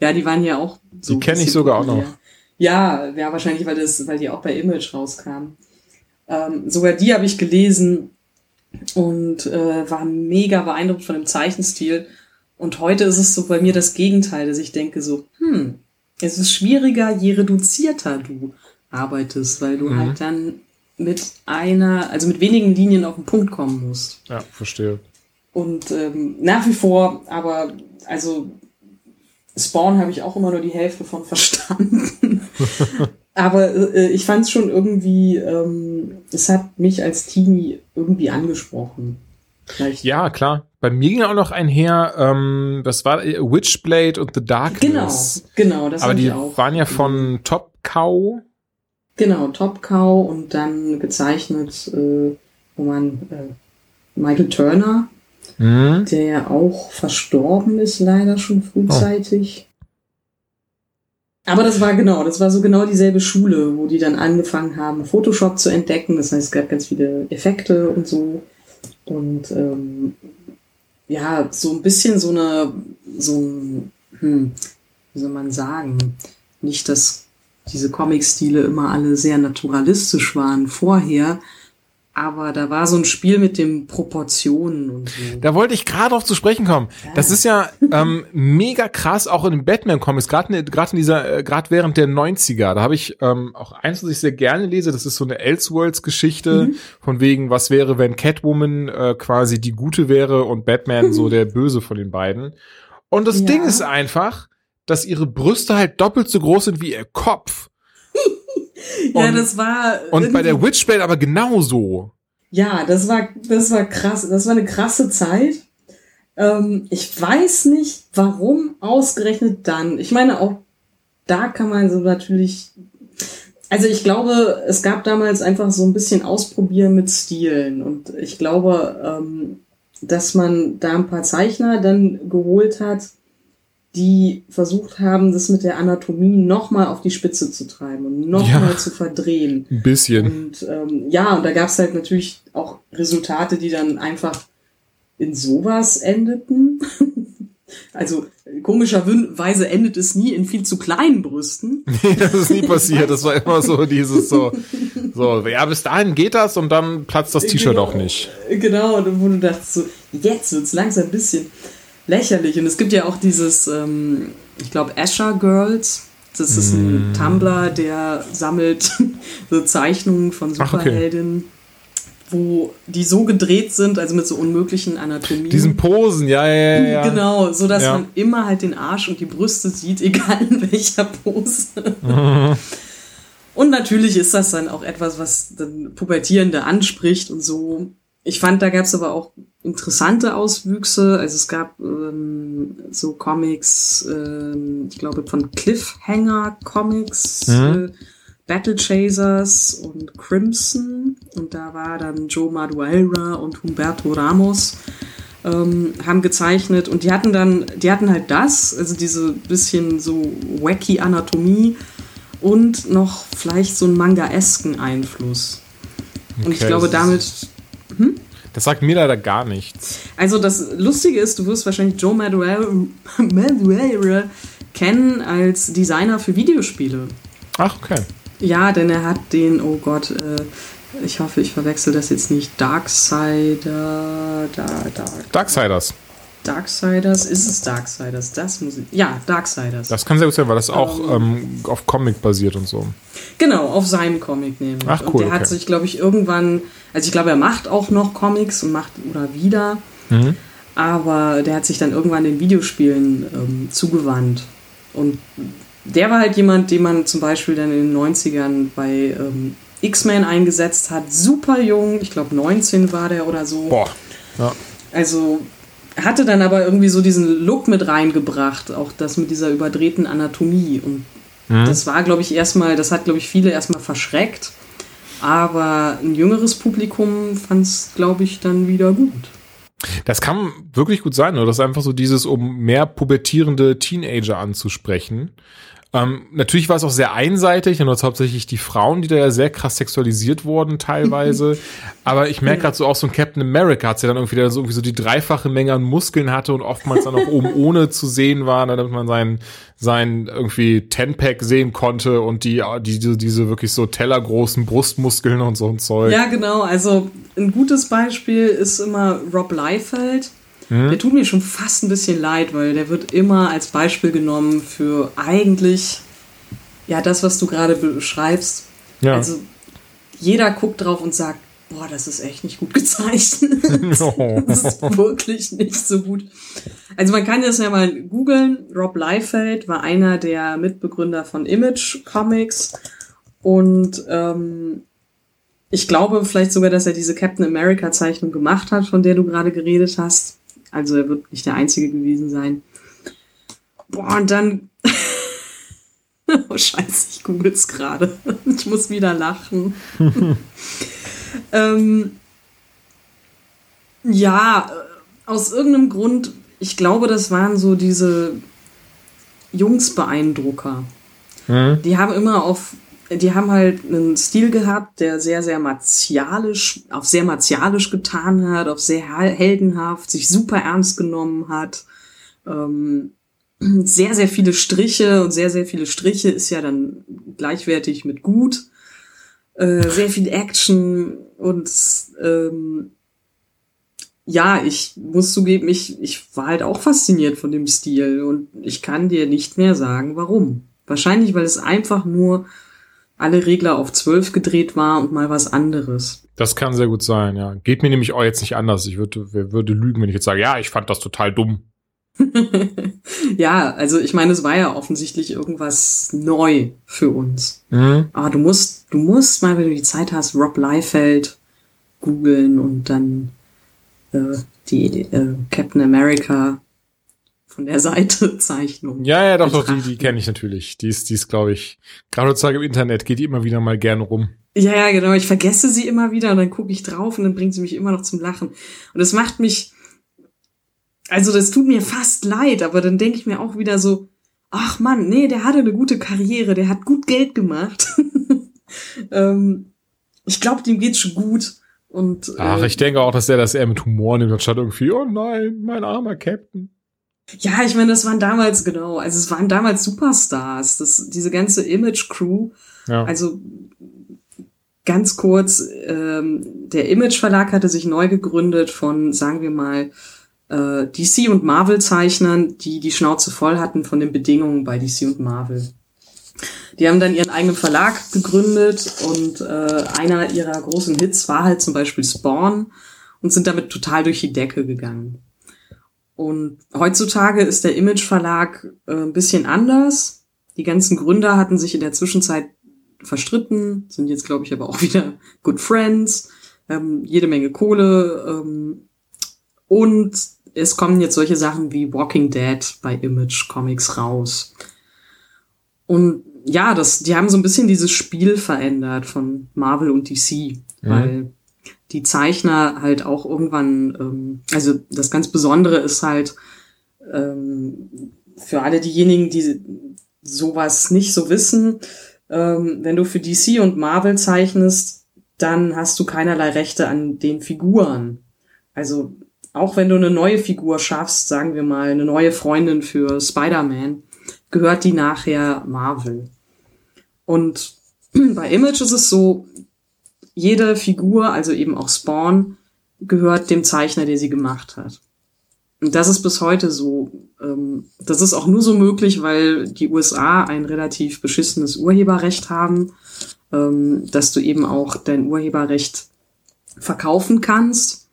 ja, die waren ja auch so. Die kenn ich sogar auch noch. Ja, ja, wahrscheinlich, weil das, weil die auch bei Image rauskamen. Ähm, sogar die habe ich gelesen und äh, war mega beeindruckt von dem Zeichenstil. Und heute ist es so bei mir das Gegenteil, dass ich denke so, hm, es ist schwieriger, je reduzierter du arbeitest, weil du Mhm. halt dann mit einer, also mit wenigen Linien auf den Punkt kommen musst. Ja, verstehe. Und ähm, nach wie vor, aber also Spawn habe ich auch immer nur die Hälfte von verstanden. aber äh, ich fand es schon irgendwie, ähm, es hat mich als Teenie irgendwie angesprochen. Vielleicht. Ja, klar. Bei mir ging auch noch einher, ähm, das war äh, Witchblade und The Genau, Darkness. genau, das Aber die ich auch. waren ja von Top Cow. Genau, Top Cow und dann gezeichnet, äh, wo man äh, Michael Turner, Mhm. der ja auch verstorben ist, leider schon frühzeitig. Aber das war genau, das war so genau dieselbe Schule, wo die dann angefangen haben, Photoshop zu entdecken. Das heißt, es gab ganz viele Effekte und so. Und ähm, ja, so ein bisschen so eine, so ein, hm, wie soll man sagen, nicht, dass diese Comic-Stile immer alle sehr naturalistisch waren vorher, aber da war so ein Spiel mit den Proportionen und so. Da wollte ich gerade auf zu sprechen kommen. Das ist ja ähm, mega krass, auch in den Batman-Comics, gerade gerade in dieser, äh, gerade während der 90er. Da habe ich ähm, auch eins, was ich sehr gerne lese, das ist so eine Elseworlds-Geschichte, von wegen, was wäre, wenn Catwoman äh, quasi die Gute wäre und Batman so der Böse von den beiden. Und das Ja. Ding ist einfach, dass ihre Brüste halt doppelt so groß sind wie ihr Kopf. ja, und- das war. Und bei der Witchblade aber genauso. Ja, das war, das war krass. Das war eine krasse Zeit. Ähm, ich weiß nicht, warum ausgerechnet dann. Ich meine, auch da kann man so natürlich. Also ich glaube, es gab damals einfach so ein bisschen Ausprobieren mit Stilen. Und ich glaube, ähm, dass man da ein paar Zeichner dann geholt hat, die versucht haben, das mit der Anatomie nochmal auf die Spitze zu treiben und nochmal Ja. zu verdrehen. Ein bisschen. Und ähm, ja, und da gab es halt natürlich auch Resultate, die dann einfach in sowas endeten. also komischerweise endet es nie in viel zu kleinen Brüsten. Nee, das ist nie passiert. Das war immer so dieses so, so, ja, bis dahin geht das und dann platzt das T-Shirt Genau. auch nicht. Genau, und wo du dachtest so, jetzt wird's langsam ein bisschen lächerlich. Und es gibt ja auch dieses, ähm, ich glaube, Asher Girls. Das ist ein Tumblr, der sammelt so Zeichnungen von Ach, okay. Superheldinnen, wo die so gedreht sind, also mit so unmöglichen Anatomien. Diesen Posen, ja, ja, ja. ja. Genau, so dass Ja. man immer halt den Arsch und die Brüste sieht, egal in welcher Pose. und natürlich ist das dann auch etwas, was dann Pubertierende anspricht und so. Ich fand, da gab es aber auch interessante Auswüchse. Also es gab ähm, so Comics, ähm, ich glaube von Cliffhanger Comics, Mhm. äh, Battle Chasers und Crimson. Und da war dann Joe Madureira und Humberto Ramos ähm, haben gezeichnet und die hatten dann, die hatten halt das, also diese bisschen so wacky Anatomie und noch vielleicht so einen manga-esken Einfluss. Und ich Okay, glaube, das damit, Das sagt mir leider gar nichts. also das Lustige ist, du wirst wahrscheinlich Joe Madureira kennen als Designer für Videospiele. Ach, okay. Ja, denn er hat den, oh Gott, äh, ich hoffe, ich verwechsel das jetzt nicht, Darksider, da, Dark, Darksiders. Darksiders, ist es Darksiders? Das muss ich, ja, Darksiders. Das kann sehr gut sein, weil das auch ähm, auf Comic basiert und so. Genau, auf seinem Comic nämlich. Ach, und cool, der hat okay. sich, glaube ich, irgendwann, also ich glaube, er macht auch noch Comics und macht oder wieder, Mhm. aber der hat sich dann irgendwann den Videospielen ähm, zugewandt. Und der war halt jemand, den man zum Beispiel dann in den 90ern bei ähm, X-Men eingesetzt hat. Super jung, ich glaube 19 war der oder so. Boah. Ja. Also hatte dann aber irgendwie so diesen Look mit reingebracht, auch das mit dieser überdrehten Anatomie. Und Mhm. das war, glaube ich, erstmal, das hat, glaube ich, viele erstmal verschreckt. Aber ein jüngeres Publikum fand es, glaube ich, dann wieder gut. Das kann wirklich gut sein, oder? Das ist einfach so dieses, um mehr pubertierende Teenager anzusprechen. Ähm, natürlich war es auch sehr einseitig und es hauptsächlich die Frauen, die da ja sehr krass sexualisiert wurden teilweise. Aber ich merke gerade so auch so ein Captain America hat ja dann irgendwie, so irgendwie so die dreifache Menge an Muskeln hatte und oftmals dann auch oben ohne zu sehen war, ne, damit man seinen sein irgendwie Ten-Pack sehen konnte und die, die, diese, diese wirklich so tellergroßen Brustmuskeln und so ein Zeug. Ja, genau. Also ein gutes Beispiel ist immer Rob Liefeld. Der tut mir schon fast ein bisschen leid, weil der wird immer als Beispiel genommen für eigentlich Ja, das, was du gerade beschreibst. Ja. Also jeder guckt drauf und sagt, boah, das ist echt nicht gut gezeichnet. das ist wirklich nicht so gut. Also man kann das ja mal googeln. Rob Liefeld war einer der Mitbegründer von Image Comics und ähm, ich glaube vielleicht sogar, dass er diese Captain America Zeichnung gemacht hat, von der du gerade geredet hast. Also er wird nicht der Einzige gewesen sein. Boah, und dann. oh Scheiße, ich google's gerade. Ich muss wieder lachen. ähm, ja, aus irgendeinem Grund, ich glaube, das waren so diese Jungsbeeindrucker. Mhm. Die haben immer auf, die haben halt einen Stil gehabt, der sehr, sehr martialisch, auf sehr martialisch getan hat, auf sehr heldenhaft, sich super ernst genommen hat. Ähm, sehr, sehr viele Striche und sehr, sehr viele Striche ist ja dann gleichwertig mit gut. Äh, sehr viel Action und ähm, ja, ich muss zugeben, ich, ich war halt auch fasziniert von dem Stil und ich kann dir nicht mehr sagen, warum. Wahrscheinlich, weil es einfach nur alle Regler auf zwölf gedreht war und mal was anderes. Das kann sehr gut sein, ja. Geht mir nämlich auch jetzt nicht anders. Ich würde, würde lügen, wenn ich jetzt sage, ja, ich fand das total dumm. ja, also ich meine, es war ja offensichtlich irgendwas neu für uns. Mhm. Aber du musst, du musst mal, wenn du die Zeit hast, Rob Liefeld googeln und dann äh, die äh, Captain America von der Seite Zeichnung. Ja, ja, doch, doch, die, die kenne ich natürlich. Die ist, die ist, glaube ich, gerade heutzutage im Internet geht die immer wieder mal gerne rum. Ja, ja, genau. Ich vergesse sie immer wieder und dann gucke ich drauf und dann bringt sie mich immer noch zum Lachen. Und das macht mich, also das tut mir fast leid, aber dann denke ich mir auch wieder so, ach Mann, nee, der hatte eine gute Karriere, der hat gut Geld gemacht. ähm, ich glaube, dem geht's schon gut. Und, äh, Ach, ich denke auch, dass er das eher mit Humor nimmt, anstatt irgendwie, oh nein, mein armer Captain. Ja, ich meine, das waren damals, genau, also es waren damals Superstars, das, diese ganze Image-Crew. Ja. Also ganz kurz, ähm, der Image-Verlag hatte sich neu gegründet von, sagen wir mal, äh, DC und Marvel-Zeichnern, die die Schnauze voll hatten von den Bedingungen bei DC und Marvel. Die haben dann ihren eigenen Verlag gegründet und äh, einer ihrer großen Hits war halt zum Beispiel Spawn und sind damit total durch die Decke gegangen. Und heutzutage ist der Image Verlag äh, ein bisschen anders. Die ganzen Gründer hatten sich in der Zwischenzeit verstritten, sind jetzt, glaube ich, aber auch wieder good friends, ähm, jede Menge Kohle ähm, und es kommen jetzt solche Sachen wie Walking Dead bei Image Comics raus. Und ja, das, die haben so ein bisschen dieses Spiel verändert von Marvel und DC, Mhm. weil die Zeichner halt auch irgendwann, ähm, also das ganz Besondere ist halt ähm, für alle diejenigen, die sowas nicht so wissen, ähm, wenn du für DC und Marvel zeichnest, dann hast du keinerlei Rechte an den Figuren. Also auch wenn du eine neue Figur schaffst, sagen wir mal eine neue Freundin für Spider-Man, gehört die nachher Marvel. Und bei Image ist es so, jede Figur, also eben auch Spawn, gehört dem Zeichner, der sie gemacht hat. Und das ist bis heute so. Ähm, Das ist auch nur so möglich, weil die USA ein relativ beschissenes Urheberrecht haben, ähm, dass du eben auch dein Urheberrecht verkaufen kannst,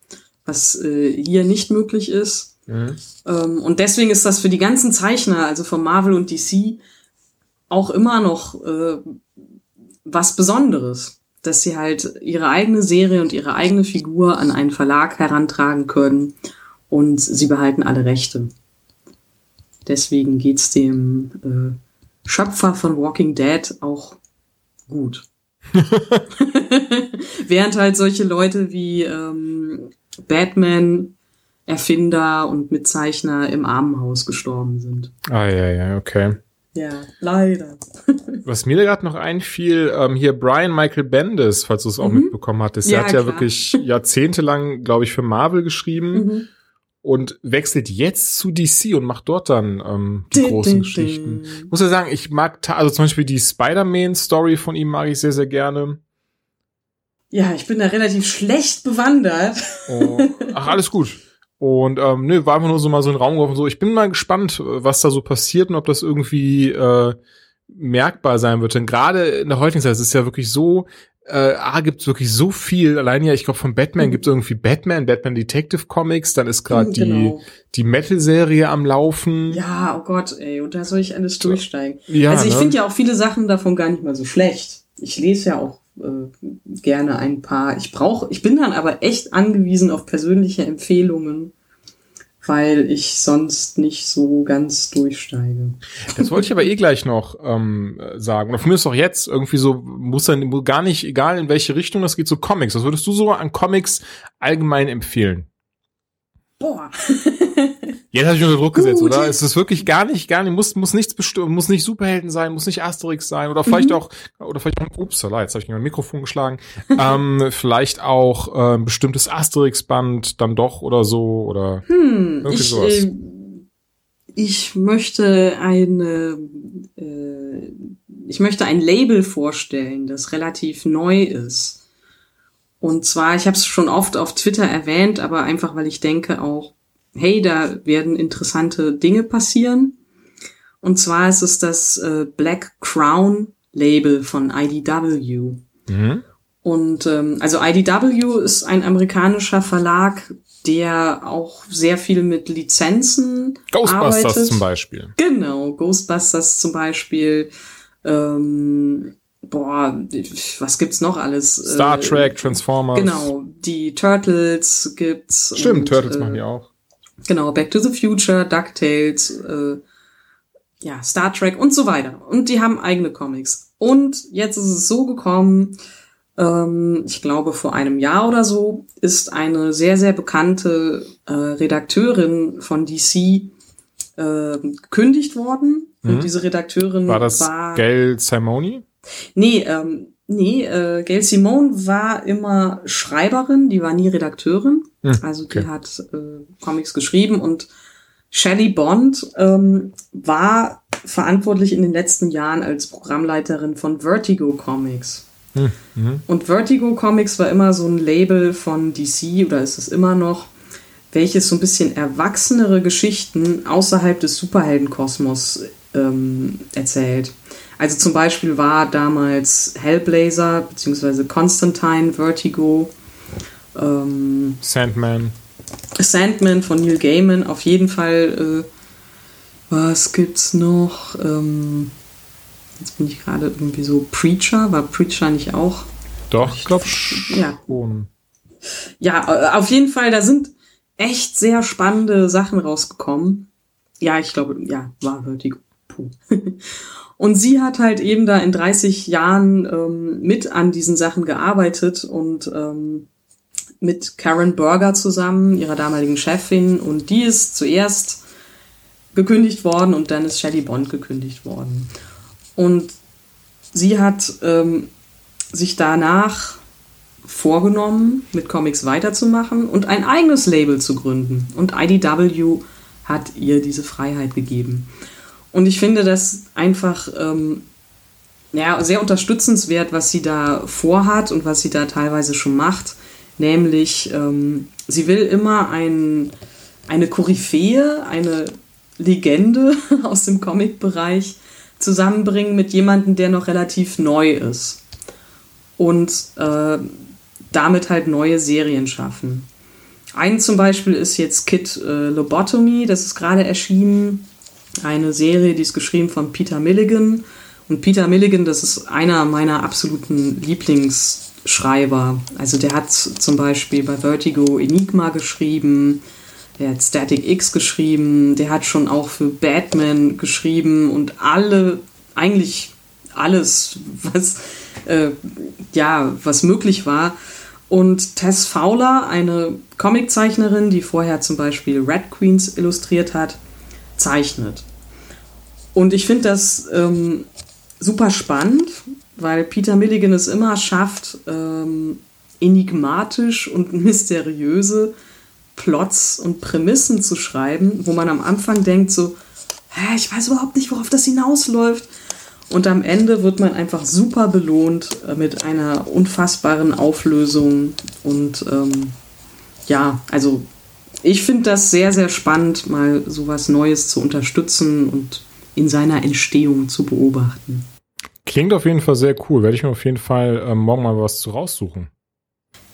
was äh, hier nicht möglich ist. Mhm. Ähm, und deswegen ist das für die ganzen Zeichner, also von Marvel und DC, auch immer noch äh, was Besonderes, dass sie halt ihre eigene Serie und ihre eigene Figur an einen Verlag herantragen können und sie behalten alle Rechte. Deswegen geht's dem äh, Schöpfer von Walking Dead auch gut. Während halt solche Leute wie ähm, Batman, Erfinder und Mitzeichner im Armenhaus gestorben sind. Ah, ja, ja, okay. Ja, leider. Was mir da gerade noch einfiel, ähm, hier Brian Michael Bendis, falls du es auch Mhm. mitbekommen hattest, Ja, der hat ja klar. wirklich jahrzehntelang, glaube ich, für Marvel geschrieben Mhm. und wechselt jetzt zu DC und macht dort dann ähm, die Din, großen din, Geschichten. din. Ich muss ja sagen, ich mag, also zum Beispiel die Spider-Man-Story von ihm mag ich sehr, sehr gerne. Ja, ich bin da relativ schlecht bewandert. Oh, ach, alles gut. Und ähm, nö, war einfach nur so mal so ein Raum geworfen. So, ich bin mal gespannt, was da so passiert und ob das irgendwie äh, merkbar sein wird. Denn gerade in der heutigen Zeit es ist ja wirklich so, äh, A gibt es wirklich so viel. Allein ja, ich glaube, von Batman mhm. gibt es irgendwie Batman, Batman Detective Comics, dann ist gerade genau. die, die Metal-Serie am Laufen. Ja, oh Gott, ey, und da soll ich alles durchsteigen. Ja, also ich ne? finde ja auch viele Sachen davon gar nicht mal so schlecht. Ich lese ja auch äh, gerne ein paar. Ich brauche, ich bin dann aber echt angewiesen auf persönliche Empfehlungen weil ich sonst nicht so ganz durchsteige. Das wollte ich aber eh gleich noch ähm, sagen. Oder von mir ist auch jetzt irgendwie so, muss dann gar nicht, egal in welche Richtung das geht, so Comics. Was würdest du so an Comics allgemein empfehlen? Boah. Jetzt habe ich unter Druck gesetzt, Gut. oder? Es ist wirklich gar nicht, gar nicht, muss, muss nichts bestimmen, muss nicht Superhelden sein, muss nicht Asterix sein oder vielleicht mhm. auch, oder vielleicht auch, ups, jetzt habe ich mir mein Mikrofon geschlagen, ähm, vielleicht auch äh, ein bestimmtes Asterix-Band dann doch oder so oder hm, irgendwie ich, sowas. Äh, ich möchte eine, äh, ich möchte ein Label vorstellen, das relativ neu ist. Und zwar, ich habe es schon oft auf Twitter erwähnt, aber einfach weil ich denke auch, hey, da werden interessante Dinge passieren. Und zwar ist es das äh, Black Crown Label von IDW. Mhm. Und ähm, also IDW ist ein amerikanischer Verlag, der auch sehr viel mit Lizenzen Ghostbusters arbeitet. zum Beispiel. Genau, Ghostbusters zum Beispiel. Ähm, boah, was gibt's noch alles? Star äh, Trek, Transformers. Genau, die Turtles gibt's. Stimmt, und, Turtles äh, machen die auch. Genau, Back to the Future, DuckTales, äh, ja, Star Trek und so weiter. Und die haben eigene Comics. Und jetzt ist es so gekommen, ähm, ich glaube vor einem Jahr oder so, ist eine sehr, sehr bekannte äh, Redakteurin von DC äh, gekündigt worden. Mhm. Und diese Redakteurin war das war, Gail Simoni? Nee, ähm, Nee, äh, Gail Simone war immer Schreiberin, die war nie Redakteurin. Hm, also die okay. hat äh, Comics geschrieben und Shelley Bond ähm, war verantwortlich in den letzten Jahren als Programmleiterin von Vertigo Comics. Hm, mhm. Und Vertigo Comics war immer so ein Label von DC, oder ist es immer noch, welches so ein bisschen erwachsenere Geschichten außerhalb des Superheldenkosmos ähm, erzählt. Also zum Beispiel war damals Hellblazer bzw. Constantine Vertigo. Ähm, Sandman. Sandman von Neil Gaiman, auf jeden Fall. Äh, was gibt's noch? Ähm, jetzt bin ich gerade irgendwie so. Preacher, war Preacher nicht auch? Doch, ich glaube ja. schon. Ja, auf jeden Fall, da sind echt sehr spannende Sachen rausgekommen. Ja, ich glaube, ja, war Vertigo. Puh. Und sie hat halt eben da in 30 Jahren ähm, mit an diesen Sachen gearbeitet und ähm, mit Karen Berger zusammen, ihrer damaligen Chefin. Und die ist zuerst gekündigt worden und dann ist Shelley Bond gekündigt worden. Und sie hat ähm, sich danach vorgenommen, mit Comics weiterzumachen und ein eigenes Label zu gründen. Und IDW hat ihr diese Freiheit gegeben. Und ich finde das einfach ähm, ja, sehr unterstützenswert, was sie da vorhat und was sie da teilweise schon macht. Nämlich, ähm, sie will immer ein, eine Koryphäe, eine Legende aus dem Comic-Bereich zusammenbringen mit jemandem, der noch relativ neu ist. Und äh, damit halt neue Serien schaffen. Ein zum Beispiel ist jetzt Kid äh, Lobotomy, das ist gerade erschienen eine Serie, die ist geschrieben von Peter Milligan. Und Peter Milligan, das ist einer meiner absoluten Lieblingsschreiber. Also der hat zum Beispiel bei Vertigo Enigma geschrieben, der hat Static X geschrieben, der hat schon auch für Batman geschrieben und alle, eigentlich alles, was, äh, ja, was möglich war. Und Tess Fowler, eine Comiczeichnerin, die vorher zum Beispiel Red Queens illustriert hat, zeichnet. Und ich finde das ähm, super spannend, weil Peter Milligan es immer schafft, ähm, enigmatisch und mysteriöse Plots und Prämissen zu schreiben, wo man am Anfang denkt so, hä, ich weiß überhaupt nicht, worauf das hinausläuft. Und am Ende wird man einfach super belohnt äh, mit einer unfassbaren Auflösung. Und ähm, ja, also ich finde das sehr, sehr spannend, mal sowas Neues zu unterstützen und in seiner Entstehung zu beobachten. Klingt auf jeden Fall sehr cool. Werde ich mir auf jeden Fall ähm, morgen mal was zu raussuchen.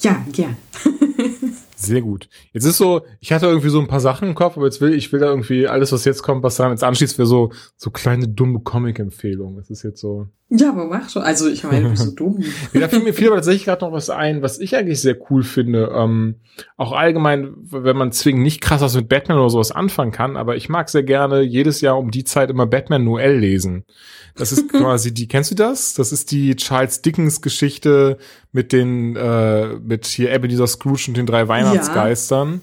Ja, gern. Sehr gut. Jetzt ist so, ich hatte irgendwie so ein paar Sachen im Kopf, aber jetzt will ich will da irgendwie alles, was jetzt kommt, was daran jetzt anschließt, wäre so so kleine dumme Comic-Empfehlungen. Das ist jetzt so. Ja, aber mach schon. Also ich meine, so dumm. ja, da fiel mir viel aber tatsächlich gerade noch was ein, was ich eigentlich sehr cool finde. Ähm, auch allgemein, wenn man zwingend nicht krass was mit Batman oder sowas anfangen kann, aber ich mag sehr gerne jedes Jahr um die Zeit immer Batman Noel lesen. Das ist quasi die, kennst du das? Das ist die Charles Dickens Geschichte mit den, äh, mit hier Ebenezer Scrooge und den drei Weihnachtsgeistern.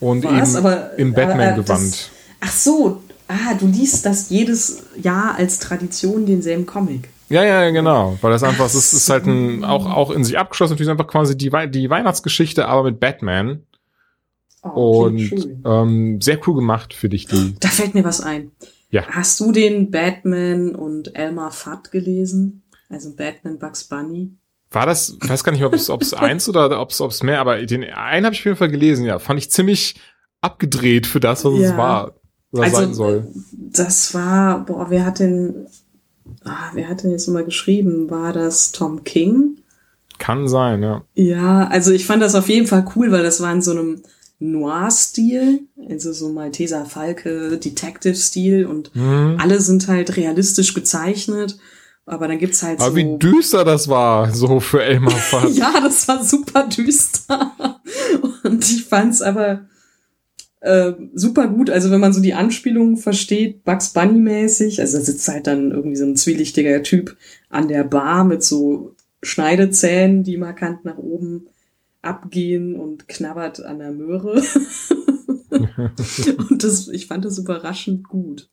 Ja. Und Was? eben aber, im Batman-Gewand. Ach so, ah, du liest das jedes Jahr als Tradition denselben Comic. Ja, ja, genau, weil das einfach, es ist halt ein, auch, auch in sich abgeschlossen, natürlich einfach quasi die, die Weihnachtsgeschichte, aber mit Batman. Oh, und ähm, sehr cool gemacht für dich, die. Da fällt mir was ein. Ja. Hast du den Batman und Elmer Fudd gelesen? Also Batman Bugs Bunny? War das, ich weiß gar nicht, ob es ob es eins oder ob es ob es mehr, aber den einen habe ich auf jeden Fall gelesen, ja. Fand ich ziemlich abgedreht für das, was ja. es war. Oder also, sein soll. Das war, boah, wer hat denn, ah, wer hat denn jetzt mal geschrieben? War das Tom King? Kann sein, ja. Ja, also ich fand das auf jeden Fall cool, weil das war in so einem Noir-Stil, also so Malteser Falke, Detective-Stil und mhm. alle sind halt realistisch gezeichnet. Aber dann gibt's halt aber so. wie düster das war, so für Elmar Fudd. ja, das war super düster. Und ich fand's aber äh, super gut. Also wenn man so die Anspielungen versteht, Bugs Bunny mäßig, also da sitzt halt dann irgendwie so ein zwielichtiger Typ an der Bar mit so Schneidezähnen, die markant nach oben abgehen und knabbert an der Möhre. und das, ich fand das überraschend gut.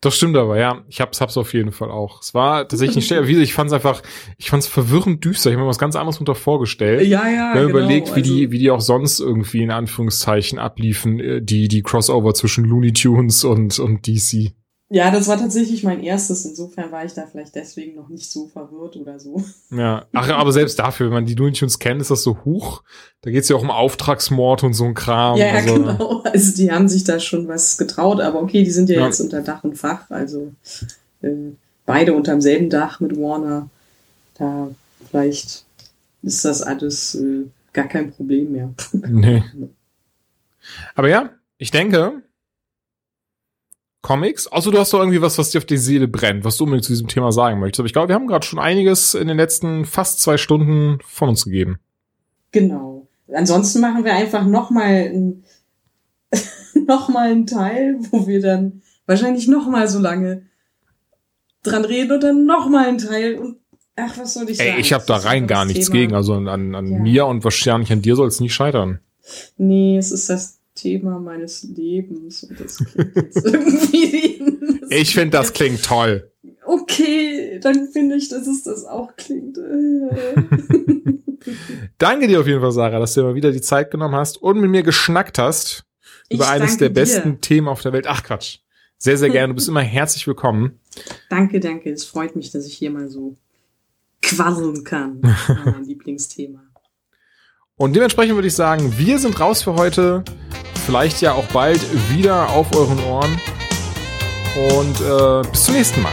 Das stimmt aber, ja. Ich hab's, hab's auf jeden Fall auch. Es war tatsächlich nicht schwer. Ich fand's einfach, ich fand's verwirrend düster. Ich habe mir was ganz anderes unter vorgestellt. Ja, ja. Wenn genau. überlegt, wie also, die, wie die auch sonst irgendwie in Anführungszeichen abliefen, äh, die, die Crossover zwischen Looney Tunes und, und DC. Ja, das war tatsächlich mein erstes. Insofern war ich da vielleicht deswegen noch nicht so verwirrt oder so. Ja, ach, aber selbst dafür, wenn man die Looney Tunes kennt, ist das so hoch. Da geht's ja auch um Auftragsmord und so ein Kram. Ja, ja also, genau. Also die haben sich da schon was getraut, aber okay, die sind ja, ja. jetzt unter Dach und Fach. Also äh, beide unterm selben Dach mit Warner. Da vielleicht ist das alles äh, gar kein Problem mehr. Nee. Aber ja, ich denke, Comics. Außer du hast doch irgendwie was, was dir auf die Seele brennt, was du unbedingt zu diesem Thema sagen möchtest. Aber ich glaube, wir haben gerade schon einiges in den letzten fast zwei Stunden von uns gegeben. Genau. Ansonsten machen wir einfach nochmal ein, noch mal einen Teil, wo wir dann wahrscheinlich nochmal so lange dran reden und dann nochmal einen Teil und ach, was soll ich sagen? Ey, ich habe da rein gar nichts Thema. gegen. Also an, an ja. mir und wahrscheinlich an dir soll es nicht scheitern. Nee, es ist das Thema meines Lebens. Und das klingt jetzt irgendwie. ich finde, das klingt toll. Okay, dann finde ich, dass es das auch klingt. Danke dir auf jeden Fall, Sarah, dass du mal wieder die Zeit genommen hast und mit mir geschnackt hast ich über eines der besten dir. Themen auf der Welt. Ach Quatsch. Sehr, sehr gerne. Du bist immer herzlich willkommen. Danke, danke. Es freut mich, dass ich hier mal so quasseln kann. mein Lieblingsthema. Und dementsprechend würde ich sagen, wir sind raus für heute. Vielleicht ja auch bald wieder auf euren Ohren. Und äh, bis zum nächsten Mal.